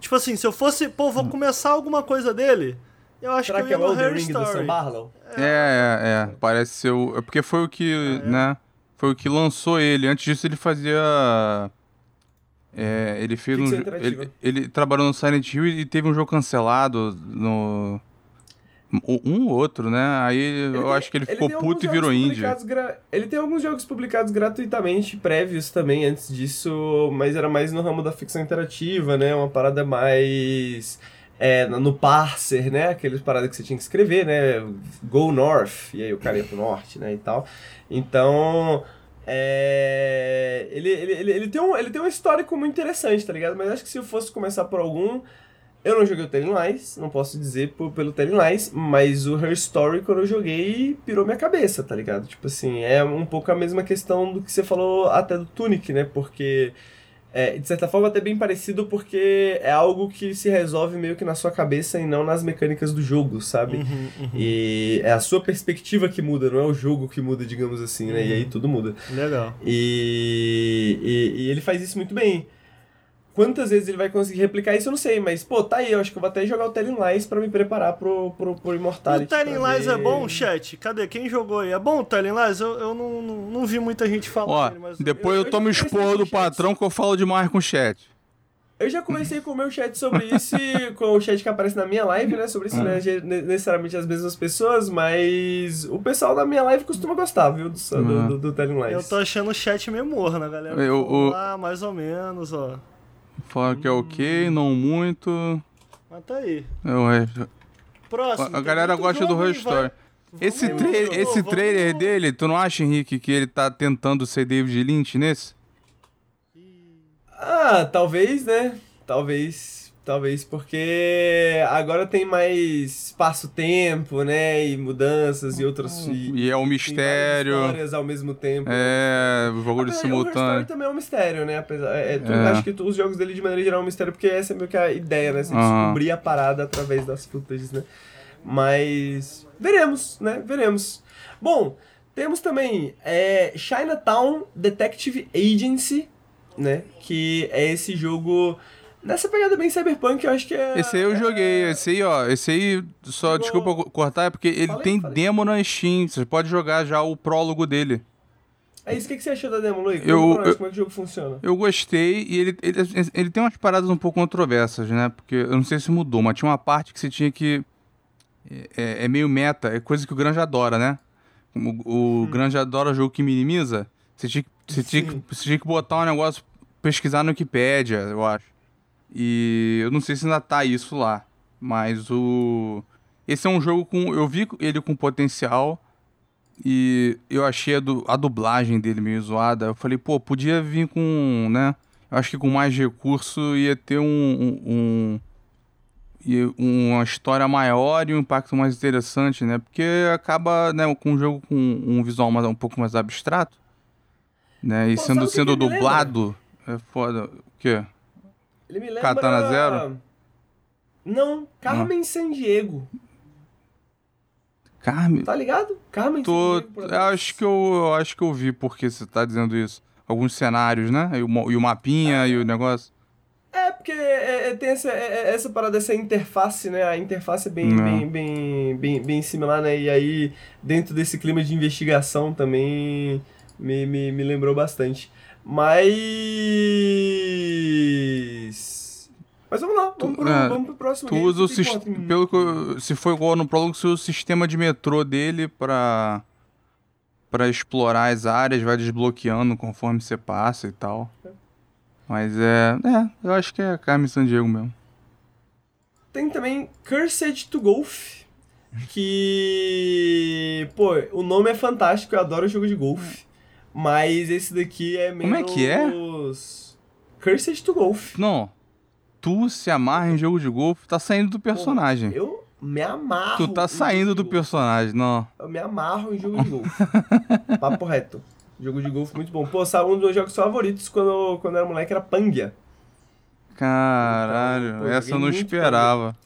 Tipo assim, se eu fosse. Pô, vou começar alguma coisa dele. Eu acho Será que que é o Elden Ring do Sam Story. Barlow? É, é, é. Parece ser o. É porque foi o que, né? Foi o que lançou ele. Antes disso ele fazia. É, ele fez um. Ele, ele trabalhou no Silent Hill e teve um jogo cancelado no. Um ou outro, né? Aí eu tem- acho que ele ficou puto e virou indie. gra- Ele tem alguns jogos publicados gratuitamente, prévios também, antes disso, mas era mais no ramo da ficção interativa, né? Uma parada mais. É, no parser, né? Aqueles paradas que você tinha que escrever, né? Go North, e aí o cara ia pro norte, né? E tal. Então. É, ele, ele, ele, ele, tem um, ele tem um histórico muito interessante, tá ligado? Mas acho que se eu fosse começar por algum. Eu não joguei o Telling Lies, não posso dizer por, pelo Telling Lies, mas o Her Story, quando eu joguei, pirou minha cabeça, tá ligado? Tipo assim, é um pouco a mesma questão do que você falou até do Tunic, né? Porque, é, de certa forma, até bem parecido, porque é algo que se resolve meio que na sua cabeça e não nas mecânicas do jogo, sabe? Uhum, uhum. E é a sua perspectiva que muda, não é o jogo que muda, digamos assim, né? E aí tudo muda. Legal. E, e, e ele faz isso muito bem. Quantas vezes ele vai conseguir replicar isso, eu não sei, mas, pô, tá aí, eu acho que eu vou até jogar o Telling Lies pra me preparar pro, pro, pro Immortality. o Telling Lies ver- é bom, chat? Cadê? Quem jogou aí? É bom o Telling Lies? Eu, eu não, não, não vi muita gente falar Ó, dele, mas... depois eu- eu, eu tomo esporro do patrão que eu falo demais com o chat. Eu já conversei com o meu chat sobre isso, e com o chat que aparece na minha live, né? Sobre isso, né? ne- Necessariamente as mesmas pessoas, mas o pessoal da minha live costuma gostar, viu? Do, do, Uhum. do, do Telling Lies. Eu tô achando o chat meio morno, né, galera? Eu- o- lá, mais ou menos, ó. Falaram que é ok, não muito. Mas tá aí. Eu, Próximo. a galera gosta do? Vai- Story. Esse, Vamos- tra- vamos- esse vamos- trailer dele, tu não acha, Henrique, que ele tá tentando ser David Lynch nesse? Ah, talvez, né? Talvez. Talvez porque agora tem mais espaço-tempo, né? E mudanças e outros. E, E é um mistério. histórias ao mesmo tempo. É, o jogo de Apesar- O simultâneo. também é um mistério, né? Apesar, é, tu- É. Acho que tu- os jogos dele de maneira geral é um mistério, porque essa é meio que a ideia, né? Você Aham. descobrir a parada através das footages, né? Mas veremos, né? Veremos. Bom, temos também é, Chinatown Detective Agency, né? Que é esse jogo nessa pegada bem cyberpunk, eu acho que é. Esse aí eu joguei, esse aí, ó, esse aí, só Jogou- desculpa co- cortar, é porque ele Falei, tem falei. demo na Steam, você pode jogar já o prólogo dele. É isso, o que que você achou da demo, Luiz? Eu- nós eu- Como é que o jogo funciona? Eu gostei e ele, ele, ele tem umas paradas um pouco controversas, né? Porque eu não sei se mudou, mas tinha uma parte que você tinha que. É, é meio meta, é coisa que o Granja adora, né? O, o Granja adora jogo que minimiza. Você tinha, que- você, tinha você tinha que botar um negócio, pesquisar no Wikipedia, eu acho. E eu não sei se ainda tá isso lá. Mas o. Esse é um jogo com. Eu vi ele com potencial. E eu achei a, du- a dublagem dele meio zoada. Eu falei, pô, podia vir com, né? Eu acho que com mais recurso ia ter um, um, um- uma história maior e um impacto mais interessante, né? Porque acaba, né, com um jogo com um visual mais, um pouco mais abstrato, né? E Pô, sendo, sendo dublado, é foda. O quê? Ele me lembra. Katana Zero? Não, Carmen Sandiego. Carme, Tá ligado? Carmen tô, eu acaso. acho que eu, acho que eu vi porque você tá dizendo isso. Alguns cenários, né? E o, e o mapinha e o negócio. É, porque é, é, tem essa, é, é, essa parada, essa interface, né? A interface é bem, Não. bem, bem, bem, bem similar, né? E aí, dentro desse clima de investigação também me, me, me lembrou bastante. Mas. Mas vamos lá, vamos pro, é, vamos pro próximo Tu game. usa o sistema. Pelo que Se for igual no prólogo, você usa o sistema de metrô dele pra. pra explorar as áreas, vai desbloqueando conforme você passa e tal. Mas é. É, eu acho que é Carmen Sandiego mesmo. Tem também Cursed to Golf. Que. Pô, o nome é fantástico, eu adoro jogo de golfe. Mas esse daqui é menos. Como é que é? Cursed to Golf. Não. Tu se amarra em jogo de golfe, tá saindo do personagem. Eu me amarro. Tu tá saindo do personagem, não. Eu me amarro em jogo de golfe. Papo reto. Jogo de golfe muito bom. Pô, sabe, um dos meus jogos favoritos quando, eu- quando eu era moleque era Pangia. Caralho, Então, pô, essa eu não esperava.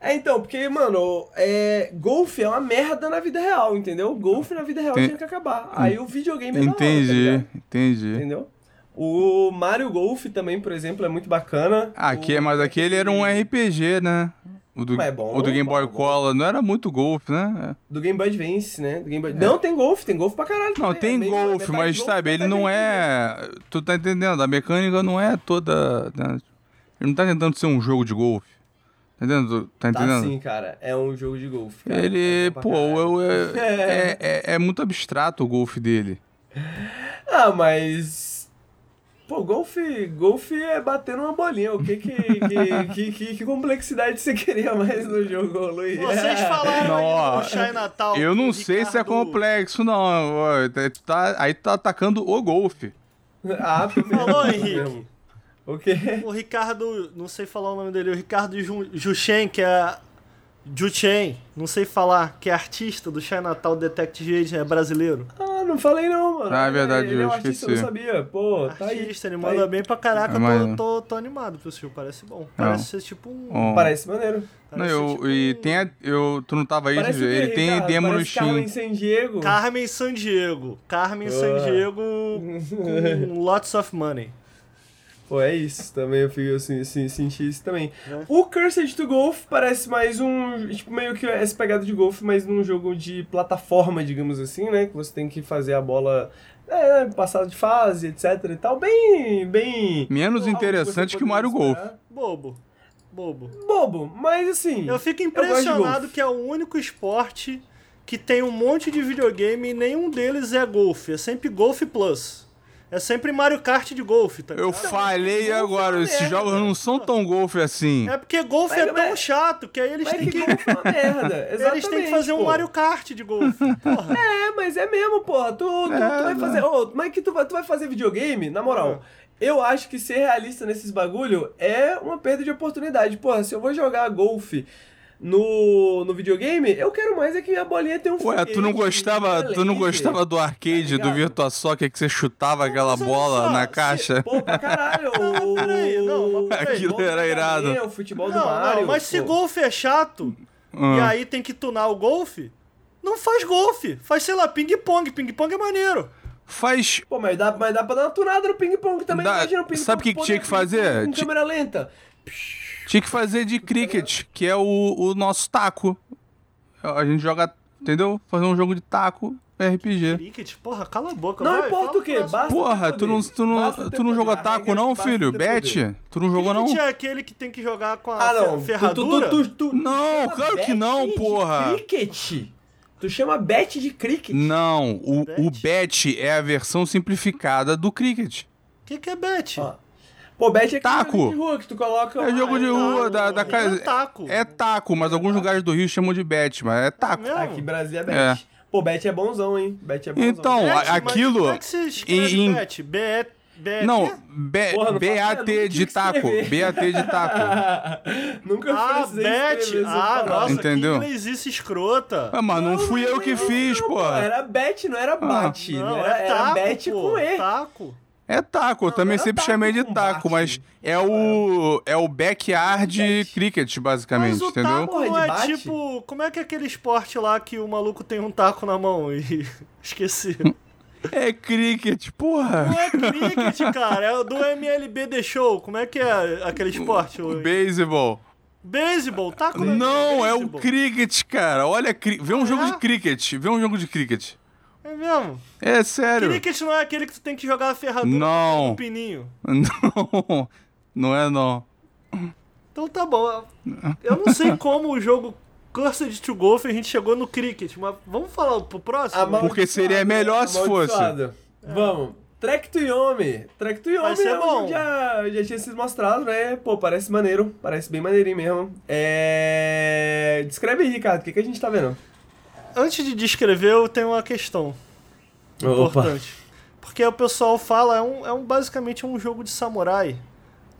É, então, porque, mano, é, golfe é uma merda na vida real, entendeu? Golfe na vida real Tem- tinha que acabar. Aí o videogame é hora, tá Entendi, ligado? entendi. Entendeu? O Mario Golf também, por exemplo, é muito bacana. Aqui, O- mas aquele era um RPG, né? O do, é bom, o do Game Boy bom, bom. Color não era muito golfe, né? Do Game Boy Advance, né? Do Game Boy... Não, tem golfe, tem golfe pra caralho. Não, tem É golfe, mas golfe, sabe, ele não é. Tu tá entendendo? A mecânica não é toda. né? Ele não tá tentando ser um jogo de golfe. Tá entendendo? Tá Tá entendendo? sim, cara. É um jogo de golfe. cara. Ele, É pô, caralho. eu, é, é, é- é muito abstrato o golfe dele. Ah, mas. Pô, golfe, golfe é bater numa bolinha. O que que, que, que, que, que complexidade você queria mais no jogo, Luiz? Vocês falaram Não, aí ó, Shine Natal. Eu não sei se é complexo, não. ó, tá- tá- aí tá atacando o golfe. Ah. Falou, Henrique. O quê? O Ricardo, não sei falar o nome dele, o Ricardo Ju- Juchen, que é. Juchen, não sei falar, que é artista do Shine Natal Detective Agent, é brasileiro. Ah, não falei não, mano. Ah, é verdade, ele é eu um artista, eu esqueci. não sabia. Pô, tá aí. Artista, ele tá manda aí. bem pra caraca, É, eu tô, tô, tô animado pro filme, parece bom. Parece ser tipo um. Ó, Parece maneiro. não, eu, tipo e um- tem a, eu, tu não tava aí, Parece o quê, ele tem Ricardo? demo no Parece Carmen Steam. San Diego. Carmen Sandiego. Carmen Boa. Sandiego com lots of money. Pô, é isso. Também eu, fico, eu se- se- senti isso também. É. O Cursed to Golf parece mais um. Tipo, meio que essa pegada de golfe, mas num jogo de plataforma, digamos assim, né? Que você tem que fazer a bola. É, passar de fase, etc e tal. Bem. bem Menos interessante que o Mario Golf. Bobo. Bobo. Bobo, mas assim. Eu fico impressionado golfe. que é o único esporte que tem um monte de videogame e nenhum deles é golfe. É sempre Golf Plus. É sempre Mario Kart de golfe, tá Eu ligado? falei golfe é agora, uma esses merda. jogos não são tão golfe assim. É porque golfe Mas- é tão mas- chato que aí eles têm que que. golfe é uma merda. Eles têm que fazer um. Mario Kart de golfe. Porra. É, mas é mesmo, porra. Tu, tu, tu É, vai né? fazer. Ô, mas que tu vai, tu vai fazer videogame? Na moral, eu acho que ser realista nesses bagulho é uma perda de oportunidade. Porra, se eu vou jogar golfe no, no videogame, eu quero mais é que minha bolinha tenha um Ué, tu não gostava, tu não gostava do arcade, Tá do Virtua Soccer que você chutava aquela mas olha bola só, na se- caixa? Pô, pra caralho. Não, mas peraí, não, mas peraí. Aquilo era do irado. Galinha, O futebol do Não, Mario. não, mas se pô. golfe é chato e Ah. aí tem que tunar o golfe, não faz golfe. Faz, sei lá, ping-pong. Ping-pong é maneiro. Faz. Pô, mas dá, mas dá pra dar uma tunada no ping-pong também. Dá- Imagina o ping-pong. sabe o que que tinha que fazer? Com câmera lenta. Tinha que fazer de cricket, que é o, o nosso taco. A gente joga, entendeu? Fazer um jogo de taco RPG. Cricket, porra, cala a boca. Não vai, importa o quê, basta Porra, tu não, tu não, Basta tu não jogou taco não, filho? Bet? Tu não jogou não? Cricket é aquele que tem que jogar com a Ah, não. Ferradura? Tu, tu, tu, tu, Não, claro que bet não, porra. Cricket. Tu chama bet de cricket. Não, o, o Bet? bet é a versão simplificada do cricket. O que, que é bet? Ó. Pô, bet é Taco. jogo de rua que tu coloca... É jogo de rua, da, da é casa. taco. É taco, mas alguns lugares do Rio chamam de bet, mas é taco. Aqui em Brasília é bet. É. Pô, bet é bonzão, hein? Bet é bonzão. Então, Bet, aquilo Como é que se escreve em- em- bet? B B Não? B- Porra, não BAT de taco. BAT de taco. Nunca Ah, bet. Ah, nossa, Entendeu? que inglês escrota. Ah, mas não fui eu que fiz, Não, pô. Era bet, não era bate. Não, não, era, é era taco, bet pô. com E. Taco. É taco, eu também sempre taco chamei de taco, bate. mas é o é o backyard Bet. cricket, basicamente, Mas o entendeu? taco não é bate? tipo... Como é que é aquele esporte lá que o maluco tem um taco na mão e... Esqueci. É cricket, porra. Não é cricket, cara. É o do MLB The Show. Como é que é aquele esporte? O... Baseball. Beisebol. Taco não, Não, é o beisebol. cricket, cara. Olha, cri- vê um Ah, jogo é? de cricket. Vê um jogo de cricket. É mesmo. É sério. Cricket não é aquele que tu tem que jogar a ferradura Não. no pininho. Não, não é não. Então tá bom. Eu não sei como o jogo Cursed to Golf a gente chegou no cricket, mas vamos falar pro próximo? Porque seria melhor se fosse. amaldiçoado. Vamos. Trek to Yomi. Trek to Yomi Vai ser é um bom. já, já tinha sido mostrado, né? Pô, parece maneiro. Parece bem maneirinho mesmo. É... Descreve aí, Ricardo. O que, que a gente tá vendo? Antes de descrever, eu tenho uma questão importante. Porque o pessoal fala, é um, é um basicamente um jogo de samurai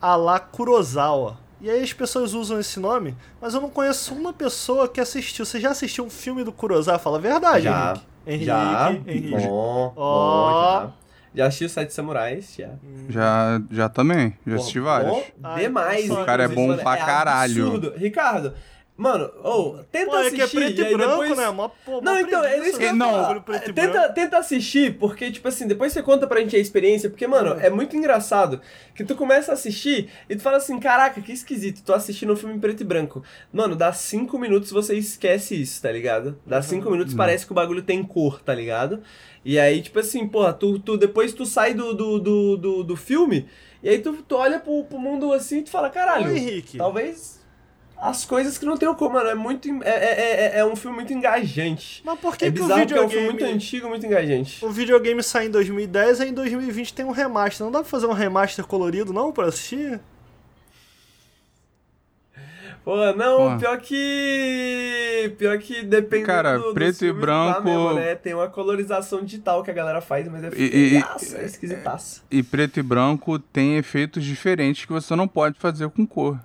a la Kurosawa. E aí as pessoas usam esse nome, mas eu não conheço uma pessoa que assistiu. Você já assistiu um filme do Kurosawa? Fala a verdade, Já. Henrique. já. Henrique, Henrique. Bom, Ó. bom, já. Já assisti os Sete Samurais, já. Já, já também. Já assisti vários. bom demais. O cara é bom pra caralho. absurdo. Ricardo, Mano, ô, tenta Pô, é assistir. que é preto e e branco, depois... né? Mó, pô, Não, então, é isso que eu né? Não, Bagulho preto e branco. Tenta, tenta assistir, porque, tipo assim, depois você conta pra gente a experiência, porque, mano, é muito engraçado que tu começa a assistir e tu fala assim, caraca, que esquisito, tô assistindo um filme em preto e branco. Mano, dá cinco minutos você esquece isso, tá ligado? Dá cinco minutos parece que o bagulho tem cor, tá ligado? E aí, tipo assim, porra, tu, tu, depois tu sai do, do, do, do, do filme e aí tu, tu olha pro, pro mundo assim e tu fala, caralho, Ô, Henrique. talvez as coisas que não tem como, mano, é muito, é, é, é, é um filme muito engajante. Mas por que, é que o porque é um filme videogame... muito antigo, muito engajante. O videogame sai em 2010 e em 2020 tem um remaster. Não dá pra fazer um remaster colorido, não, pra assistir? Pô, não, Porra. pior que. Pior que depende Cara, do, preto e branco- mesmo, né? Tem uma colorização digital que a galera faz, mas é E- e- feiaço, é esquisitaço. E preto e branco tem efeitos diferentes que você não pode fazer com cor.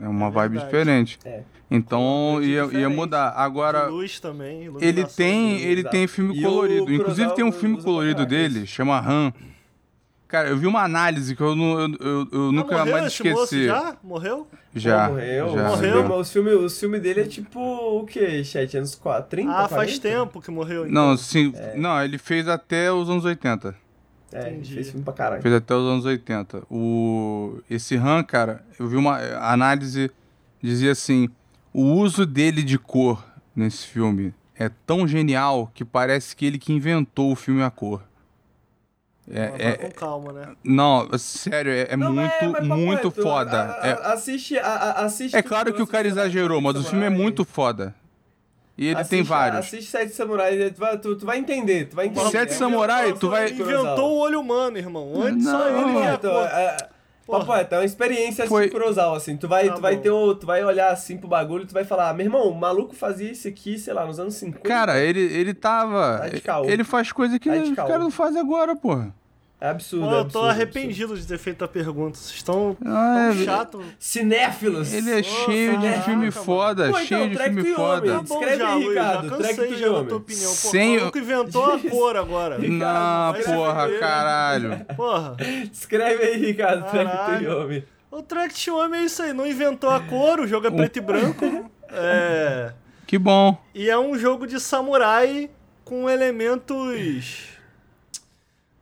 É uma É vibe verdade. diferente. É. Então ia, ia mudar. Agora, De luz também, ele tem, ele exato. tem filme E colorido. Inclusive tem um filme colorido caraca dele, isso. chama Han. Cara, eu vi uma análise que eu, não, eu, eu, eu Ah, nunca morreu mais esqueci. já? Morreu? Já. Pô, morreu, já, morreu, já. Mas os filmes os filme dele é tipo o quê? Chat? Anos 4, 30? ah, faz 40? tempo que morreu. então. Não, sim, não, ele fez até os anos 80. É, Entendi. fez filme pra caralho. Fez até os anos 80. O... Esse Han, cara, eu vi uma análise, dizia assim, o uso dele de cor nesse filme é tão genial que parece que ele que inventou o filme a cor. É, Mas é- com calma, né? não, sério, é, é Não, muito, papo muito foda. a- a- É, assiste, a- assiste. é claro que o cara exagerou, mas o filme é muito foda. E ele tem Assiste- vários. Assiste Sete Samurais, tu vai, tu, tu vai entender, tu vai entender. Sete É Samurai, tu vai- Inventou o olho humano, irmão. Antes só Não. ele que ia, Então, pô. é, é uma experiência Foi- assim Kurosawa, assim. Tu vai, Tá tu vai ter o, tu vai olhar assim pro bagulho e tu vai falar, meu irmão, o maluco fazia isso aqui, sei lá, nos anos 50. Cara, ele, ele tava. Tá. Ele faz coisa que Tá os caras não fazem agora, porra. É absurdo, Pô, eu absurdo, tô é arrependido de ter feito a pergunta. Vocês estão Ah, tão é- chato. absurdo. Cinéfilos! Ele é cheio de caraca, filme mano. foda, Pô, então, cheio de track filme foda. Tá bom Escreve já, aí, Ricardo, já cansei já da homem. tua opinião. Pô, Sem- o maluco inventou a cor agora. Não, porra, fuder. caralho. Porra. Escreve aí, Ricardo, track to homem. O Track to Homem é isso aí. Não inventou a cor, o jogo é preto e branco. É... Que bom. E é um jogo de samurai com elementos.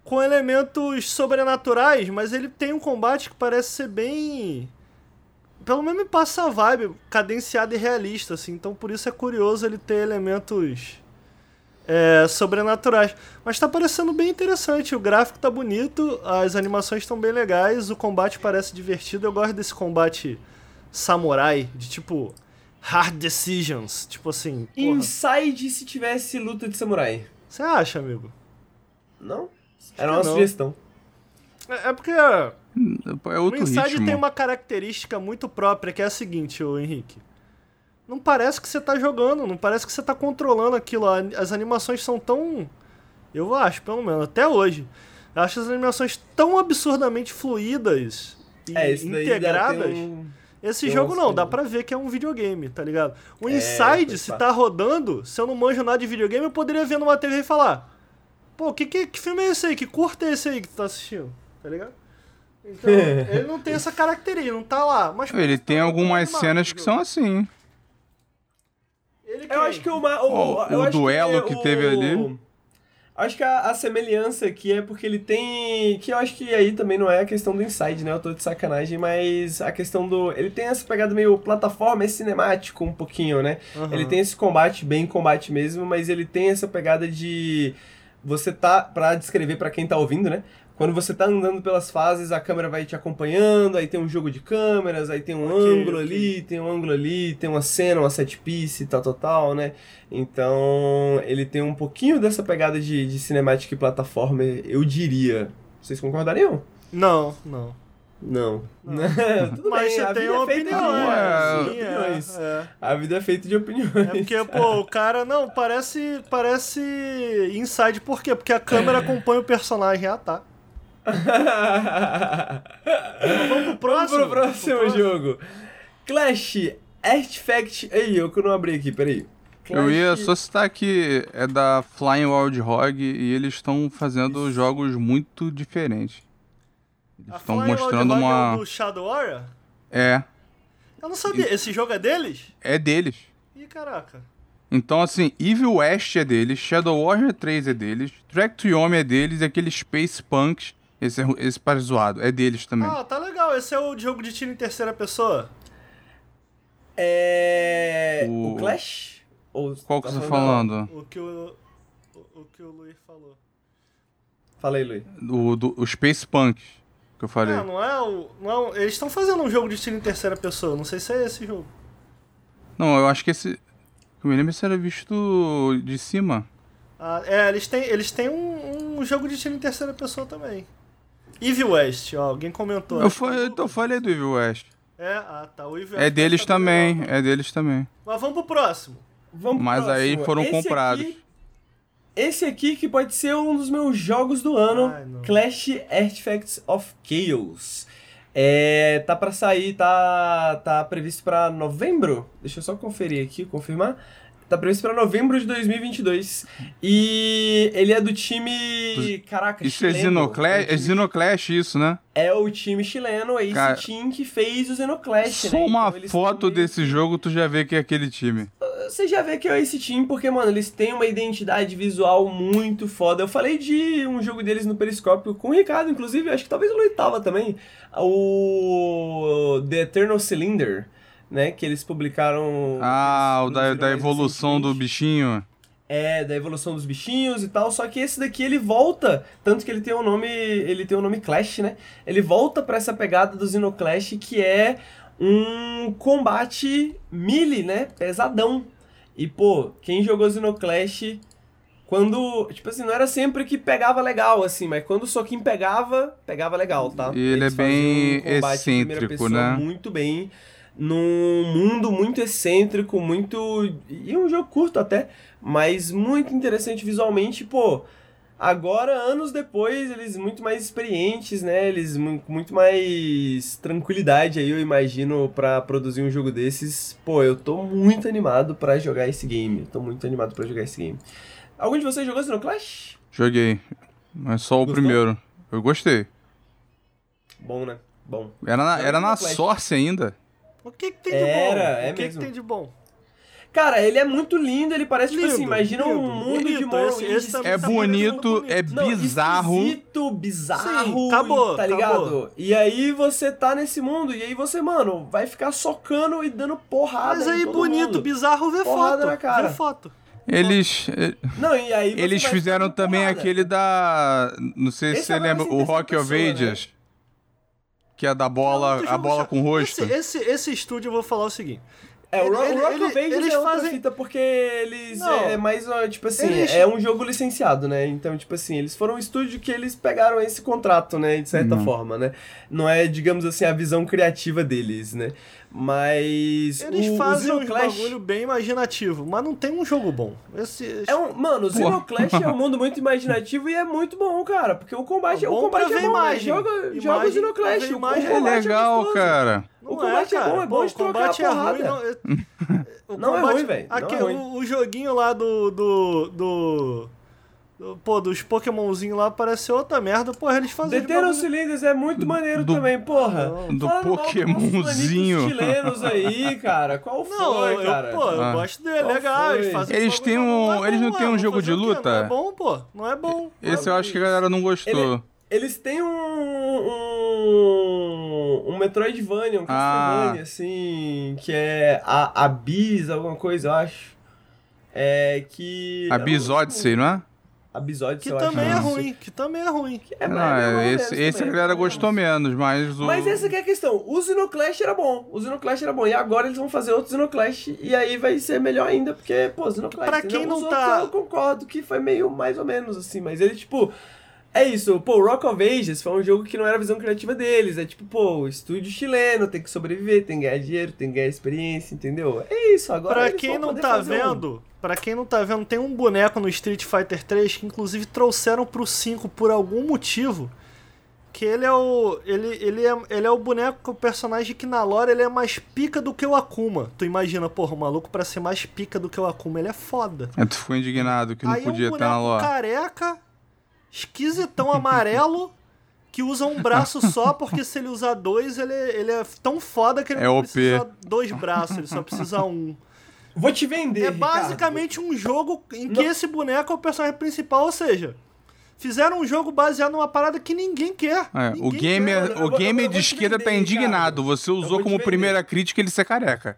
Com elementos sobrenaturais, mas ele tem um combate que parece ser bem. Pelo menos me passa a vibe, cadenciado e realista, assim. Então por isso é curioso ele ter elementos é, sobrenaturais. Mas tá parecendo bem interessante. O gráfico tá bonito, as animações estão bem legais, o combate parece divertido. Eu gosto desse combate samurai, de tipo. Hard decisions. Tipo assim. porra. Inside se tivesse luta de samurai. Você acha, amigo? Não? Era uma não. sugestão. É é porque É o outro Inside ritmo. tem uma característica muito própria, que é a seguinte, ô Henrique. Não parece que você tá jogando, não parece que você tá controlando aquilo. As animações são tão. Eu acho, pelo menos, até hoje. Eu acho as animações tão absurdamente fluídas e É, daí integradas. um... Esse tem jogo não, dá pra ver que é um videogame, tá ligado? O É, Inside, pois se tá rodando, se eu não manjo nada de videogame, eu poderia ver numa TV e falar: Pô, que, que, que filme é esse aí? Que curta é esse aí que tu tá assistindo? Tá ligado? Então, ele não tem essa característica, não tá lá. Mas Ele tem tá algumas cenas que são assim. Ele Eu acho que uma, o, o acho duelo que, que teve ali. Acho que a, a semelhança aqui é porque ele tem. Que eu acho que aí também não é a questão do inside, né? Eu tô de sacanagem, mas a questão do. Ele tem essa pegada meio plataforma, é cinemático um pouquinho, né? Aham. Ele tem esse combate, bem combate mesmo, mas ele tem essa pegada de. Você tá. Pra descrever pra quem tá ouvindo, né? Quando você tá andando pelas fases, a câmera vai te acompanhando, aí tem um jogo de câmeras, aí tem um Ok, ângulo ok. ali, tem um ângulo ali, tem uma cena, uma set piece, tal, tal, tal, né? Então, ele tem um pouquinho dessa pegada de, de cinemática e plataforma, eu diria. Vocês concordariam? Não, não. Não. Tudo Mas bem, você tem uma é opinião, é, opiniões. é, é. A vida é feita de opiniões. É porque, pô, o cara, não, parece, parece Inside, por quê? Porque a câmera acompanha o personagem, ah tá. Vamos pro próximo? Vamos pro próximo Pro próximo. jogo. Clash Artifact. Ei, eu que não abri aqui, peraí. Eu ia Clash- só citar que é da Flying Wild Hog e eles estão fazendo jogos muito diferentes. Eles estão Flying mostrando é uma. o do Shadow Warrior? É. Eu não sabia. Esse jogo é deles? É deles. Ih, caraca. Então, assim, Evil West é deles, Shadow Warrior 3 é deles, Track to Yomi é deles, e aquele Space Punks, esse, é- esse parece zoado, é deles também. Ah, tá legal. Esse é o jogo de tiro em terceira pessoa? É. O, O- Clash? Ou Qual que tá você tá falando falando? O que o, o, o que o Luiz falou. aí, Luiz. O, do, o Space Punks, que eu falei. Ah, não é o. Não é o- eles estão fazendo um jogo de tiro em terceira pessoa. Não sei se é esse jogo. Não, eu acho que esse... Eu me lembro se era visto de cima. Ah, é, eles têm, eles têm um, um jogo de tiro em terceira pessoa também. Evil West, ó, alguém comentou. Eu, fa- é eu, falei do Evil West. É, ah, tá. O Evil É West deles tá bem também, legal. é deles também. Mas vamos pro próximo. Vamos pro Mas aí próximo. foram Esse comprados. aqui- esse aqui que pode ser um dos meus jogos do ano, Ai. Clash Artifacts of Chaos. É, tá pra sair, tá, tá previsto pra novembro. Deixa eu só conferir aqui, confirmar. Tá previsto pra novembro de 2022. E ele é do time. Caraca, Isso é chileno. Xenoclash, o é time- Xenoclash isso, né? É o time chileno, é esse Cara, time que fez o Xenoclash, Só né? uma Então foto meio desse jogo, tu já vê que é aquele time. Você já vê que é esse time, porque, mano, eles têm uma identidade visual muito foda. Eu falei de um jogo deles no Periscópio com o Ricardo, inclusive, acho que talvez o Luiz tava também. O The Eternal Cylinder, né? Que eles publicaram. Ah, o da, da evolução do bichinho. É, da evolução dos bichinhos e tal, só que esse daqui ele volta, tanto que ele tem o nome, ele tem o nome Clash, né? Ele volta pra essa pegada do Xenoclash que é um combate melee, né? Pesadão. E pô, quem jogou Xenoclash quando, tipo assim, não era sempre que pegava legal assim, mas quando o soquinho pegava, pegava legal, tá? E ele é Eles faziam bem um excêntrico, né? Muito bem. Num mundo muito excêntrico, muito. E um jogo curto até, mas muito interessante visualmente, pô. Agora, anos depois, eles muito mais experientes, né? Eles muito mais tranquilidade aí, eu imagino, pra produzir um jogo desses. Pô, eu tô muito animado pra jogar esse game. Eu tô muito animado pra jogar esse game. Algum de vocês jogou Clash? Joguei. Mas só o Gostou? primeiro. Eu gostei. Bom, né? Bom. Era na, era na. Source ainda. O que, que tem de bom? Era, o é que, mesmo. que tem de bom? Cara, ele é muito lindo, ele parece, tipo Lindo, assim, imagina um lindo, mundo de bonito, Morrowind. esse- esse também É tá bonito, parecendo é Não, bizarro. esquisito, bizarro, Sim, acabou, tá ligado? acabou. E aí você tá nesse mundo, e aí você, mano, vai ficar socando e dando porrada Mas em aí, todo bonito, mundo. bizarro, vê Porrada foto. na cara. Vê foto. Eles, Não, e aí eles fizeram também porrada. aquele da. Não sei Esse se você agora lembra, o Rock of pessoa, né? Que é da bola, a bola com rosto. Esse, esse, esse estúdio, eu vou falar o seguinte. É, o, Ro- Ele- Rock ele- of Ages eles é outra fazem- fita, porque eles... Não. É mais, tipo assim, Eles- é um jogo licenciado, né? Então, tipo assim, eles foram um estúdio que eles pegaram esse contrato, né? De certa Não. forma, né? Não é, digamos assim, a visão criativa deles, né? Mas Eles o, fazem o um bagulho bem imaginativo, mas não tem um jogo bom. Esse, É um, mano, o Xenoclash é um mundo muito imaginativo e é muito bom, cara. Porque o combate, É o bom combate pra é ver bom, imagem. Joga, Imagem joga o Xenoclash. ver o imagem. É combate legal, gostoso. cara. O combate é bom, é bom de o trocar combate a é porrada. ruim. Não, o Não é combate- ruim, velho, é. O, o joguinho lá do. do. do. Do- pô, dos Pokémonzinhos lá parece outra merda. Porra, eles fazem. The de Eternal bagulho- Cylinders é muito maneiro do- também, porra. Não. Do nossos Pokémonzinho. chilenos aí, cara. Qual foi, Não, eu, cara? pô, eu Ah. gosto dele, Qual legal. Eles, fazem Eles têm um- é eles não têm um jogo de luta? Não é bom, pô. Não é bom. Esse eu acho que a galera não gostou. Eles têm um. um. um Metroidvania, um Ah. Castlevania, assim. Que é a Abyss, alguma coisa, eu acho. É que. A Biz Odyssey, não é? Abyss Odyssey, Que eu acho. também é ruim, que também é ruim. É, Não, é é, esse, esse a também, galera mais ou gostou menos, mas o. Mas essa que é a questão. O Xenoclash era bom. O Xenoclash era bom. E agora eles vão fazer outro Xenoclash. E aí vai ser melhor ainda, porque, pô, Xenoclash. Pra entendeu? quem não Os tá- outros Eu concordo que foi meio mais ou menos assim. Mas ele, tipo. É isso, pô, Rock of Ages foi um jogo que não era a visão criativa deles. É tipo, pô, o estúdio chileno tem que sobreviver, tem que ganhar dinheiro, tem que ganhar experiência, entendeu? É isso, agora. Pra eles quem vão não poder tá fazer um- pra quem não tá vendo, tem um boneco no Street Fighter 3 que inclusive trouxeram pro 5 por algum motivo. Que ele é o. Ele, ele, é, ele é o boneco, o personagem que na lore ele é mais pica do que o Akuma. Tu imagina, porra, o maluco pra ser mais pica do que o Akuma, ele é foda. É, tu ficou indignado que não Aí podia um estar na lore. careca, esquisitão amarelo, que usa um braço só, porque se ele usar dois, ele, ele é tão foda que ele É não OP. precisa dois braços, ele só precisa um. Vou te vender, É Ricardo. basicamente um jogo em que Não. esse boneco é o personagem principal, ou seja, fizeram um jogo baseado numa parada que ninguém quer. É, o Ninguém gamer, quer. eu vou- o gamer de esquerda vender, tá indignado. Ricardo. Você usou como vender. primeira crítica ele ser careca.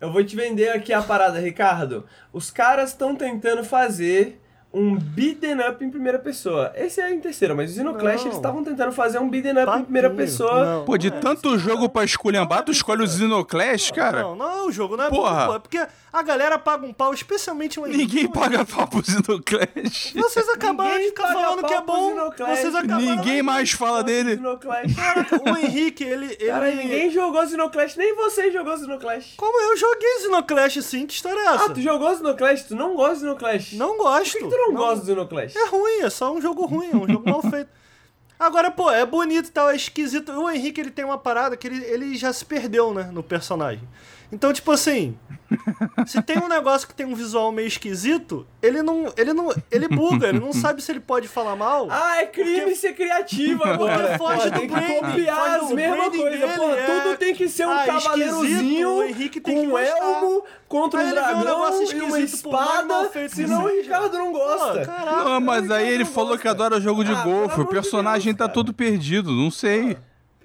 Eu vou te vender aqui a parada, Ricardo. Os caras estão tentando fazer um beaten up em primeira pessoa. Esse é em terceira, mas os Xenoclash Não. eles estavam tentando fazer um beaten up em primeira pessoa. Não. Pô, de tanto jogo pra esculhambar, tu escolhe o Xenoclash, cara? Não, não, o jogo não é Porra. bom, pô. É porque a galera paga um pau, especialmente o Henrique. Ninguém paga pau pro Xenoclash. Vocês acabaram de Ninguém ficar paga falando que é bom. Vocês acabaram. Ninguém mais fala dele. Xenoclash. O Henrique, ele. ele... Cara, ninguém jogou Xenoclash, nem você jogou Xenoclash. Como eu joguei Xenoclash sim, que história é essa? Ah, tu jogou Xenoclash? Tu não gosta de Xenoclash? Não gosto. Tu não, gosta do Xenoclash? É ruim, é só um jogo ruim, é um jogo mal feito. Agora, pô, é bonito e tal, é esquisito. O Henrique, ele tem uma parada que ele, ele já se perdeu, né, no personagem. Então, tipo assim, se tem um negócio que tem um visual meio esquisito, ele não, ele não, ele buga, ele não sabe se ele pode falar mal. Ah, é crime Porque- ser criativo agora. Porque foge Pô, do tem que branding, copiar as mesmas coisas. Pô, é. tudo tem que ser um Ah, esquisito, cavaleirozinho o Henrique tem com que um elmo contra um um dragão negócio e uma espada, feito senão o. Ricardo não Pô, gosta. caraca. Não, mas aí ele falou gosta. que adora jogo de Ah, golfe. O personagem Deus, tá cara. todo perdido, não sei.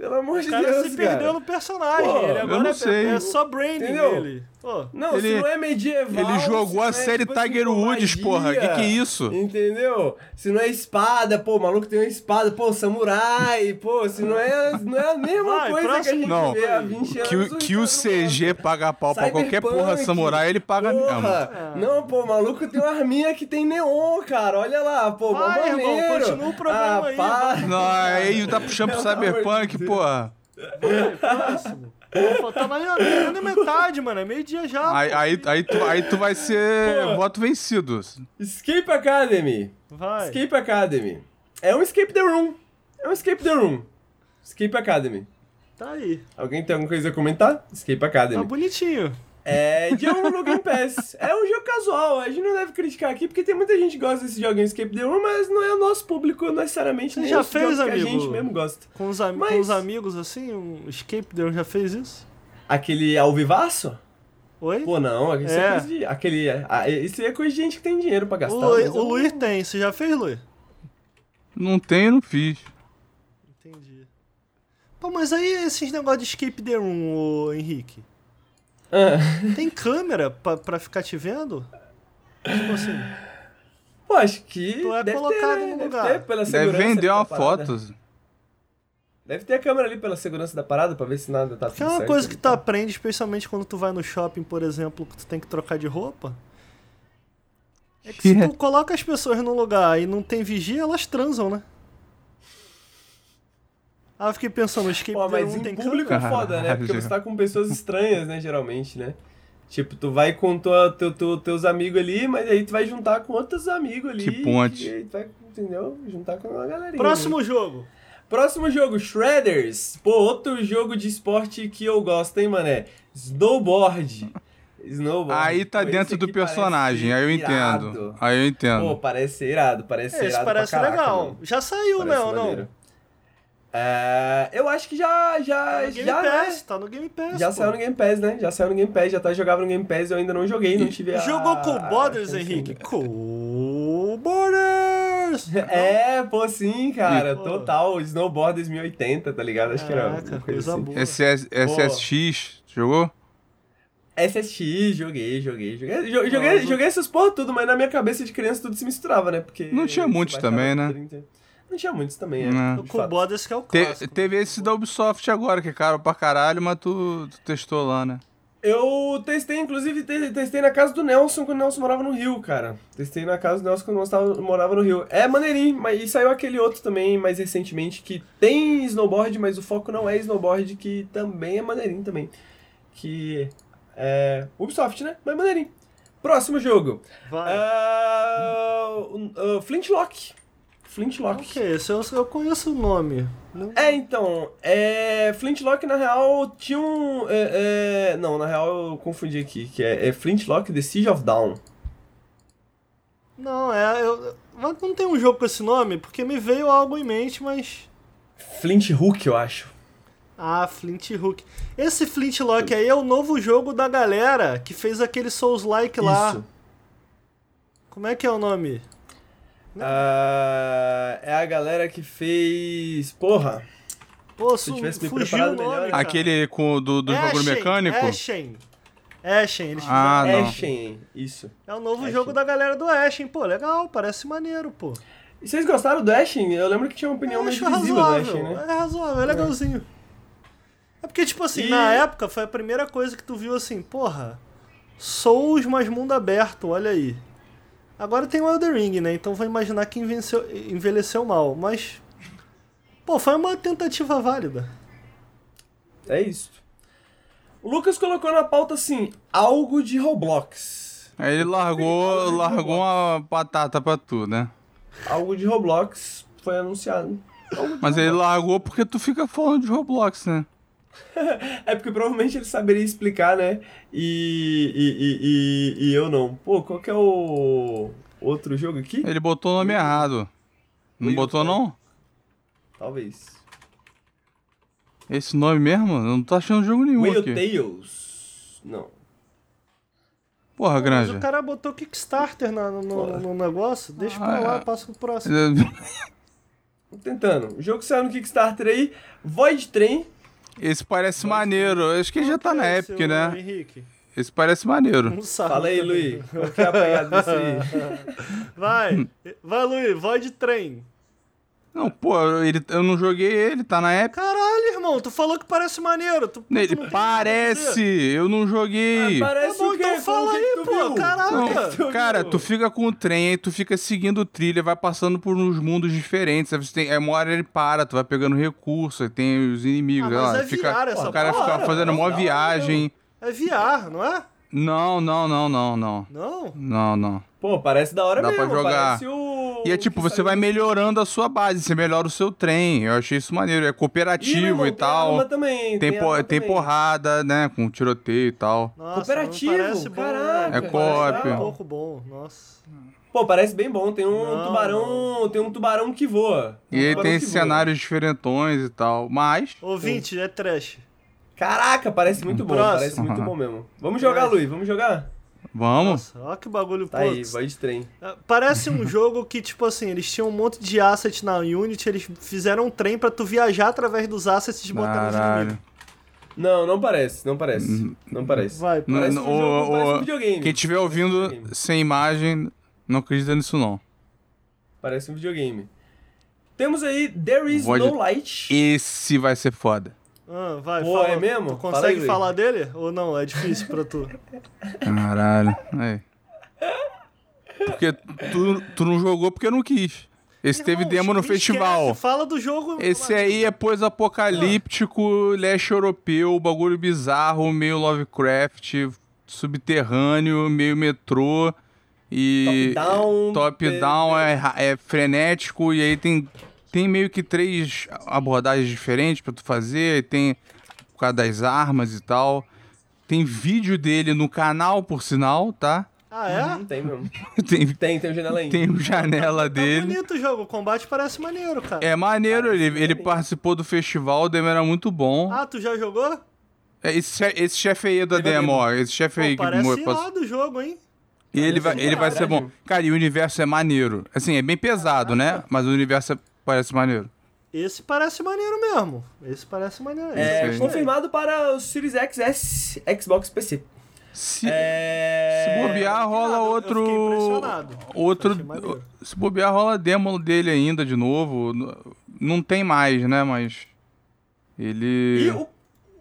Pelo amor de O cara Deus, se cara. perdeu no personagem. Pô, ele agora é, é só branding Entendeu? dele. Pô. Não, Ele- se não é medieval. ele jogou a é, série tipo assim, Tiger com Woods, magia, porra, que que é isso? Entendeu? Se não é espada, pô, o maluco tem uma espada, pô, samurai, pô, se não é, não é a mesma Vai, coisa que a próximo gente Não, vê há 20 anos. Que, o- o que o CG paga pau pra qualquer porra samurai, ele paga mesmo. Porra, não, pô, o maluco tem uma arminha que tem neon, cara, olha lá, pô, Vai, irmão, maneiro. continua o programa ah, aí, para. Não, aí tá puxando pro Cyberpunk, Deus. Porra. Próximo. Pô, tá na metade, mano. É meio-dia já. Aí, aí, aí, tu, aí tu vai ser Pô. voto vencido. Escape Academy. Vai. Escape Academy. É um Escape the Room. É um Escape the Room. Escape Academy. Tá aí. Alguém tem alguma coisa a comentar? Escape Tá Academy. bonitinho. É de um no Game Pass. É um jogo casual, a gente não deve criticar aqui, porque tem muita gente que gosta desse jogo em Escape the Room, mas não é o nosso público necessariamente. Você já fez, jogos que amigo? a gente mesmo gosta. Com os, am- Mas- com os amigos, assim, um escape Down já fez isso? Aquele ao vivaço? Oi? Pô, não, isso é, É. coisa de. Aquele. ah, Isso é coisa de gente que tem dinheiro pra o gastar. O eu- Luiz tem. Você já fez, Luiz? Não tenho, não fiz. Entendi. Pô, mas aí esses negócios de escape the room, ô Henrique. Ah. Tem câmera pra, pra ficar te vendo? Tipo assim. Pô, acho que. Tu é deve colocado ter, né? no deve lugar. ter pela Deve segurança vender da uma foto. Deve ter a câmera ali pela segurança da parada pra ver se nada tá Que tudo é uma certo coisa ali, que tu tá? aprende, especialmente quando tu vai no shopping, por exemplo, que tu tem que trocar de roupa. É que se tu coloca as pessoas num lugar e não tem vigia, elas transam, né? Ah, eu fiquei pensando, o escape Pô, mas room em tem público câmera? é foda, né? Porque você tá com pessoas estranhas, né, geralmente, né? Tipo, tu vai com tua, teu, teu- teus amigos ali, mas aí tu vai juntar com outros amigos ali. Que ponte. E aí tu vai, entendeu? Juntar com uma galerinha. Próximo né? jogo. Próximo jogo, Shredders. Pô, outro jogo de esporte que eu gosto, hein, mané? Snowboard. Snowboard. Aí tá Pô, esse dentro do parece personagem, aí eu irado. entendo. Aí eu Pô, entendo. parece ser irado, parece ser Esse irado parece pra caraca, legal. mano. Já saiu, Parece né, ou não? É, eu acho que já, já, Tá no Game já, Pass, né? tá no Game Pass. Já pô. saiu no Game Pass, né? Já saiu no Game Pass, já tá jogava no Game Pass, eu ainda não joguei, não tive a... Jogou com a Borders, Henrique? Com Borders! É, pô, sim, cara, Pô. total, Snowboard 2080, tá ligado? Acho que era Caraca, uma coisa assim. boa. SS, SSX, jogou? SSX, joguei, joguei, joguei, jo- joguei, Nossa. joguei essas porra tudo, mas na minha cabeça de criança tudo se misturava, né? Porque... Não tinha baixava também, né? 30. Não tinha muitos também, é. Não. fato. Borders que é o Te- clássico. teve esse da Ubisoft agora, que é caro pra caralho, mas tu, tu testou lá, né? Eu testei, inclusive, te- testei na casa do Nelson quando o Nelson morava no Rio, cara. Testei na casa do Nelson quando o Nelson tava- morava no Rio. É maneirinho, mas e saiu aquele outro também, mais recentemente, que tem snowboard, mas o foco não é snowboard, que também é maneirinho também. Que é Ubisoft, né? Mas maneirinho. Próximo jogo. Vai. O- o Flintlock. Flintlock. O que é esse? Eu, eu conheço o nome. Não- É, então, é, Flintlock na real tinha um. é, é, não, na real eu confundi aqui, que é, é Flintlock The Siege of Dawn. Não, é. Eu, não tem um jogo com esse nome, porque me veio algo em mente, mas. Flint Hook, eu acho. Ah, Flint Hook. Esse Flintlock aí é o novo jogo da galera que fez aquele Souls-like lá. Isso. Como é que é o nome? Ah, é a galera que fez. Porra! Pô, Se tivesse me fugiu preparado nome, melhor, cara. Aquele com, do, do bagulho Ashen, mecânico? Ashen. Ashen, eles fizeram. Ah, não. Ashen, isso. É o novo Ashen. jogo da galera do Ashen. Pô, legal, parece maneiro, pô. E vocês gostaram do Ashen? Eu lembro que tinha uma opinião meio divisível do razoável. Ashen, né? É razoável, é legalzinho. É porque, tipo assim, E- na época foi a primeira coisa que tu viu assim, porra, Souls mais mundo aberto, olha aí. Agora tem o Elden Ring, né? Então vou imaginar que envelheceu, envelheceu mal. Mas, pô, foi uma tentativa válida. É isso. O Lucas colocou na pauta assim, algo de Roblox. Aí ele largou, largou uma batata pra tu, né? Algo de Roblox foi anunciado. Algo Mas ele largou porque tu fica falando de Roblox, né? É porque provavelmente ele saberia explicar, né? E, e, e, e, e eu não. Pô, qual que é o outro jogo aqui? Ele botou o nome errado. Não Will, botou, não? Talvez. Esse nome mesmo? Eu não tô achando jogo nenhum Whale aqui. Tales. Não. Porra, Mas Granja. o cara botou Kickstarter na- no, no- no negócio. Deixa pra Ah, lá, é. passa pro próximo. Tô tentando. O jogo que saiu no Kickstarter aí, Void Train. Esse parece maneiro. Acho que ele já tá na é, Epic, né? Henrique? Esse parece maneiro. Não sabe. Fala aí. Luiz. Qual que é a pegada desse aí? Vai, vai, Luiz, Void Train. Não, pô, ele, eu não joguei ele, tá na Epic. Caralho, irmão, tu falou que parece maneiro. Tu, tu Ele tem parece, eu não joguei. Ah, Tá parece bom, o quê? então fala Como aí, tu pô. Não, tu cara, tu fica com o trem, aí tu fica seguindo o trilha, vai passando por uns mundos diferentes. Aí você tem, aí uma hora ele para, tu vai pegando recurso, aí tem os inimigos. Ah, mas lá, é fica, essa o cara porra. fica fazendo mó Não, viagem. É VR, não é? Não, não, não, não, não. Não? Não, não. Pô, parece da hora Dá mesmo. pra jogar. Parece o... E é tipo, você saiu vai melhorando a sua base, você melhora o seu trem. Eu achei isso maneiro. É cooperativo irmão, e tem tal. arma também, Tem, tem po- arma tem também. porrada, né? Com tiroteio e tal. Nossa, Cooperativo, não parece bom, caraca, né? É co-op. Parece um pouco bom, nossa. Pô, parece bem bom. Tem um Não. tubarão. Tem um tubarão que voa. E Um aí tem cenários diferentões e tal. Mas. Ouvinte, é trash. Caraca, parece muito bom. Próximo. Parece muito bom mesmo. Vamos jogar, Luiz. Vamos jogar? Vamos. Nossa, olha que bagulho Tá aí, putz. Void Train. É, Parece um jogo que, tipo assim, eles tinham um monte de assets na Unity, eles fizeram um trem pra tu viajar através dos assets e botar nos Caralho. inimigos. Não, não parece. Não parece. Não parece. Vai, Não, Parece não, um jogo, o- parece um o- videogame. Quem estiver um ouvindo videogame. sem imagem, não acredita nisso não. Parece um videogame. Temos aí There Is Void- No Light. Esse vai ser foda. Ah, vai, Pô, fala. é mesmo? Tu Fala consegue aí, Luiz. falar dele? Ou não? É difícil pra tu. Caralho. Aí. Porque tu, tu não jogou porque não quis. Esse teve Irmão, demo no esquece, festival. Fala do jogo. Esse aí é pós-apocalíptico, leste europeu, bagulho bizarro, meio Lovecraft, subterrâneo, meio metrô. E Top-down, top-down é- é, é frenético e aí tem, tem meio que três abordagens diferentes pra tu fazer, tem por causa das armas e tal. Tem vídeo dele no canal, por sinal, tá? Ah, é? Hum, tem mesmo. Tem, Tem, tem o janela aí. tem o janela Tá dele. bonito o jogo, o combate parece maneiro, cara. É maneiro, Parece ele, ele participou do festival, o demo era muito bom. Ah, tu já jogou? É, Esse, esse chefe aí da Pegou demo, ó. Esse chefe Pô, aí que parece mo- passou- irado o jogo, hein? E ele vai, Parece ele vai do ser bom. Cara, e o universo é maneiro. Assim, é bem pesado, né? Mas o universo é- parece maneiro. Esse parece maneiro mesmo. Esse parece maneiro. É, Sim. gostei. confirmado para o Series X, S, Xbox PC. Se, É... se bobear, rola eu outro. Outro. Se bobear, rola demo dele ainda de novo. Não tem mais, né? Mas. Ele. E o,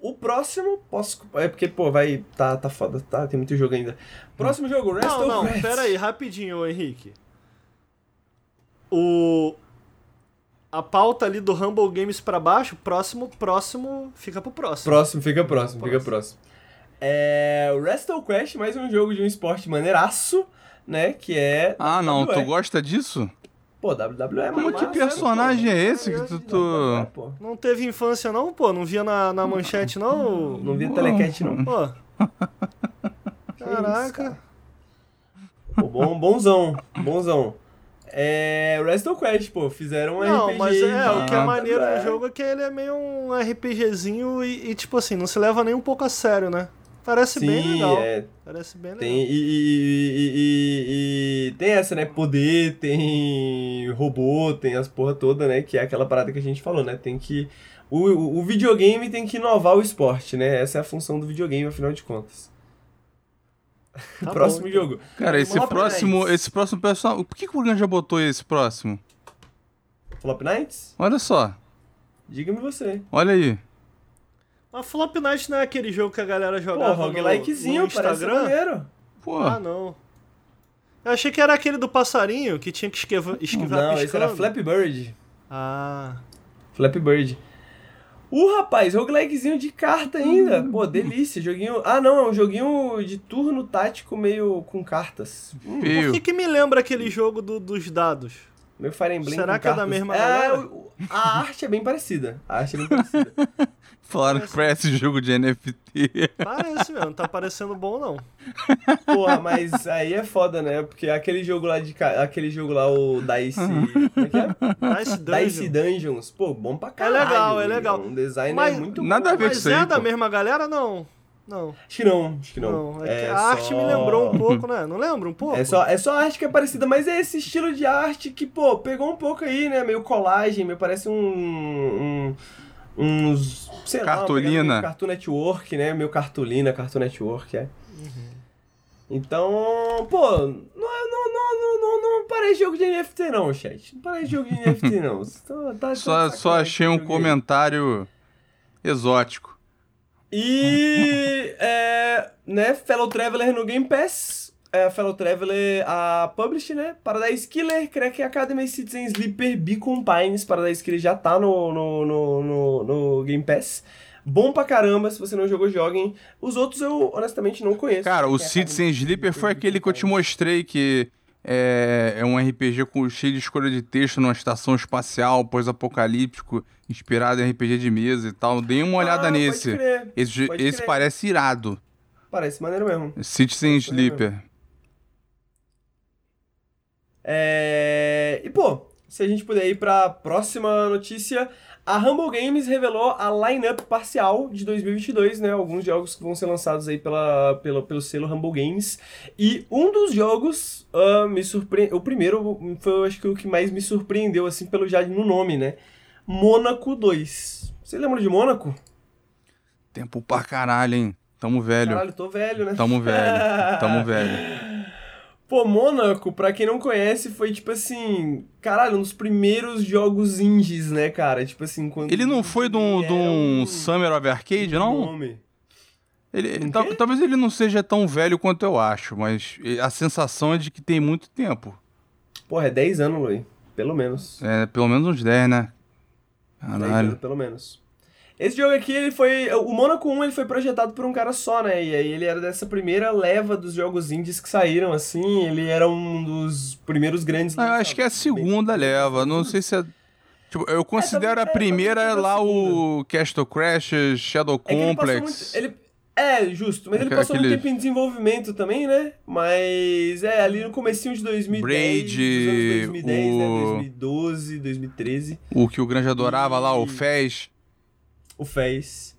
o próximo, posso... É porque, pô, vai... Tá, tá foda, tá? Tem muito jogo ainda. Próximo jogo, Rest Não, não, Rest. pera aí, rapidinho, Henrique. O... A pauta ali do Humble Games pra baixo, próximo, próximo, fica pro próximo. Próximo, fica próximo, fica Próximo. próximo. É... O Wrestle Crash, mais um jogo de um esporte maneiraço, né? Que é... Ah, não. Tu WWE. gosta disso? Pô, WWE é Mas massa, que personagem pô. é esse que tu- tu- WWE, pô. Não teve infância não, pô? Não via na, na manchete não? Não vi telecat, não. Pô. Caraca. cara. Pô, bom, bonzão, bonzão. É Wrestle Quest, pô. Fizeram um Não, RPG. mas é, o que é maneiro no jogo é que ele é meio um RPGzinho e, e, tipo assim, não se leva nem um pouco a sério, né? Parece bem Sim, legal. é. Parece bem legal. Tem, e, e- e- e- tem essa, né? Poder, tem robô, tem as porra toda, né? Que é aquela parada que a gente falou, né? Tem que. O, o o videogame tem que inovar o esporte, né? Essa é a função do videogame, afinal de contas. Tá Próximo bom, então. jogo. Cara, esse Flop próximo, Nights. esse próximo personagem. Por que, que o Granja botou esse próximo? Flop Nights? Olha só, Diga-me você. olha aí. Mas Flop Night não é aquele jogo que a galera Pô, jogava no, roguelikezinho, no parece Instagram? maneiro. Pô, Ah, não. Eu achei que era aquele do passarinho que tinha que esquivar, esquivar Não, esse piscando. era Flappy Bird. Ah. Flappy Bird. Uh, rapaz, roguelikezinho de carta ainda. Pô, delícia. Joguinho. Ah, não, é um joguinho de turno tático meio com cartas. Hum, Por que, que me lembra aquele jogo do- dos dados? meio Fire Emblem Será com que é da cartas. mesma É, galera? a arte é bem parecida. A arte é bem parecida. Falaram que parece jogo de NFT. Parece mesmo, não tá parecendo bom não. Porra, mas aí é foda, né? Porque aquele jogo lá de. ca- Aquele jogo lá, o Dice. Como é que é? Dice Dungeon. Dice Dungeons. Pô, bom pra caralho. legal, é legal. Um design Mas- é muito Nada a bom. ver com Mas isso aí, é da pô. mesma galera? Não. Não. Acho que não, acho que não. Não. É que É a arte só- me lembrou um pouco, né? Não lembra um pouco? É só, é só a arte que é parecida, mas é esse estilo de arte que, pô, pegou um pouco aí, né? Meio colagem, meio parece um. um uns. Sei lá, Cartolina. meio Cartoon Network, né? Meio cartolina, Cartoon Network, é. Então, pô, não, é- não, não, não, não, não parece jogo de NFT, não, chat. Não parece jogo de NFT, não. Você tá- tá- Só, só achei um comentário exótico. E, é, né, Fellow Traveler no Game Pass. É, Fellow Traveler, a Publish, né? Paradise Killer, Crack Academy, Citizen Sleeper, Beacon Pines. Paradise Killer já tá no, no, no, no, no Game Pass. Bom pra caramba, se você não jogou, joguem. Os outros eu, honestamente, não conheço. Cara, o Crack Citizen Sleeper foi aquele que eu te mostrei que é, é um RPG com cheio de escolha de texto numa estação espacial pós-apocalíptico, inspirado em RPG de mesa e tal. Dei uma olhada Ah, pode nesse. crer. Esse, pode esse crer. parece irado. Parece maneiro mesmo. Citizen Sleeper. É... E, pô, se a gente puder ir pra próxima notícia, a Humble Games revelou a lineup parcial de 2022, né? Alguns jogos que vão ser lançados aí pela, pela, pelo selo Humble Games. E um dos jogos ah, me surpreendeu. O primeiro foi, eu acho que o que mais me surpreendeu, assim, pelo já no nome, né? Mônaco 2. Você lembra de Mônaco? Tempo pra caralho, hein? Tamo velho. Caralho, tô velho, né? Tamo velho. Tamo velho. Pô, Mônaco, pra quem não conhece, foi tipo assim, caralho, um dos primeiros jogos indies, né, cara? Tipo assim, quando. Ele não foi de um, de um Summer of Arcade, não? Nome. Ele, Um tal- talvez ele não seja tão velho quanto eu acho, mas a sensação é de que tem muito tempo. Porra, é 10 anos, Luiz. Pelo menos. É, pelo menos uns 10, né? 10 anos, Caralho. pelo menos. Esse jogo aqui, ele foi. O Mônaco 1 ele foi projetado por um cara só, né? E aí ele era dessa primeira leva dos jogos indies que saíram, assim. Ele era um dos primeiros grandes. Ah, eu acho que é a segunda leva. Não sei se é. Tipo, eu considero talvez- a é, primeira a lá o Castle Crash, Shadow É ele Complex. muito- ele- É, justo, mas ele Aque- passou muito aquele- tempo em desenvolvimento também, né? Mas é, ali no comecinho de 2010, Braid, dos anos 2010, né? o- 2012, 2013, O que o Grande adorava lá, o E- Fez. O FES.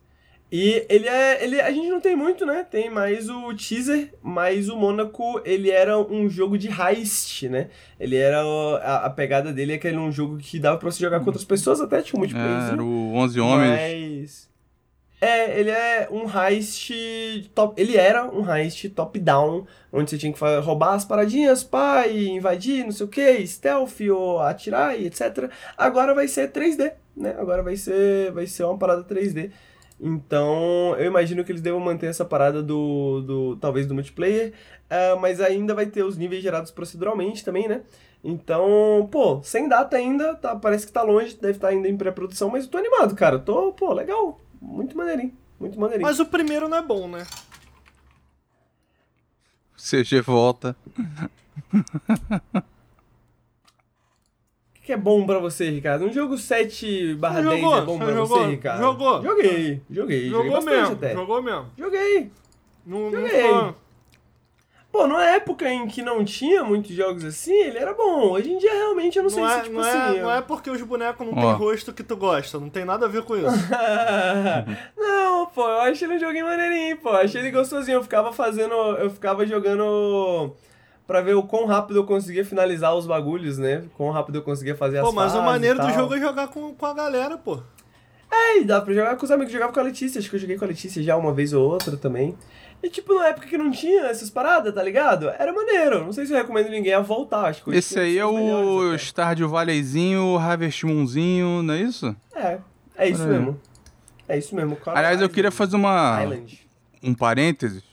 E ele é. Ele, a gente não tem muito, né? Tem mais o teaser, mas o Mônaco, ele era um jogo de heist, né? Ele era. A, a pegada dele é que ele era um jogo que dava pra você jogar com outras pessoas, até tinha um multiplayer. Era o 11 Homens. Mas. É, ele é um heist top. Ele era um heist top-down, onde você tinha que roubar as paradinhas, pá, e invadir, não sei o que, stealth ou atirar e etc. Agora vai ser 3D, né? Agora vai ser, vai ser uma parada 3D. Então, eu imagino que eles devam manter essa parada do, do talvez do multiplayer, ah, mas ainda vai ter os níveis gerados proceduralmente também, né? Então, pô, sem data ainda, tá, parece que tá longe, deve estar ainda em pré-produção, mas eu tô animado, cara. Tô, pô, legal. Muito maneirinho. Muito maneirinho. Mas o primeiro não é bom, né? CG volta. O que, que é bom pra você, Ricardo? Um jogo 7 barra Você 10 jogou? é bom pra jogou? você, Ricardo? Jogou? Joguei, joguei. joguei Jogou bastante mesmo, até. jogou mesmo. Joguei. Não, não Joguei. tô- Pô, numa época em que não tinha muitos jogos assim, ele era bom. Hoje em dia, realmente, eu não, sei Não se, é, tipo não, assim... é, eu- não é porque os bonecos não Ó. têm rosto que tu gosta, não tem nada a ver com isso. não, pô, eu achei ele um joguinho maneirinho, pô. Achei ele gostosinho. Eu ficava fazendo. Eu ficava jogando. Pra ver o quão rápido eu conseguia finalizar os bagulhos, né? Quão rápido eu conseguia fazer as Pô, mas o maneiro do jogo é jogar com, com a galera, pô. É, e dá pra jogar com os amigos. Eu jogava com a Letícia. Acho que eu joguei com a Letícia já uma vez ou outra também. E, tipo, na época que não tinha essas paradas, tá ligado? Era maneiro. Não sei se eu recomendo ninguém a voltar. Acho que Esse tem aí é o Stardew Valleyzinho, Harvest Moonzinho, não é isso? É, é isso Olha mesmo. É isso mesmo. Aliás, eu queria fazer uma, Island. um parênteses.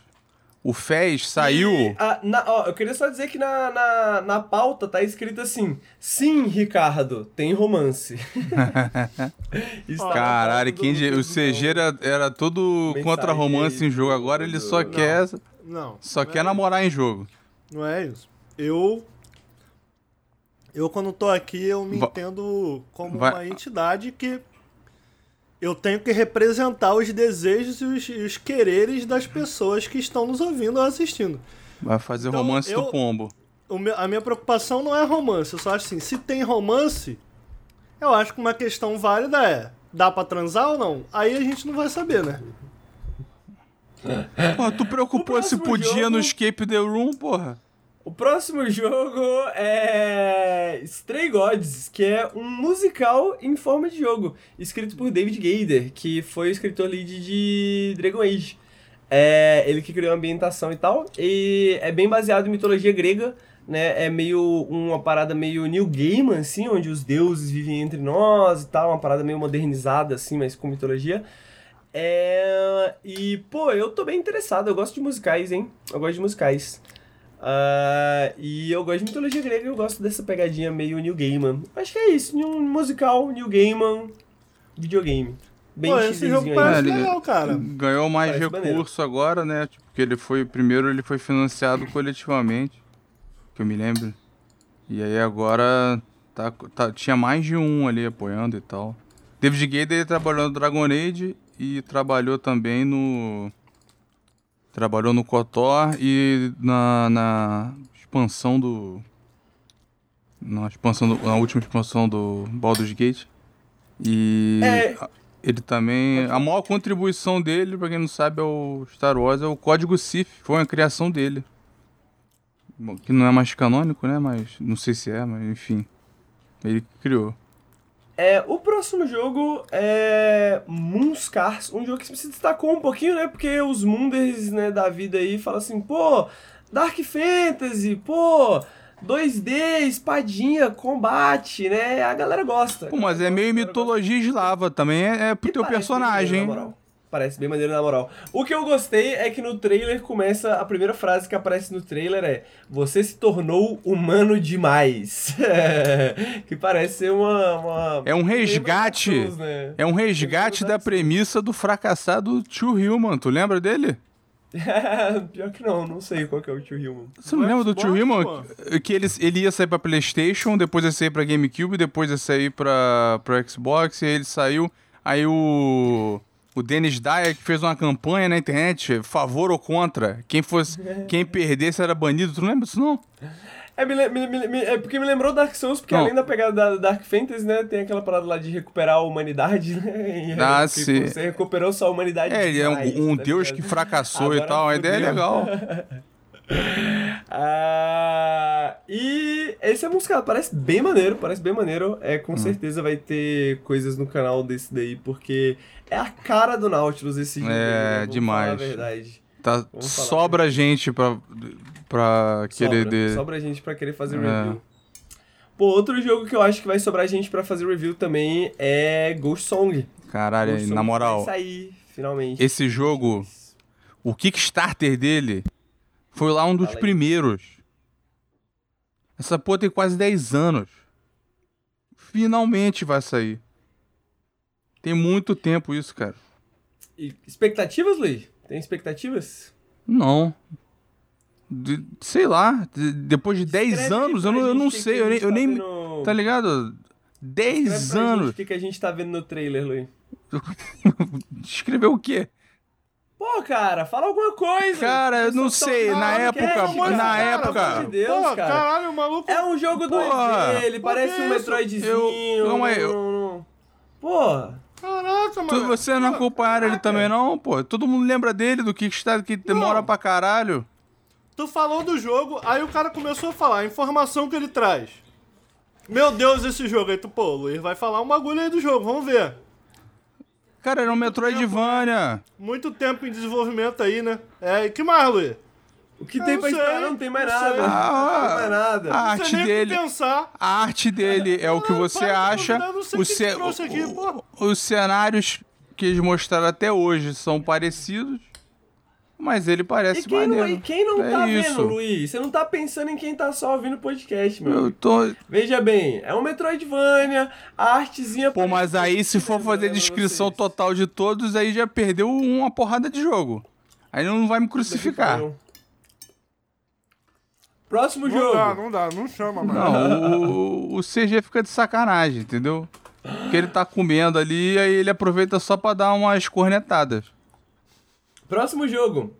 O Fez saiu. E, ah, na- ó, eu queria só dizer que na, na, na pauta tá escrito assim: Sim, Ricardo, tem romance. Isso tá Caralho, quem do- o CG era, era todo Mensagem contra romance em jogo. Agora ele só Não. quer, Não. só não quer é namorar em jogo. Não é isso. Eu. Eu, quando tô aqui, eu me Va- entendo como vai- uma entidade que. Eu tenho que representar os desejos e os, e os quereres das pessoas que estão nos ouvindo ou assistindo. Vai fazer Então, romance eu- do pombo. O meu- a minha preocupação não é romance. Eu só acho assim: se tem romance, eu acho que uma questão válida é: dá pra transar ou não? Aí a gente não vai saber, né? Porra, tu preocupou se podia jogo- no Escape the Room, porra? O próximo jogo é Stray Gods, que é um musical em forma de jogo, escrito por David Gaider, que foi o escritor lead de Dragon Age. É ele que criou a ambientação e tal, e é bem baseado em mitologia grega, né? É meio uma parada meio New Gaiman, assim, onde os deuses vivem entre nós e tal, uma parada meio modernizada, assim, mas com mitologia. É... E, pô, eu tô bem interessado, eu gosto de musicais, hein? Eu gosto de musicais. Ah, e eu gosto de mitologia grega, eu gosto dessa pegadinha meio New Gaiman. Acho que é isso, um musical, New Gaiman, videogame. Bem Pô, esse jogo parece. É, legal, cara. Ganhou mais Parece recurso agora, né? Tipo, porque ele foi. Primeiro ele foi financiado coletivamente. Que eu me lembro. E aí agora tá, tá- tinha mais de um ali apoiando e tal. David ele trabalhou no Dragon Age e trabalhou também no. Trabalhou no KOTOR e na, na expansão do. Na expansão do, na última expansão do Baldur's Gate. E É. ele também. A maior contribuição dele, pra quem não sabe, é o Star Wars, é o código Sith. Foi uma criação dele. Bom, que não é mais canônico, né? Mas não sei se é, mas enfim. Ele criou. É, o próximo jogo é Moonscars, um jogo que se destacou um pouquinho, né? Porque os munders né, da vida aí falam assim, pô, Dark Fantasy, pô, 2D, espadinha, combate, né? A galera gosta. Pô, mas é meio mitologia eslava também, é, é pro E teu personagem. moral. Parece bem maneiro na moral. O que eu gostei é que no trailer começa. A primeira frase que aparece no trailer é: Você se tornou humano demais. que parece ser uma. uma É um resgate. Souls, né? É um resgate da premissa do fracassado Tio Hillman. Tu lembra dele? Pior que não, não sei qual que é o tio Human. Você não lembra do Tio pô. Que ele, ele ia sair pra Playstation, depois ia sair pra GameCube, depois ia sair pra, pro Xbox, e aí ele saiu. Aí o. O Dennis Dyer que fez uma campanha na internet, favor ou contra. Quem fosse. Quem perdesse era banido. Tu não lembra disso, não? É, me, me- me- é porque me lembrou Dark Souls, porque Não. além da pegada da Dark Fantasy, né, tem aquela parada lá de recuperar a humanidade, né? E, Ah, tipo, sim. Você recuperou sua humanidade É, ele é demais, um, um tá deus ligado? que fracassou e Agora tal. A ideia é legal. Ah, e esse é musicado, parece bem maneiro, parece bem maneiro. É, Hum. com certeza vai ter coisas no canal desse daí, porque é a cara do Nautilus esse jogo. É, aí, né? Demais. Falar a verdade. Tá, sobra gente pra, pra querer. Sobra, de- sobra gente pra querer fazer É. review. Pô, outro jogo que eu acho que vai sobrar gente pra fazer review também é Ghost Song. Caralho, Ghost Song na moral, Vai sair, finalmente. esse jogo, o Kickstarter dele foi lá um dos Fala aí. primeiros. Essa porra tem quase 10 anos. Finalmente vai sair. Tem muito tempo isso, cara. E expectativas, Luiz? Tem expectativas? Não. De- sei lá, de- depois de 10 Escreve anos, eu não, eu não sei, eu nem, gente eu tá nem vendo- tá ligado? Escreve 10 pra gente anos. O que, que a gente tá vendo no trailer, Luiz? Escreveu o quê? Pô, cara, fala alguma coisa. Cara, eu não sei, tá- na Ah, época- não, na cara, época- Pelo amor de Deus, Pô, cara. caralho, o maluco. É um jogo 2D, Porra. ele Por parece um? Metroidzinho. Eu- calma aí, eu- não, não. Pô, Caraca, mano. Tu, você não acompanharam ele também, não, pô? Todo mundo lembra dele, do Kickstarter que demora Não. pra caralho. Tu falou do jogo, aí o cara começou a falar a informação que ele traz. Meu Deus, esse jogo. Aí tu, pô, o Luiz vai falar um bagulho aí do jogo, vamos ver. Cara, era um Metroidvania. Muito tempo em desenvolvimento aí, né? É, e que mais, Luiz? O que Eu tem pra sei, esperar não tem mais nada. Ah, não tem mais nada. a Não arte dele. pensar. A arte dele é o que Ah, você acha. não O ce- aqui, o- porra. Os cenários que eles mostraram até hoje são parecidos, mas ele E parece não, maneiro. e quem não é tá isso. vendo, Luiz? Você não tá pensando em quem tá só ouvindo o podcast, meu. Eu tô... Veja bem, é um Metroidvania, a artezinha... Pô, mas aí se for fazer descrição total de todos, aí já perdeu uma porrada de jogo. Aí não vai me crucificar. Próximo Não jogo. dá, não dá, não chama, mano. Não, o, o CG fica de sacanagem, entendeu? Porque ele tá comendo ali, aí ele aproveita só pra dar umas cornetadas. Próximo jogo.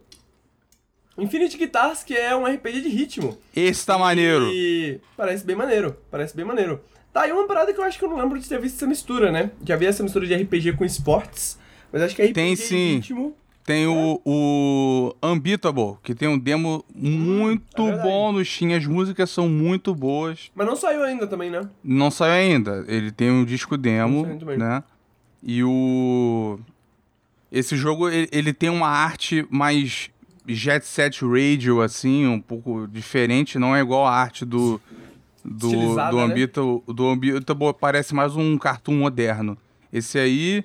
Infinity Guitars, que é um RPG de ritmo. Esse tá maneiro. E parece bem maneiro, parece bem maneiro. Tá, e uma parada que eu acho que eu não lembro de ter visto essa mistura, né? Já vi essa mistura de RPG com esportes, mas acho que é RPG Tem de sim. ritmo. Tem o, o Unbeatable, que tem um demo muito é bom no Steam. As músicas são muito boas. Mas não saiu ainda também, né? Não saiu ainda. Ele tem um disco demo, né? E o... Esse jogo, ele, ele tem uma arte mais Jet Set Radio, assim, um pouco diferente. Não é igual a arte do... Do, Estilizada, do né? Unbeatable, do Unbeatable parece mais um cartoon moderno. Esse aí,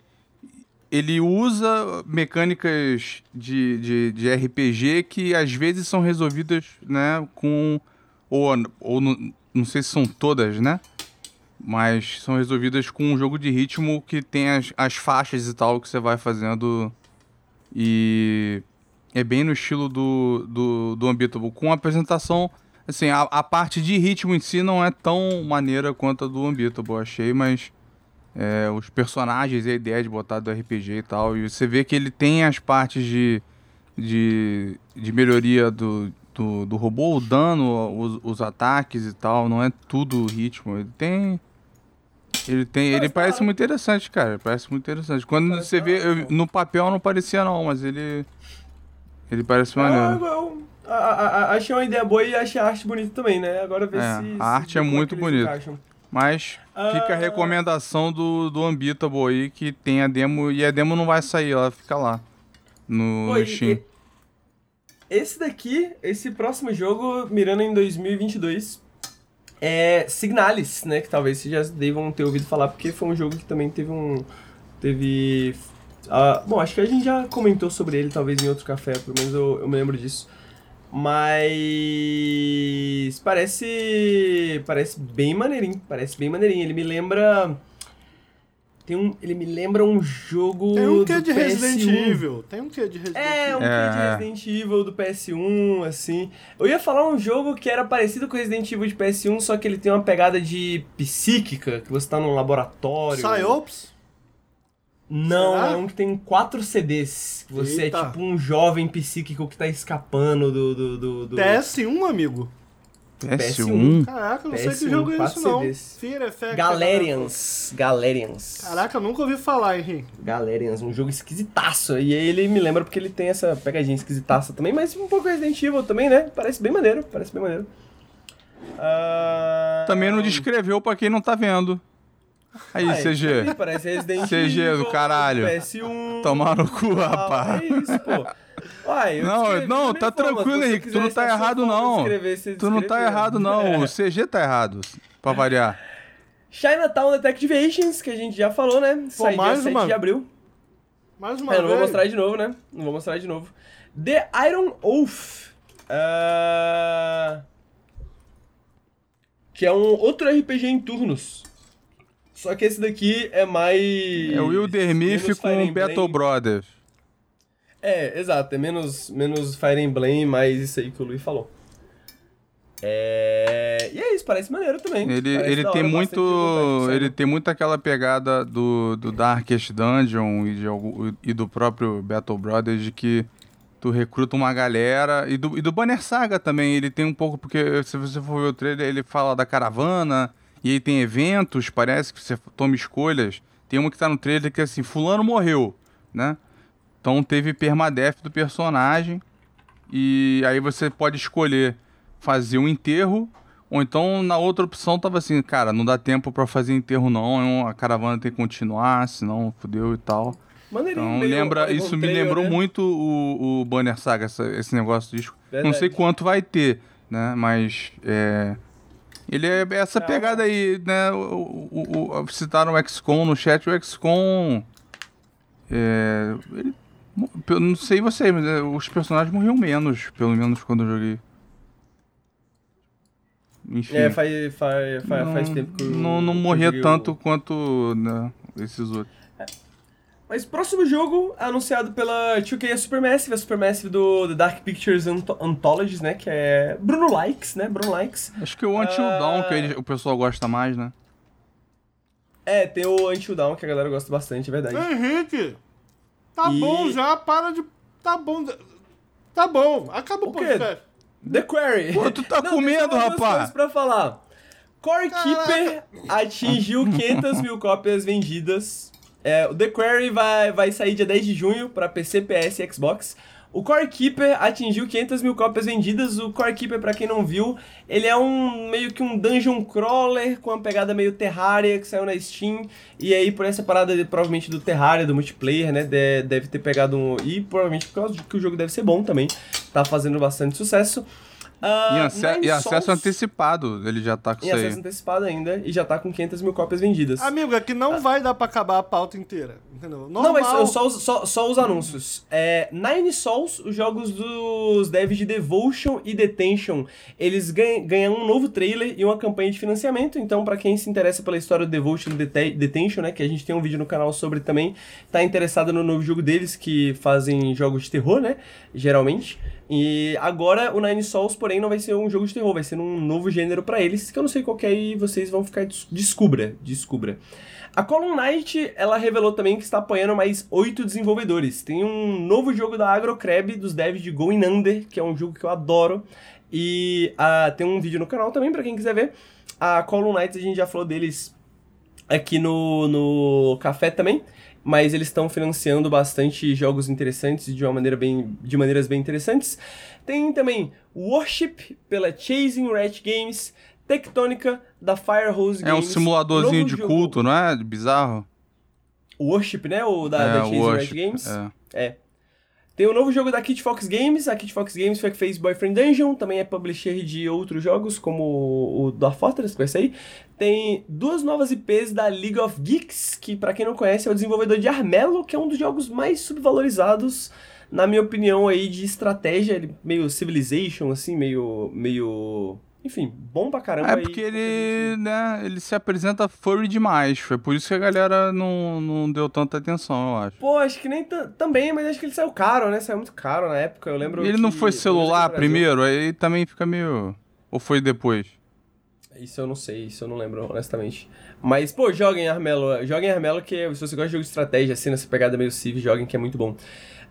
ele usa mecânicas de, de, de RPG que às vezes são resolvidas, né, com... Ou, ou não, sei se são todas, né? Mas são resolvidas com um jogo de ritmo que tem as, as faixas e tal que você vai fazendo. E é bem no estilo do, do, do Unbeatable. Com a apresentação, assim, a, a parte de ritmo em si não é tão maneira quanto a do Unbeatable, achei, mas é, os personagens e a ideia de botar do RPG e tal. E você vê que ele tem as partes de, de, de melhoria do, do, do robô, o dano, os, os ataques e tal. Não é tudo ritmo. Ele tem. Ele tem. Ele parece muito interessante, cara. Parece muito interessante. Quando você vê. hora, eu- no papel não parecia, não, mas ele. Ele parece Ah, maneiro. eu, a- a- a- achei uma ideia boa e achei a arte bonita também, né? Agora ver É, se... a se- arte é como muito bonita. Mas fica a Ah. recomendação do, do Unbeatable aí, que tem a demo. E a demo não vai sair, ela fica lá. No, no Steam. Esse daqui, esse próximo jogo, mirando em 2022, é Signalis, né? Que talvez vocês já devam ter ouvido falar, porque foi um jogo que também teve um... Teve... ah, bom, acho que a gente já comentou sobre ele, talvez em outro café, pelo menos eu, eu me lembro disso. Mas... Parece... Parece bem maneirinho, parece bem maneirinho. Ele me lembra... Tem um, ele me lembra um jogo Tem um quê do de Resident PS1. Evil. Tem um quê de Resident É, Evil. um É. kit de Resident Evil do PS1, assim. Eu ia falar um jogo que era parecido com Resident Evil de PS1, só que ele tem uma pegada de psíquica, que você tá num laboratório. Psyops? Não, Será? é um que tem quatro CDs. Você Eita. é tipo um jovem psíquico que tá escapando do. do, do, do- PS1, amigo. PS1. Caraca, não sei PS1, que jogo é isso, não. CDs. Fear Effect. Galerians. Galerians. Caraca, nunca ouvi falar, Henrique. Galerians, um jogo esquisitaço. E aí ele me lembra porque ele tem essa pegadinha esquisitaça também, mas um pouco Resident Evil também, né? Parece bem maneiro, parece bem maneiro. Ah, Também não descreveu pra quem não tá vendo. Aí, ah, CG. também Parece Resident CG Evil, do caralho. PS1. Tomar no cu, tal, rapaz. É isso, pô. Uai, eu Não, não, tá forma, tranquilo, Henrique. Tu não tá a sua errado, não. descrever, você Tu não tá errado, não. É. O CG tá errado. Pra variar. Chinatown Detectivations, que a gente já falou, né? Sai mais dia 7 uma- de abril. Mais uma É, não vez. vou mostrar de novo, né? Não vou mostrar de novo. The Iron Oath. Ah, Que é um outro RPG em turnos. Só que esse daqui é mais. É o Wilder menos Myth Fire com o. Battle Brothers. É, exato. É menos, menos Fire Emblem, mais isso aí que o Luiz falou. É... E é isso, parece maneiro também. Ele, Parece ele tem hora, vontade muito. Ele tem muito aquela pegada do, do Darkest Dungeon e, de e do próprio Battle Brothers de que tu recruta uma galera. E do, e do Banner Saga também. Ele tem um pouco, porque se você for ver o trailer, ele fala da caravana. E aí tem eventos, parece que você toma escolhas. Tem uma que tá no trailer que é assim, fulano morreu, né? Então teve permadeath do personagem. E aí você pode escolher fazer um enterro. Ou então na outra opção tava assim, cara, não dá tempo pra fazer enterro não, a caravana tem que continuar, senão fudeu e tal. Maneirinho, Então meio lembra, Oregon isso me lembrou né? muito o, o Banner Saga, essa- esse negócio de disco. Não sei quanto vai ter, né? Mas é, ele é essa Não. pegada aí, né? O, o, o- citaram o XCOM no chat, o XCOM. É, ele, eu não sei você, mas é, os personagens morriam menos, pelo menos quando eu joguei. Enfim. É, faz, faz, faz, não, faz tempo que eu. não, não morria tanto quanto né, esses outros. Mas próximo jogo anunciado pela 2K é Supermassive, a Supermassive do The Dark Pictures Anth- Anthologies, né? Que é Bruno Likes, né? Bruno Likes. Acho que o Until Ah. Dawn que ele- o pessoal gosta mais, né? É, tem o Until Dawn, que a galera gosta bastante, é verdade. Henrique, tá E- bom já, para de. Tá bom. Tá bom, acaba o, podcast. The Quarry. Pô, tu tá Não, com tem só medo, mais duas rapaz? pra falar. Core Caraca. Keeper atingiu 500 mil cópias vendidas. É, o The Quarry vai, vai sair dia 10 de junho pra PC, PS e Xbox. O Core Keeper atingiu 500 mil cópias vendidas. O Core Keeper, pra quem não viu, ele é um meio que um dungeon crawler com uma pegada meio Terraria que saiu na Steam. E aí, por essa parada, provavelmente do Terraria, do multiplayer, né? de- deve ter pegado um. E provavelmente por causa de que o jogo deve ser bom também. Tá fazendo bastante sucesso. Ah, E, e acesso antecipado, ele já tá com Em isso aí. acesso antecipado ainda e já tá com 500 mil cópias vendidas. Amigo, é que não vai dar pra acabar a pauta inteira. Entendeu? Normal. Não, mas só, os- só, só os anúncios. É, Nine Souls, os jogos dos devs de Devotion e Detention, eles ganham, ganham um novo trailer e uma campanha de financiamento. Então, pra quem se interessa pela história do Devotion e Dete- Detention, né, que a gente tem um vídeo no canal sobre também, tá interessado no novo jogo deles, que fazem jogos de terror, né, geralmente. E agora o Nine Souls, porém, não vai ser um jogo de terror, vai ser um novo gênero pra eles, que eu não sei qual é e vocês vão ficar... des- Descubra, descubra. A Column Knight, ela revelou também que está apoiando mais oito desenvolvedores. Tem um novo jogo da Agrocrab, dos devs de Going Under, que é um jogo que eu adoro. E ah, tem um vídeo no canal também, pra quem quiser ver. A Column Knights, a gente já falou deles aqui no, no Café também. Mas eles estão financiando bastante jogos interessantes de uma maneira bem, de maneiras bem interessantes. Tem também Worship pela Chasing Rat Games, Tectônica da Firehose É um Games. simuladorzinho de jogo- culto, não é? Bizarro. Worship, né? O da, é, da Chasing Worship, Rat Games. é. É. Tem o novo jogo da Kit Fox Games. A Kit Fox Games foi que fez Boyfriend Dungeon. Também é publisher de outros jogos, como o Dwarf Fortress, que sair. Tem duas novas IPs da League of Geeks, que pra quem não conhece é o desenvolvedor de Armello, que é um dos jogos mais subvalorizados, na minha opinião, aí, de estratégia. Meio Civilization, assim, meio... meio... Enfim, bom pra caramba. É aí. porque ele, né, ele se apresenta furry demais. Foi por isso que a galera não, não deu tanta atenção, eu acho. Pô, acho que nem também, mas acho que ele saiu caro, né? Saiu muito caro na época, eu lembro ele não foi celular primeiro, aí também fica meio. Ou foi depois? Isso eu não sei, isso eu não lembro, honestamente. Mas, pô, joguem Armelo. Joguem Armelo, que se você gosta de jogo de estratégia, assim, nessa pegada meio Civ, joguem, que é muito bom.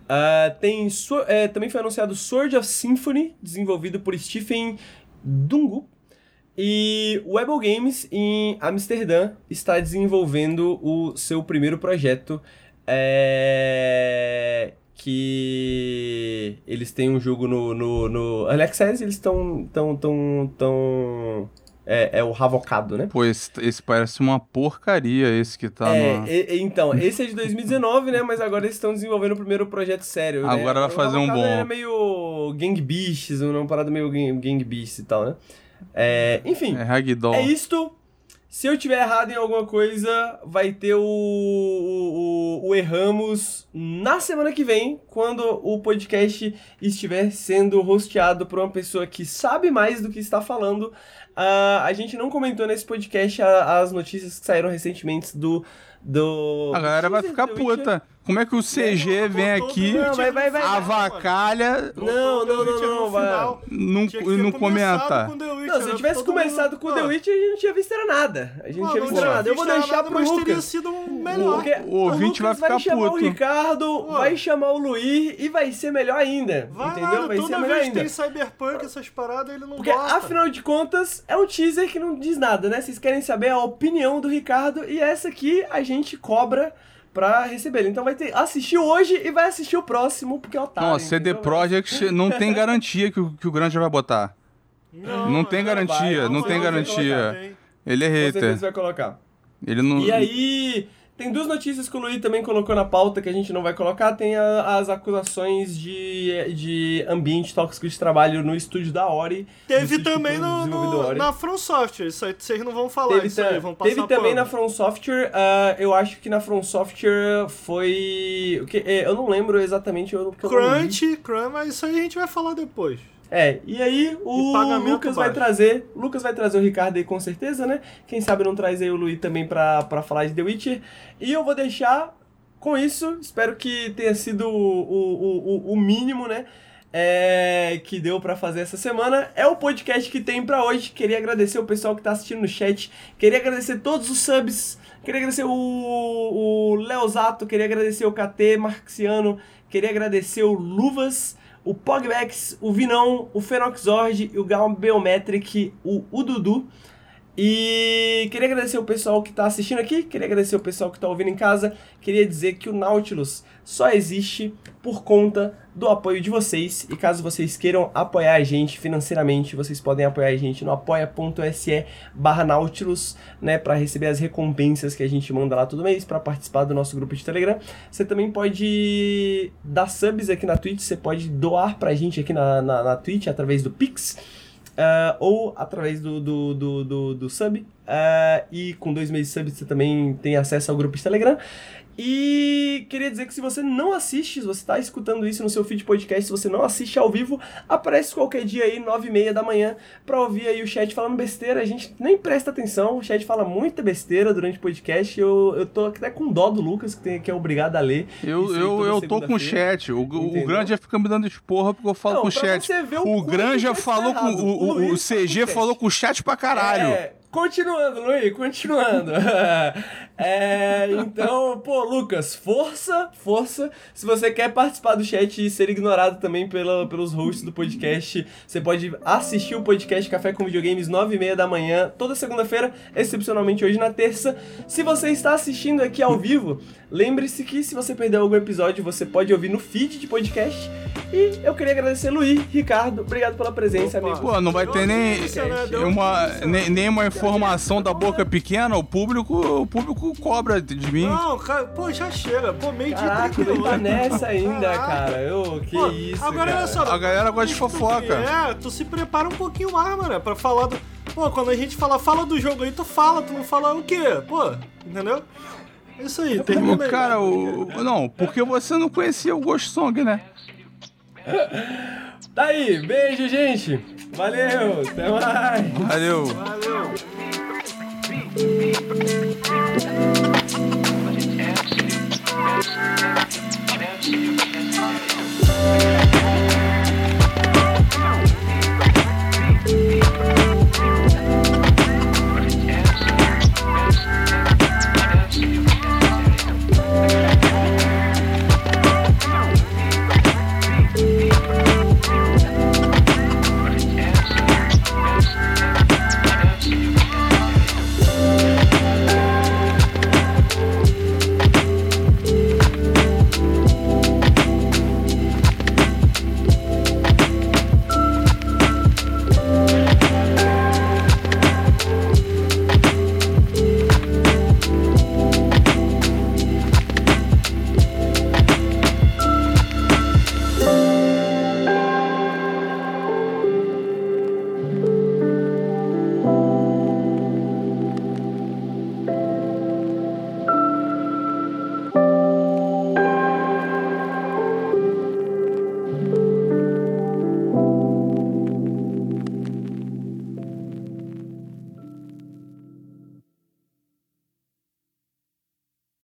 Ah, tem é, também foi anunciado Sword of Symphony, desenvolvido por Stephen Dungu. E o Games, em Amsterdã, está desenvolvendo o seu primeiro projeto. É... Que eles têm um jogo no, no, no eles estão tão, tão, tão é, é o Ravocado, né? Pô, esse, esse parece uma porcaria, esse que tá É, no. e- então, esse é de 2019, né? Mas agora eles estão desenvolvendo o primeiro projeto sério. né? Agora vai O fazer um bom. Era meio Gang Beasts, uma parada meio Gang, gang Beasts e tal, né? É, enfim, É Ragdoll. é isto. Se eu tiver errado em alguma coisa, vai ter o, o, o, o Erramos na semana que vem, quando o podcast estiver sendo hosteado por uma pessoa que sabe mais do que está falando. Ah, a gente não comentou nesse podcast a- as notícias que saíram recentemente do. do A galera vai ficar puta. Como é que o CG vem aqui, Não, vai, vai, vai. avacalha, Não, não, não, não, vai. não, e não comenta? Não, se eu tivesse todo começado com Ah. The Witcher, a gente não tinha visto era nada. A gente não tinha não visto era nada. Eu vou deixar pro mas teria Lucas. sido melhor. Porque O ouvinte Lucas vai ficar chamar o puto. Ricardo, vai chamar o Luiz e vai ser melhor ainda. Vai entendeu? vai ser toda melhor vez que ainda. tem Cyberpunk, essas paradas, ele não Porque, afinal de contas, é um teaser que não diz nada, né? Vocês querem saber a opinião do Ricardo e essa aqui a gente cobra pra receber ele. Então vai ter assistir hoje e vai assistir o próximo, porque é otário. Não, CD entendeu? Projekt não tem garantia que o, que o Granja vai botar. Não tem não garantia, vai, não não tem garantia. Tem. Ele é hater. vai colocar. Ele não. E aí, tem duas notícias que o Luiz também colocou na pauta que a gente não vai colocar. Tem a- as acusações de, de ambiente tóxico de trabalho no estúdio da Ori. Teve que também no, no- na From Software, isso aí vocês não vão falar Teve, isso aí, vão passar teve também na From Software, ah, eu acho que na From Software foi. o que- é, eu não lembro exatamente eu, porque eu não li. Crunch, Crunch, mas isso aí a gente vai falar depois. É, e aí E o pagamento Lucas vai baixo. trazer. o Lucas vai trazer o Ricardo aí com certeza, né? Quem sabe não traz aí o Luiz também pra, pra falar de The Witcher. E eu vou deixar com isso, espero que tenha sido o, o, o, o mínimo, né? é, que deu pra fazer essa semana. É o podcast que tem pra hoje. Queria agradecer o pessoal que tá assistindo no chat. Queria agradecer todos os subs. Queria agradecer o, o Leozato. Queria agradecer o KT Marxiano. Queria agradecer o Luvas. O Pogbex, o Vinão, o Fenoxord, o Gal Biometric, o, o Dudu. E queria agradecer o pessoal que está assistindo aqui, queria agradecer o pessoal que está ouvindo em casa. Queria dizer que o Nautilus só existe por conta do apoio de vocês. E caso vocês queiram apoiar a gente financeiramente, vocês podem apoiar a gente no apoia.se barra Nautilus, né, para receber as recompensas que a gente manda lá todo mês, para participar do nosso grupo de Telegram. Você também pode dar subs aqui na Twitch, você pode doar pra gente aqui na, na, na Twitch através do Pix. ah, ou através do, do, do, do, do sub. ah, e com dois meses de sub você também tem acesso ao grupo de Telegram. E queria dizer que se você não assiste, se você está escutando isso no seu feed podcast, se você não assiste ao vivo, aparece qualquer dia aí, nove e meia da manhã, pra ouvir aí o chat falando besteira. A gente nem presta atenção, o chat fala muita besteira durante o podcast. Eu, eu tô até com dó do Lucas, que, tem, que é obrigado a ler. Eu, eu, eu tô com o chat. O, o? Granja fica me dando esporra porque eu falo Não, com o chat. o O Granja tá falou com. O, o, O CG falou com o chat pra caralho. É, continuando, Luiz, continuando. É, então, pô, Lucas, força, força. Se você quer participar do chat e ser ignorado também pela, pelos hosts do podcast, você pode assistir o podcast Café com Videogames 9 e meia da manhã, toda segunda-feira, excepcionalmente hoje na terça. Se você está assistindo aqui ao vivo, lembre-se que se você perdeu algum episódio, você pode ouvir no feed de podcast. E eu queria agradecer Luiz, Ricardo, obrigado pela presença, Opa. amigo. Pô, não vai ter nem uma, nem, nem uma informação da boca pequena. O público, o público cobra de mim. Não, cara, pô, já chega. Pô, meio dia Caraca, ele tá 38. nessa ainda, Caraca. cara. Eu, que Pô, isso, agora cara. olha só. A galera gosta de fofoca. É, tu se prepara um pouquinho mais, mano, pra falar do. Pô, quando a gente fala, fala do jogo aí, tu fala, tu não fala o quê? Pô, entendeu? É isso aí, termina aí. Cara, o. Não, porque você não conhecia o Ghost Song, né? Tá aí, beijo, gente. Valeu, até mais. Valeu. Valeu.